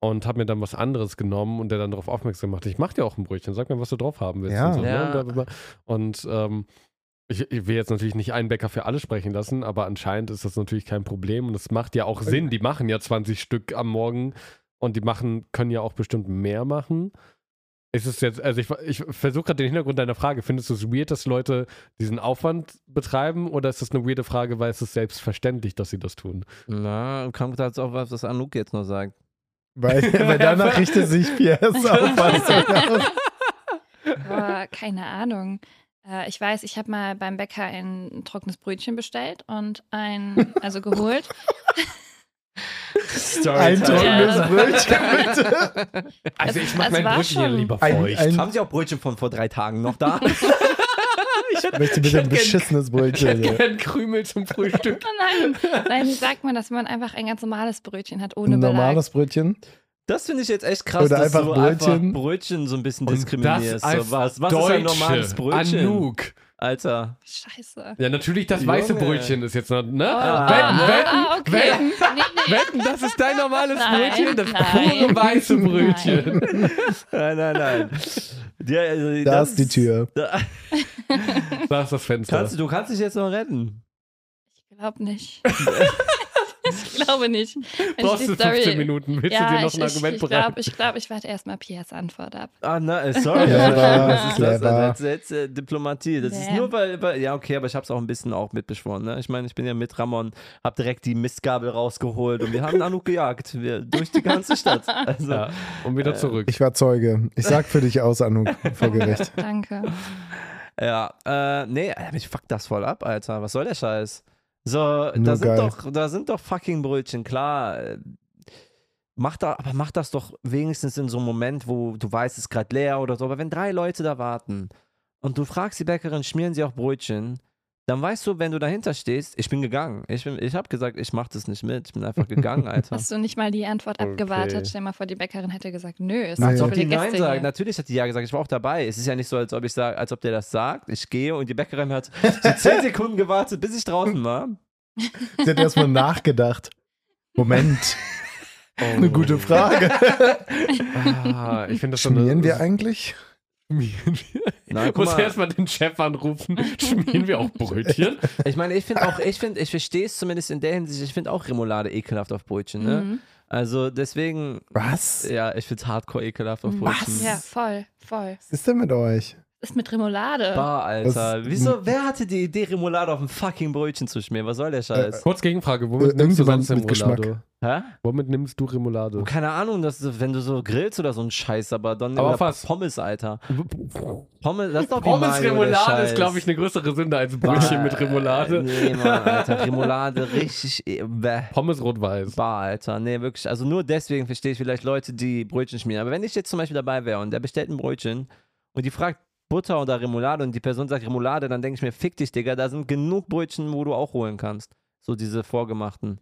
Und habe mir dann was anderes genommen und der dann darauf aufmerksam gemacht, ich mach dir auch ein Brötchen, sag mir, was du drauf haben willst. Ja. Und, so, ne? Ja. und, blablabla. und ähm, ich, ich will jetzt natürlich nicht einen Bäcker für alle sprechen lassen, aber anscheinend ist das natürlich kein Problem und es macht ja auch Sinn. Die machen ja 20 Stück am Morgen und die machen, können ja auch bestimmt mehr machen. Ist es jetzt, also ich, ich versuche gerade den Hintergrund deiner Frage. Findest du es weird, dass Leute diesen Aufwand betreiben oder ist das eine weirde Frage, weil es ist selbstverständlich, dass sie das tun? Na, kommt jetzt auch was, was Anouk jetzt noch sagt. Weil, weil danach richtet sich Auffassung [laughs] auf. Boah, keine Ahnung. Äh, ich weiß, ich habe mal beim Bäcker ein trockenes Brötchen bestellt und ein, also geholt. [laughs] Ein trockenes Ja. Brötchen, [laughs] bitte. Also ich mag es mein Brötchen schon- lieber Ein- feucht. ein- Haben Sie auch Brötchen von vor drei Tagen noch da? [laughs] Ich möchte bitte ein beschissenes [laughs] ich Brötchen. hätte hier. gern Krümel zum Frühstück. Oh nein, nein, wie sagt man, dass man einfach ein ganz normales Brötchen hat, ohne Ein Belag? normales Brötchen. Das finde ich jetzt echt krass, Oder dass einfach du Brötchen. einfach Brötchen so ein bisschen diskriminierst. als So, was was ist ein normales Brötchen? Anouk. Alter. Scheiße. Ja, natürlich, das weiße Junge. Brötchen ist jetzt noch, ne? Ah. wetten, wetten, ah, okay. wetten, Nee, nee. wetten, das ist dein normales Nein, Brötchen, das nein, pure weiße Brötchen. Nein, nein, nein. Ja, also, Da das ist die Tür. Da, Da ist das Fenster. kannst, du du kannst dich jetzt noch retten. Ich glaube nicht. [laughs] [laughs] ich glaube nicht. Wenn ich Brauchst du Story- 15 Minuten? Willst ja, du dir noch ich, ein ich, Argument ich bereiten? glaube, ich, glaub, ich warte erstmal Piers Antwort ab. Ah, na, [laughs] äh, sorry. Das ist das, das ist jetzt äh, Diplomatie. Das ist Nee. nur, weil, weil, ja, okay, aber ich habe es auch ein bisschen auch mitbeschworen. Ne? Ich meine, ich bin ja mit Ramon, habe direkt die Mistgabel rausgeholt und wir haben Anouk gejagt. Wir, durch die ganze Stadt. [laughs] Also, Ja, und wieder zurück. Ich war Zeuge. Ich sag für dich aus, Anouk, vor Gericht. Danke. Ja, äh, nee, Alter, mich fuckt das voll ab, Alter. Was soll der Scheiß? So, Nur da sind, geil. doch, da sind doch fucking Brötchen, klar. Mach da, aber mach das doch wenigstens in so einem Moment, wo du weißt, es ist gerade leer oder so. Aber wenn drei Leute da warten und du fragst die Bäckerin, schmieren sie auch Brötchen, dann weißt du, wenn du dahinter stehst, ich bin gegangen. Ich, bin, ich habe gesagt, ich mach das nicht mit. Ich bin einfach gegangen, [laughs] Alter. Hast du nicht mal die Antwort Okay. abgewartet? Stell mal vor, die Bäckerin hätte gesagt, nö, ist Nee. Als für ob die die Nein Gäste sagt. Natürlich hat die Ja gesagt, ich war auch dabei. Es ist ja nicht so, als ob ich sage, als ob der das sagt. Ich gehe und die Bäckerin hat so zehn [laughs] Sekunden gewartet, bis ich draußen war. Sie hat erstmal nachgedacht. Moment, Oh. [laughs] eine gute Frage. Ah, ich finde das schon Schmieren eine, wir eigentlich? Schmieren wir? Na, muss mal. erstmal den Chef anrufen. [laughs] Schmieren wir auch Brötchen? Ich meine, ich finde auch, ich finde, ich verstehe es zumindest in der Hinsicht, ich finde auch Remoulade ekelhaft auf Brötchen, ne? Mhm. Also deswegen, Was? ja, ich finde es hardcore ekelhaft auf. Brötchen. Ja, voll, voll. Was ist denn mit euch? Ist mit Remoulade. Bah, Alter. Das- Wieso, wer hatte die Idee, Remoulade auf ein fucking Brötchen zu schmieren? Was soll der Scheiß? Kurz Gegenfrage, womit Äh, nimmst du sonst. Remoulade? Hä? Womit nimmst du Remoulade? Oh, keine Ahnung, das, wenn du so grillst oder so ein Scheiß, aber dann Aber was? Pommes, Alter. Pommes, das ist doch Pommes Remoulade ist, glaube ich, eine größere Sünde als Brötchen mit Remoulade. Nee, Mann, Alter. Remoulade richtig. eh, Bäh. Pommes rot-weiß. Bar, Alter. Nee, wirklich. Also nur deswegen verstehe ich vielleicht Leute, die Brötchen schmieren. Aber wenn ich jetzt zum Beispiel dabei wäre und der bestellt ein Brötchen und die fragt Butter oder Remoulade und die Person sagt Remoulade, dann denke ich mir, fick dich, Digga, da sind genug Brötchen, wo du auch holen kannst. So diese vorgemachten.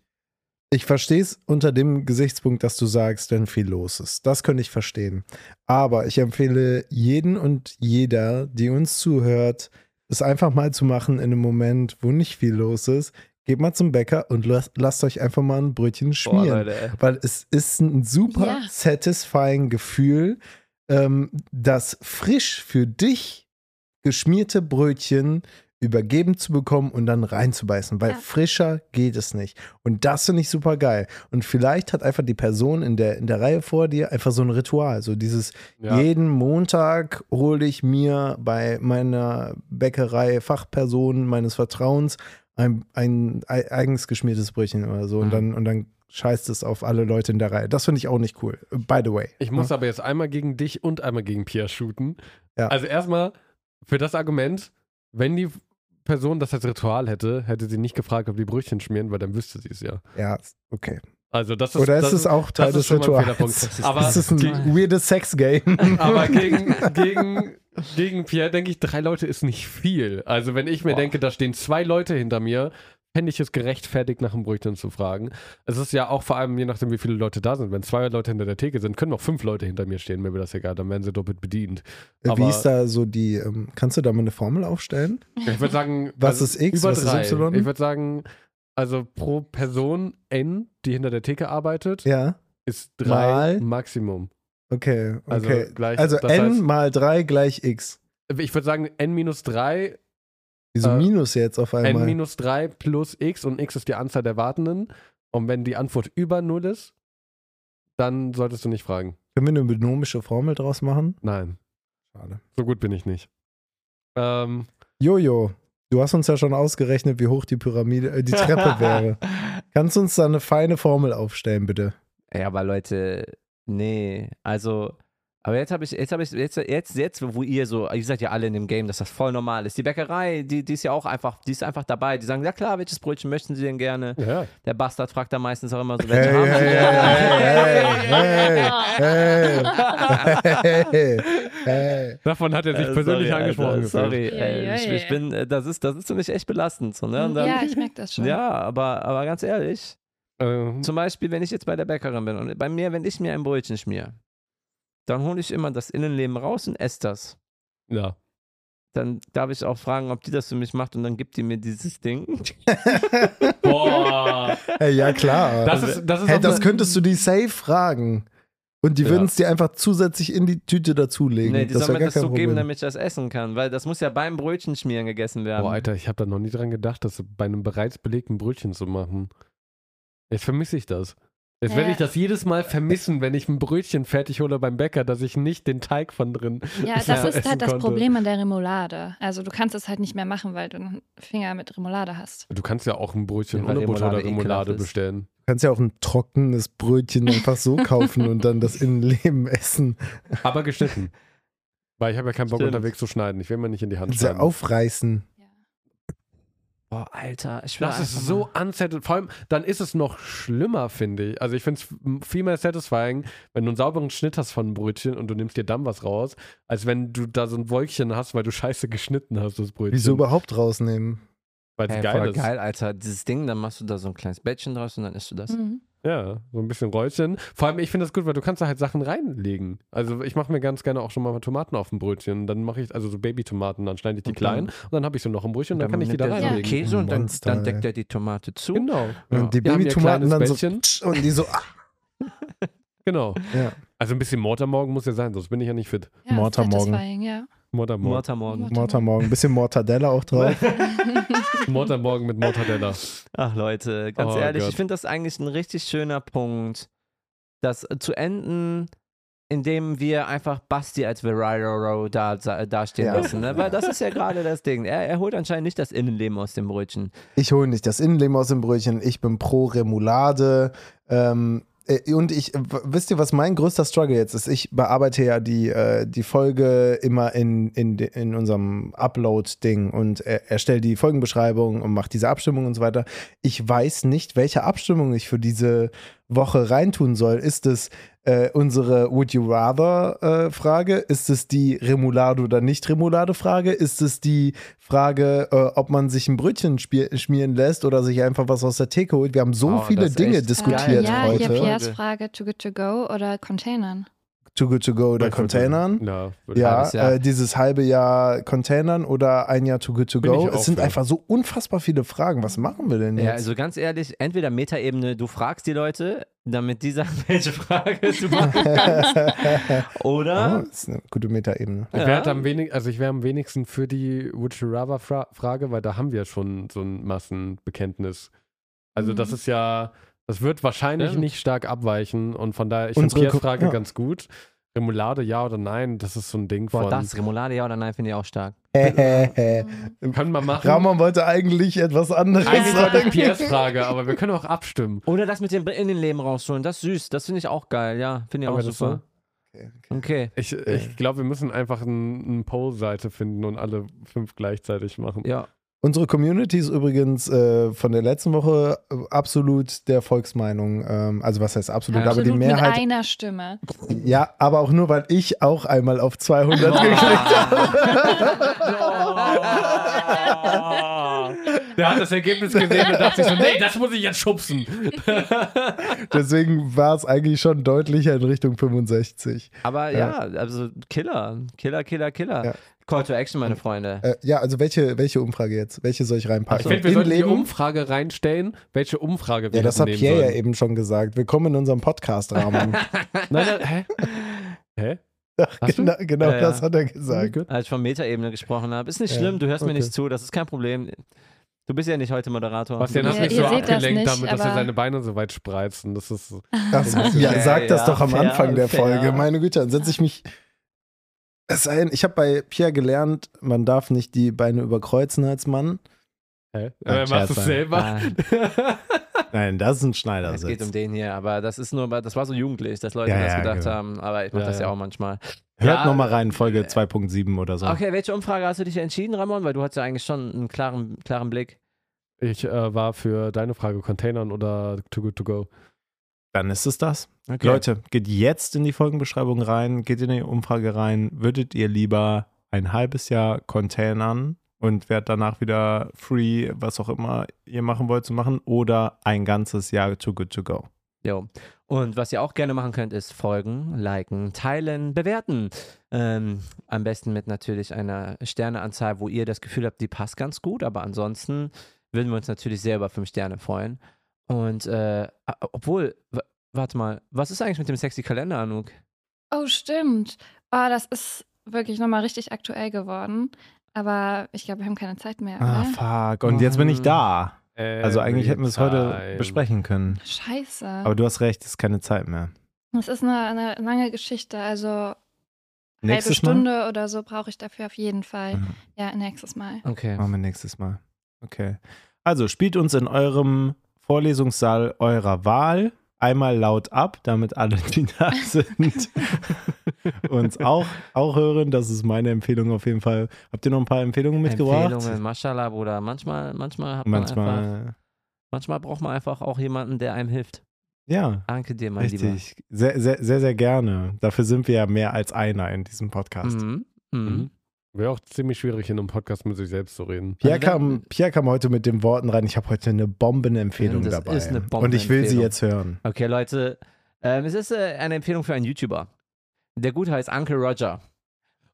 Ich verstehe es unter dem Gesichtspunkt, dass du sagst, wenn viel los ist. Das könnte ich verstehen. Aber ich empfehle jeden und jeder, die uns zuhört, es einfach mal zu machen in einem Moment, wo nicht viel los ist. Geht mal zum Bäcker und lasst, lasst euch einfach mal ein Brötchen Boah, schmieren. Leute, ey. weil es ist ein super Ja. satisfying Gefühl, ähm, das frisch für dich geschmierte Brötchen übergeben zu bekommen und dann reinzubeißen, weil Ja. frischer geht es nicht. Und das finde ich super geil. Und vielleicht hat einfach die Person in der, in der Reihe vor dir einfach so ein Ritual, so dieses Ja. jeden Montag hole ich mir bei meiner Bäckerei Fachperson meines Vertrauens ein, ein ei- eigens geschmiertes Brötchen oder so und Mhm. dann und dann scheißt es auf alle Leute in der Reihe. Das finde ich auch nicht cool. By the way. Ich muss Ja? aber jetzt einmal gegen dich und einmal gegen Pierre shooten. Ja. Also erstmal für das Argument, wenn die Person das als Ritual hätte, hätte sie nicht gefragt, ob die Brötchen schmieren, weil dann wüsste sie es ja. Ja, okay. Also das ist Oder das ist es auch Teil das des Rituals? Aber das ist ein die- weirdes Sex-Game. [laughs] Aber [laughs] gegen, gegen, gegen Pierre denke ich, drei Leute ist nicht viel. Also wenn ich mir Boah. denke, da stehen zwei Leute hinter mir, fände ich es gerechtfertigt, nach einem Brötchen zu fragen. Es ist ja auch vor allem, je nachdem, wie viele Leute da sind. Wenn zwei Leute hinter der Theke sind, können auch fünf Leute hinter mir stehen, mir wäre das egal, dann werden sie doppelt bedient. Wie Aber- ist da so die, ähm, kannst du da mal eine Formel aufstellen? Ich würde sagen, [laughs] Was ist X, was ist drei. Y? Ich würde sagen, also pro Person N, die hinter der Theke arbeitet, Ja, ist drei Mal? Maximum. okay. Also okay. gleich- also n heißt- mal 3 gleich x. Ich würde sagen, N minus 3 Wieso Äh, Minus jetzt auf n einmal? minus 3 plus x und x ist die Anzahl der Wartenden. Und wenn die Antwort über 0 ist, dann solltest du nicht fragen. Können wir eine binomische Formel draus machen? Nein, Schade. so gut bin ich nicht. Ähm, Jojo, du hast uns ja schon ausgerechnet, wie hoch die Pyramide, äh, die Treppe [laughs] wäre. Kannst du uns da eine feine Formel aufstellen, bitte? Ja, aber Leute, nee. Also, Aber jetzt habe ich, jetzt habe ich, jetzt, jetzt, jetzt, wo ihr so, ihr seid ja alle in dem Game, dass das voll normal ist. Die Bäckerei, die, die ist ja auch einfach, die ist einfach dabei. Die sagen, ja klar, welches Brötchen möchten sie denn gerne? Ja. Der Bastard fragt da meistens auch immer so, welche Hey, haben sie hey, hey, hey, hey, hey. Davon hat er sich Äh, persönlich sorry, angesprochen Alter. Sorry, Ja, äh, ich, ich bin, äh, das ist, das ist für mich echt belastend. So, ne? Dann, ja, ich merke das schon. ja, aber, aber ganz ehrlich, Ähm, zum Beispiel, wenn ich jetzt bei der Bäckerin bin und bei mir, wenn ich mir ein Brötchen schmier, dann hole ich immer das Innenleben raus und esse das. ja. Dann darf ich auch fragen, ob die das für mich macht und dann gibt die mir dieses Ding. [laughs] Boah. Hey, ja, klar. Das ist, das ist hey, das könntest du die safe fragen. Und die Ja. würden es dir einfach zusätzlich in die Tüte dazulegen. Nee, die das soll mir das so geben, Problem. damit ich das essen kann, weil das muss ja beim Brötchenschmieren gegessen werden. Boah, Alter, ich habe da noch nie dran gedacht, das bei einem bereits belegten Brötchen zu machen. Jetzt vermisse ich das. Jetzt werde ich das jedes Mal vermissen, wenn ich ein Brötchen fertig hole beim Bäcker, dass ich nicht den Teig von drin. Ja, [laughs] das Ja, ist essen halt das konnte. Problem an der Remoulade. Also du kannst es halt nicht mehr machen, weil du einen Finger mit Remoulade hast. Du kannst ja auch ein Brötchen Ja, ohne Butter oder Remoulade bestellen. Du kannst ja auch ein trockenes Brötchen einfach so kaufen und dann das Innenleben essen. Aber geschnitten. [laughs] Weil ich habe ja keinen Bock Stimmt. unterwegs zu schneiden. Ich will mir nicht in die Hand schneiden. aufreißen. Boah, Alter, ich will Das ist so unsettled. Vor allem, dann ist es noch schlimmer, finde ich. Also ich finde es viel mehr satisfying, wenn du einen sauberen Schnitt hast von einem Brötchen und du nimmst dir dann was raus, als wenn du da so ein Wolkchen hast, weil du scheiße geschnitten hast, das Brötchen. Wieso überhaupt rausnehmen? Weil es Ey, geil voll ist. geil, Alter. Dieses Ding, dann machst du da so ein kleines Bettchen draus und dann isst du das. Mhm. Ja, so ein bisschen Räuchchen. Vor allem, ich finde das gut, weil du kannst da halt Sachen reinlegen. Also ich mache mir ganz gerne auch schon mal Tomaten auf dem Brötchen. Dann mache ich, also so Babytomaten, dann schneide ich die dann- klein und dann habe ich so noch ein Brötchen und dann kann ich die da Ja. reinlegen. Käse und dann, Monster, dann deckt er die Tomate zu. Genau. Und die Babytomaten dann so und die so, ah, [laughs] Genau. ja. Also ein bisschen Mortarmorgen muss ja sein, sonst bin ich ja nicht fit. Ja, Mortarmorgen. satisfying, ja. Mortarmorgen. Mortarmorgen, ein bisschen Mortadella auch drauf. [laughs] Mortarmorgen mit Mortadella. Ach Leute, ganz Oh ehrlich, Gott. ich finde das eigentlich ein richtig schöner Punkt, das zu enden, indem wir einfach Basti als Variety da, da, dastehen Ja. lassen. Ne? Weil das [laughs] ist ja gerade das Ding. Er, er holt anscheinend nicht das Innenleben aus dem Brötchen. Ich hole nicht das Innenleben aus dem Brötchen, ich bin pro Remoulade. Ähm, äh, und ich, wisst ihr, was mein größter Struggle jetzt ist? Ich bearbeite ja die, äh, die Folge immer in, in, in unserem Upload-Ding und er, erstelle die Folgenbeschreibung und mache diese Abstimmung und so weiter. Ich weiß nicht, welche Abstimmung ich für diese Woche reintun soll. Ist es äh, unsere Would You Rather-Frage? ist es die Remoulade oder Nicht-Remoulade-Frage? Ist es die Frage, äh, ob man sich ein Brötchen schmieren lässt oder sich einfach was aus der Theke holt? Wir haben so Oh, viele Dinge diskutiert äh, ja, heute. Piers Frage, too good to go oder Containern. Too good to go oder Containern. Ja, Ja, äh, dieses halbe Jahr Containern oder ein Jahr Too Good To Bin Go. Es sind für. einfach so unfassbar viele Fragen. Was machen wir denn jetzt? Ja, also ganz ehrlich, entweder Metaebene, du fragst die Leute, damit die sagen, [laughs] welche Frage du machen kannst. [laughs] oh, Oder das ist eine gute Metaebene. Ich wäre am wenig, also ich wäre am wenigsten für die Would you rather Fra Frage, weil da haben wir schon so ein Massenbekenntnis. Also das Mhm. ist ja, das wird wahrscheinlich Stimmt. nicht stark abweichen und von daher, ich finde Piers Ko- Frage ja. ganz gut. Remoulade, ja oder nein, das ist so ein Ding Boah, von, das, Remoulade, ja oder nein, finde ich auch stark. [laughs] können wir machen. Ramon wollte eigentlich etwas anderes Eigentlich wollte ich sagen. Piers Frage, aber wir können auch abstimmen. Oder das mit dem Innenleben rausholen, das ist süß, das finde ich auch geil, ja, finde ich Aber auch super. Okay, Okay, Ich, ich glaube, wir müssen einfach eine ein Poll-Seite finden und alle fünf gleichzeitig machen. ja. Unsere Community ist übrigens äh, von der letzten Woche äh, absolut der Volksmeinung. Ähm, also was heißt absolut, Ja. aber die Absolut mit Mehrheit. einer Stimme. Ja, aber auch nur, weil ich auch einmal auf 200 geklickt [laughs] Der hat das Ergebnis gesehen und dachte sich so, nee, das muss ich jetzt schubsen. [laughs] Deswegen war es eigentlich schon deutlicher in Richtung 65. Aber Ja. ja, also Killer, Killer, Killer, Killer. Ja. Call to Action, meine Freunde. Äh, ja, also welche, welche Umfrage jetzt? Welche soll ich Ich reinpacken? finde, wir sollten die? Umfrage reinstellen, welche Umfrage wir Ja, das hat Pierre ja sollen. eben schon gesagt. Willkommen in unserem Podcast-Rahmen. [laughs] Nein, nein, hä? [laughs] Hä? Du? genau genau Ja, ja. das hat er gesagt. Gut. Als ich von Metaebene gesprochen habe. Ist nicht Ja, schlimm, du hörst mir okay. nicht zu, das ist kein Problem. Du bist ja nicht heute Moderator. Bastian hast Ihr- mich so das abgelenkt nicht, damit, dass er seine Beine so weit spreizt. Und das ist. Ach so, ja, Ja, sag das ja, doch am fair, Anfang der fair. Folge. Meine Güte, dann setze ich mich. Es sei denn, ich habe bei Pierre gelernt, man darf nicht die Beine überkreuzen als Mann. Hä? Nein, Äh, machst du Scherz, es selber? Ah. [laughs] Nein, das ist ein Es Schneidersitz. geht um den hier, aber das ist nur, das war so jugendlich, dass Leute Ja, das ja, gedacht genau. haben. Aber ich mache Ja, das ja ja. auch manchmal. Hört Ja, noch mal rein, Folge äh, 2.7 oder so. Okay, welche Umfrage hast du dich entschieden, Ramon? Weil du hast ja eigentlich schon einen klaren, klaren Blick. Ich äh, war für deine Frage Containern oder Too Good To Go. Dann ist es das. Okay. Leute, geht jetzt in die Folgenbeschreibung rein, geht in die Umfrage rein. Würdet ihr lieber ein halbes Jahr Containern und werdet danach wieder free, was auch immer ihr machen wollt, zu machen, oder ein ganzes Jahr too good to go? Jo. Und was ihr auch gerne machen könnt, ist folgen, liken, teilen, bewerten. Ähm, am besten mit natürlich einer Sterneanzahl, wo ihr das Gefühl habt, die passt ganz gut. Aber ansonsten würden wir uns natürlich sehr über fünf Sterne freuen. Und äh, obwohl, warte mal, was ist eigentlich mit dem sexy Kalender, Anouk? Oh, stimmt. Oh, das ist wirklich nochmal richtig aktuell geworden. Aber ich glaube, wir haben keine Zeit mehr. Ah, oder? fuck. Und jetzt bin ich da. Also eigentlich hätten wir es heute besprechen können. Scheiße. Aber du hast recht, es ist keine Zeit mehr. Das ist eine, eine lange Geschichte. Also halbe Nächstes Mal? Stunde oder so brauche ich dafür auf jeden Fall. Mhm. Ja, nächstes Mal. Okay. Machen wir nächstes Mal. Okay. Also spielt uns in eurem Vorlesungssaal eurer Wahl einmal laut ab, damit alle, die da [laughs] sind, [laughs] uns auch, auch hören. Das ist meine Empfehlung auf jeden Fall. Habt ihr noch ein paar Empfehlungen mitgebracht? Empfehlungen, Mashallah, Bruder. Manchmal, manchmal hat man einfach, Manchmal. braucht man einfach auch jemanden, der einem hilft. Ja, Danke dir, mein Lieber. richtig. Sehr, sehr, sehr, sehr gerne. Dafür sind wir ja mehr als einer in diesem Podcast. Mhm. Mhm. Wäre auch ziemlich schwierig, in einem Podcast mit sich selbst zu reden. Pierre, Also kam, Pierre kam heute mit den Worten rein, ich habe heute eine Bombenempfehlung Das dabei. ist eine Und ich will sie Bombenempfehlung. jetzt hören. Okay, Leute. Ähm, es ist äh, eine Empfehlung für einen YouTuber. Der Gute heißt Uncle Roger.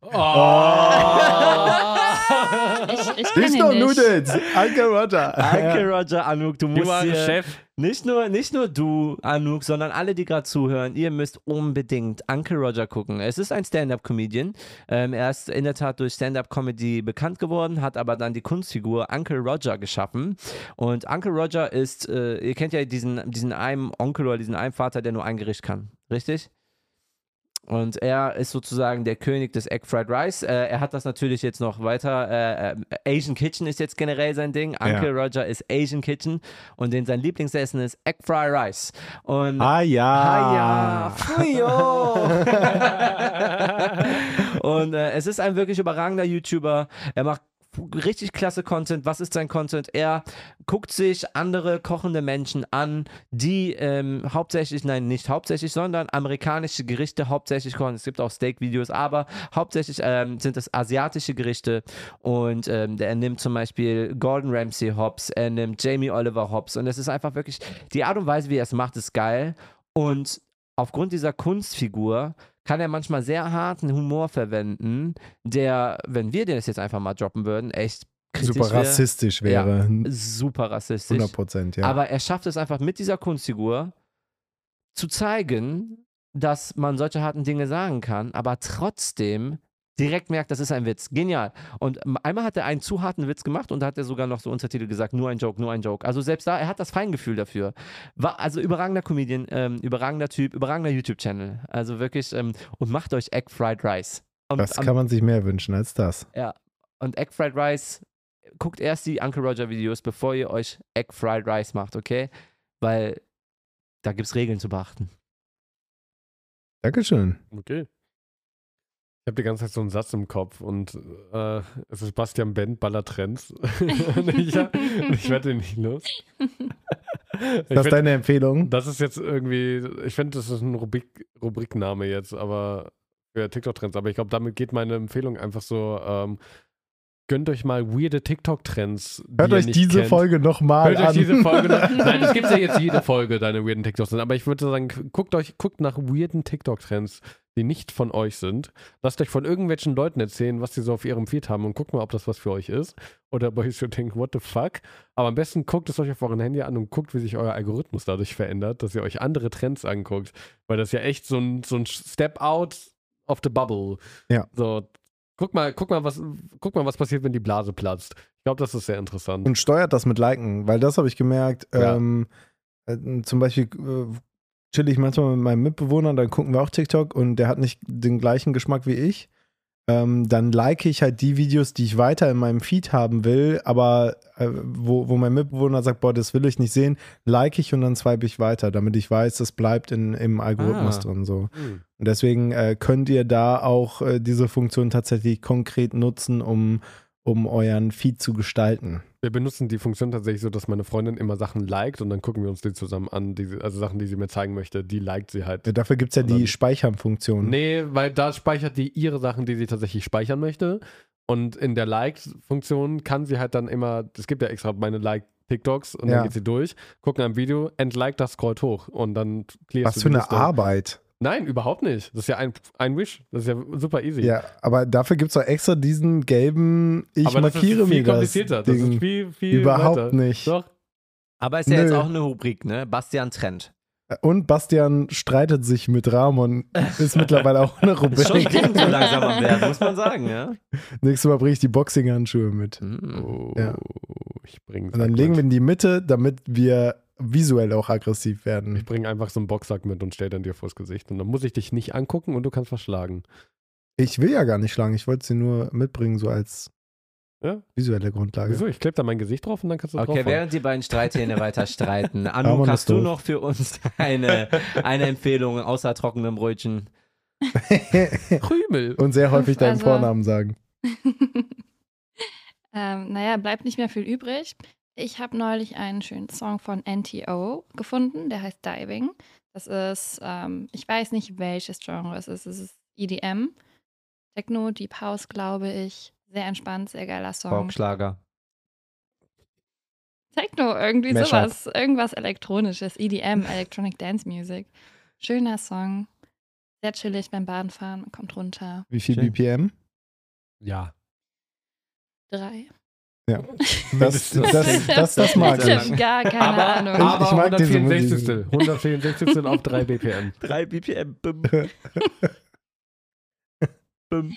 [laughs] Ich, ich du, nicht. Noodles, Uncle Roger. Uncle Roger, Anouk, du musst dir, Chef. nicht nur, nicht nur du, Anouk, sondern alle, die gerade zuhören, ihr müsst unbedingt Uncle Roger gucken. Es ist ein Stand-Up-Comedian. Ähm, er ist in der Tat durch Stand-Up-Comedy bekannt geworden, hat aber dann die Kunstfigur Uncle Roger geschaffen. Und Uncle Roger ist, äh, ihr kennt ja diesen, diesen einen Onkel oder diesen einen Vater, der nur ein Gericht kann. Richtig? Und er ist sozusagen der König des Egg Fried Rice. Äh, er hat das natürlich jetzt noch weiter. Äh, äh, Asian Kitchen ist jetzt generell sein Ding. Uncle Roger ist Asian Kitchen und den sein Lieblingsessen ist Egg Fried Rice. Und Ah ja. Ah ja, Fuyo. [laughs] [laughs] und äh, es ist ein wirklich überragender YouTuber. Er macht richtig klasse Content. Was ist sein Content? Er guckt sich andere kochende Menschen an, die ähm, hauptsächlich, nein, nicht hauptsächlich, sondern amerikanische Gerichte hauptsächlich kochen. Es gibt auch Steak-Videos, aber hauptsächlich ähm, sind es asiatische Gerichte. Und ähm, er nimmt zum Beispiel Gordon Ramsay Hobbs, er nimmt Jamie Oliver Hobbs. Und es ist einfach wirklich, die Art und Weise, wie er es macht, ist geil. Und aufgrund dieser Kunstfigur kann er manchmal sehr harten Humor verwenden, der, wenn wir den jetzt einfach mal droppen würden, echt kritisch Super wär. rassistisch wäre. Super rassistisch. 100 Prozent, ja. Aber er schafft es einfach mit dieser Kunstfigur zu zeigen, dass man solche harten Dinge sagen kann, aber trotzdem direkt merkt, das ist ein Witz. Genial. Und einmal hat er einen zu harten Witz gemacht und da hat er sogar noch so Untertitel gesagt, nur ein Joke, nur ein Joke. Also selbst da, er hat das Feingefühl dafür. War also überragender Comedian, ähm, überragender Typ, überragender YouTube-Channel. Also wirklich, ähm, und macht euch Egg Fried Rice. Und Was am- kann man sich mehr wünschen als das? und Egg Fried Rice, guckt erst die Uncle Roger Videos, bevor ihr euch Egg Fried Rice macht, okay? Weil da gibt es Regeln zu beachten. Dankeschön. Okay. Ich habe die ganze Zeit so einen Satz im Kopf und äh, es ist Bastian Bent, Baller Trends. [laughs] und ich, ich werde den nicht los. [laughs] Ist das find, deine Empfehlung? das ist jetzt irgendwie, ich finde, das ist ein Rubrik, Rubrikname jetzt, aber für TikTok-Trends. Aber ich glaube, damit geht meine Empfehlung einfach so, ähm, gönnt euch mal weirde TikTok-Trends. die Hört euch diese kennt. Folge nochmal Hört an. euch diese Folge noch. [laughs] Nein, das gibt ja jetzt jede Folge, deine weirden TikToks sind. Aber ich würde sagen, guckt euch, guckt nach weirden TikTok-Trends, die nicht von euch sind. Lasst euch von irgendwelchen Leuten erzählen, was sie so auf ihrem Feed haben und guckt mal, ob das was für euch ist. Oder ob euch so denkt, what the fuck? Aber am besten guckt es euch auf eurem Handy an und guckt, wie sich euer Algorithmus dadurch verändert, dass ihr euch andere Trends anguckt. Weil das ja echt so ein, so ein Step out of the bubble. Ja. So, guck mal, guck mal, was, guck mal, was passiert, wenn die Blase platzt. Ich glaube, das ist sehr interessant. Und steuert das mit Liken, weil das habe ich gemerkt. Ja. Ähm, äh, zum Beispiel äh, chill ich manchmal mit meinem Mitbewohner, dann gucken wir auch TikTok und der hat nicht den gleichen Geschmack wie ich. ähm, dann like ich halt die Videos, die ich weiter in meinem Feed haben will, aber äh, wo, wo mein Mitbewohner sagt, boah, das will ich nicht sehen, like ich und dann swipe ich weiter, damit ich weiß, das bleibt in, im Algorithmus Ah. drin so. Hm. Und deswegen äh, könnt ihr da auch äh, diese Funktion tatsächlich konkret nutzen, um, um euren Feed zu gestalten. Wir benutzen die Funktion tatsächlich so, dass meine Freundin immer Sachen liked und dann gucken wir uns die zusammen an. Die, also Sachen, die sie mir zeigen möchte, die liked sie halt. Ja, dafür gibt es ja Und die Speichern-Funktion. Nee, weil da speichert die ihre Sachen, die sie tatsächlich speichern möchte. Und in der Like-Funktion kann sie halt dann immer, es gibt ja extra meine Like-TikToks und Ja. dann geht sie durch, gucken ein Video, entliked das, scrollt hoch und dann clearst Was du für eine Liste. Arbeit. Nein, überhaupt nicht. Das ist ja ein, ein Wish. Das ist ja super easy. Ja, aber dafür gibt es doch extra diesen gelben, ich Aber das markiere ist viel mir das komplizierter. Das Ding. ist viel, viel Überhaupt weiter. nicht. Doch. Aber ist ja jetzt Nö. auch eine Rubrik, ne? Bastian Trend. Und Bastian streitet sich mit Ramon. Ist mittlerweile auch eine [laughs] Ist schon Rubrik. dringend so langsam am Werden, muss man sagen, ja? Nächstes Mal bringe ich die Boxing-Handschuhe mit. Mhm. Oh, Ja. ich bringe Und dann legen wir in die Mitte, damit wir visuell auch aggressiv Ich werden. bringe einfach so einen Boxsack mit und stell dann dir vors Gesicht. Und dann muss ich dich nicht angucken und du kannst verschlagen. Ich will ja gar nicht schlagen, ich wollte sie nur mitbringen, so als Ja? visuelle Grundlage. Wieso? Ich klebe da mein Gesicht drauf und dann kannst du Okay, drauf während die beiden Streithähne weiter streiten, [laughs] Anu, hast du noch für uns eine, eine Empfehlung außer trockenem Brötchen? [laughs] Krümel. Und sehr häufig deinen Also- Vornamen sagen. [laughs] ähm, naja, bleibt nicht mehr viel übrig. Ich habe neulich einen schönen Song von NTO gefunden, der heißt Diving. Das ist, ähm, ich weiß nicht, welches Genre es ist. Es ist EDM, Techno, Deep House, glaube ich. Sehr entspannt, sehr geiler Song. Popschlager. Techno, irgendwie Mashup. sowas. Irgendwas Elektronisches. EDM, [laughs] Electronic Dance Music. Schöner Song. Sehr chillig beim Bahnfahren. Man kommt runter. Wie viel Schön. BPM? Ja. Drei. Ja. [laughs] Das, das, das, [laughs] das, das mag ich. Gar keine Aber, Ahnung. aber Ich mag diese 164. 164 auf 3 BPM. 3 BPM. Bim. Bim.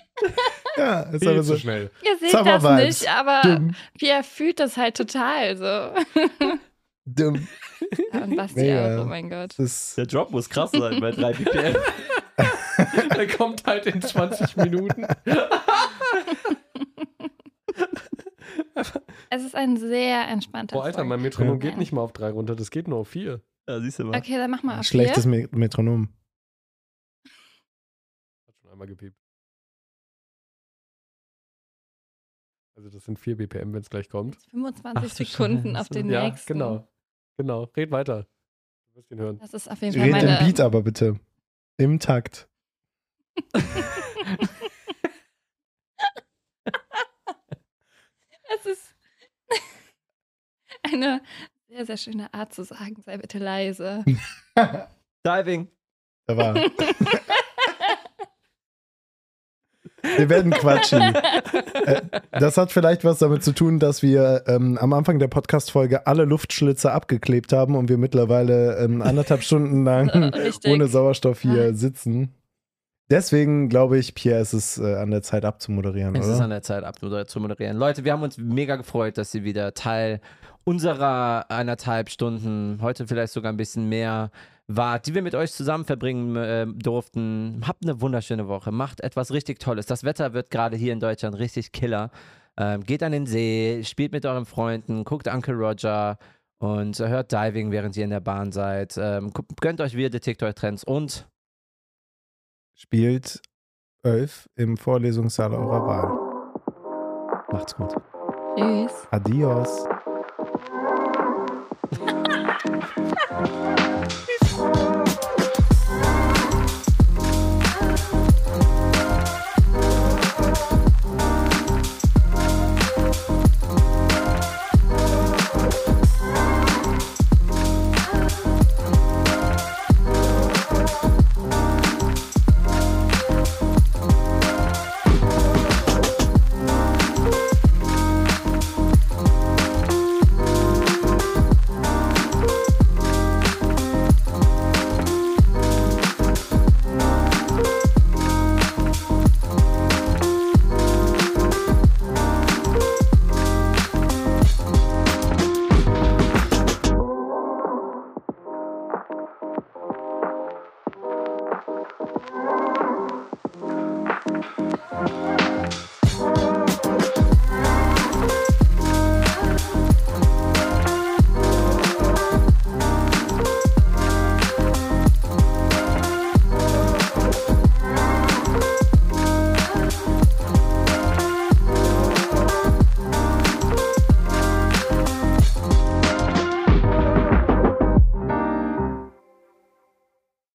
Ja, ist Viel aber zu so. schnell. Ihr seht Summer das Vibes. nicht, aber Dumm, Pierre fühlt das halt total so. [laughs] dumm. Und Basti Mega. auch, oh mein Gott. Das Der Drop muss krass sein bei 3 BPM. Der kommt halt in 20 Minuten. Es ist ein sehr entspannter Boah, Alter, mein Metronom Ja. geht nicht mal auf 3 runter, das geht nur auf 4. Ja, siehst du mal. Okay, dann mach mal auf schlechtes vier. Me- Metronom. Hat schon einmal gepiept. Also das sind 4 BPM, wenn es gleich kommt. 25 Ach Sekunden auf Scheiße. den Ja, nächsten. genau. Genau. Red weiter. Du wirst ihn hören. Das ist auf jeden Fall Red den meine. Beat aber bitte. Im Takt. [laughs] Es ist eine sehr, sehr schöne Art zu sagen, sei bitte leise. [laughs] Diving. Da war. [laughs] Wir werden quatschen. Äh, Das hat vielleicht was damit zu tun, dass wir ähm, am Anfang der Podcast-Folge alle Luftschlitze abgeklebt haben und wir mittlerweile ähm, anderthalb Stunden lang [laughs] Richtig. ohne Sauerstoff hier sitzen. Deswegen glaube ich, Pierre, ist es äh, an der Zeit abzumoderieren, Es ist oder? an der Zeit, ab zu moderieren. Leute, wir haben uns mega gefreut, dass ihr wieder Teil unserer eineinhalb Stunden, heute vielleicht sogar ein bisschen mehr wart, die wir mit euch zusammen verbringen äh, durften. Habt eine wunderschöne Woche. Macht etwas richtig Tolles. Das Wetter wird gerade hier in Deutschland richtig killer. Ähm, geht an den See, spielt mit euren Freunden, guckt Uncle Roger und hört Diving, während ihr in der Bahn seid. Ähm, gönnt euch wieder TikTok-Trends und Spielt elf im Vorlesungssaal eurer Wahl. macht's gut. Tschüss. Adios. Thank [laughs] you.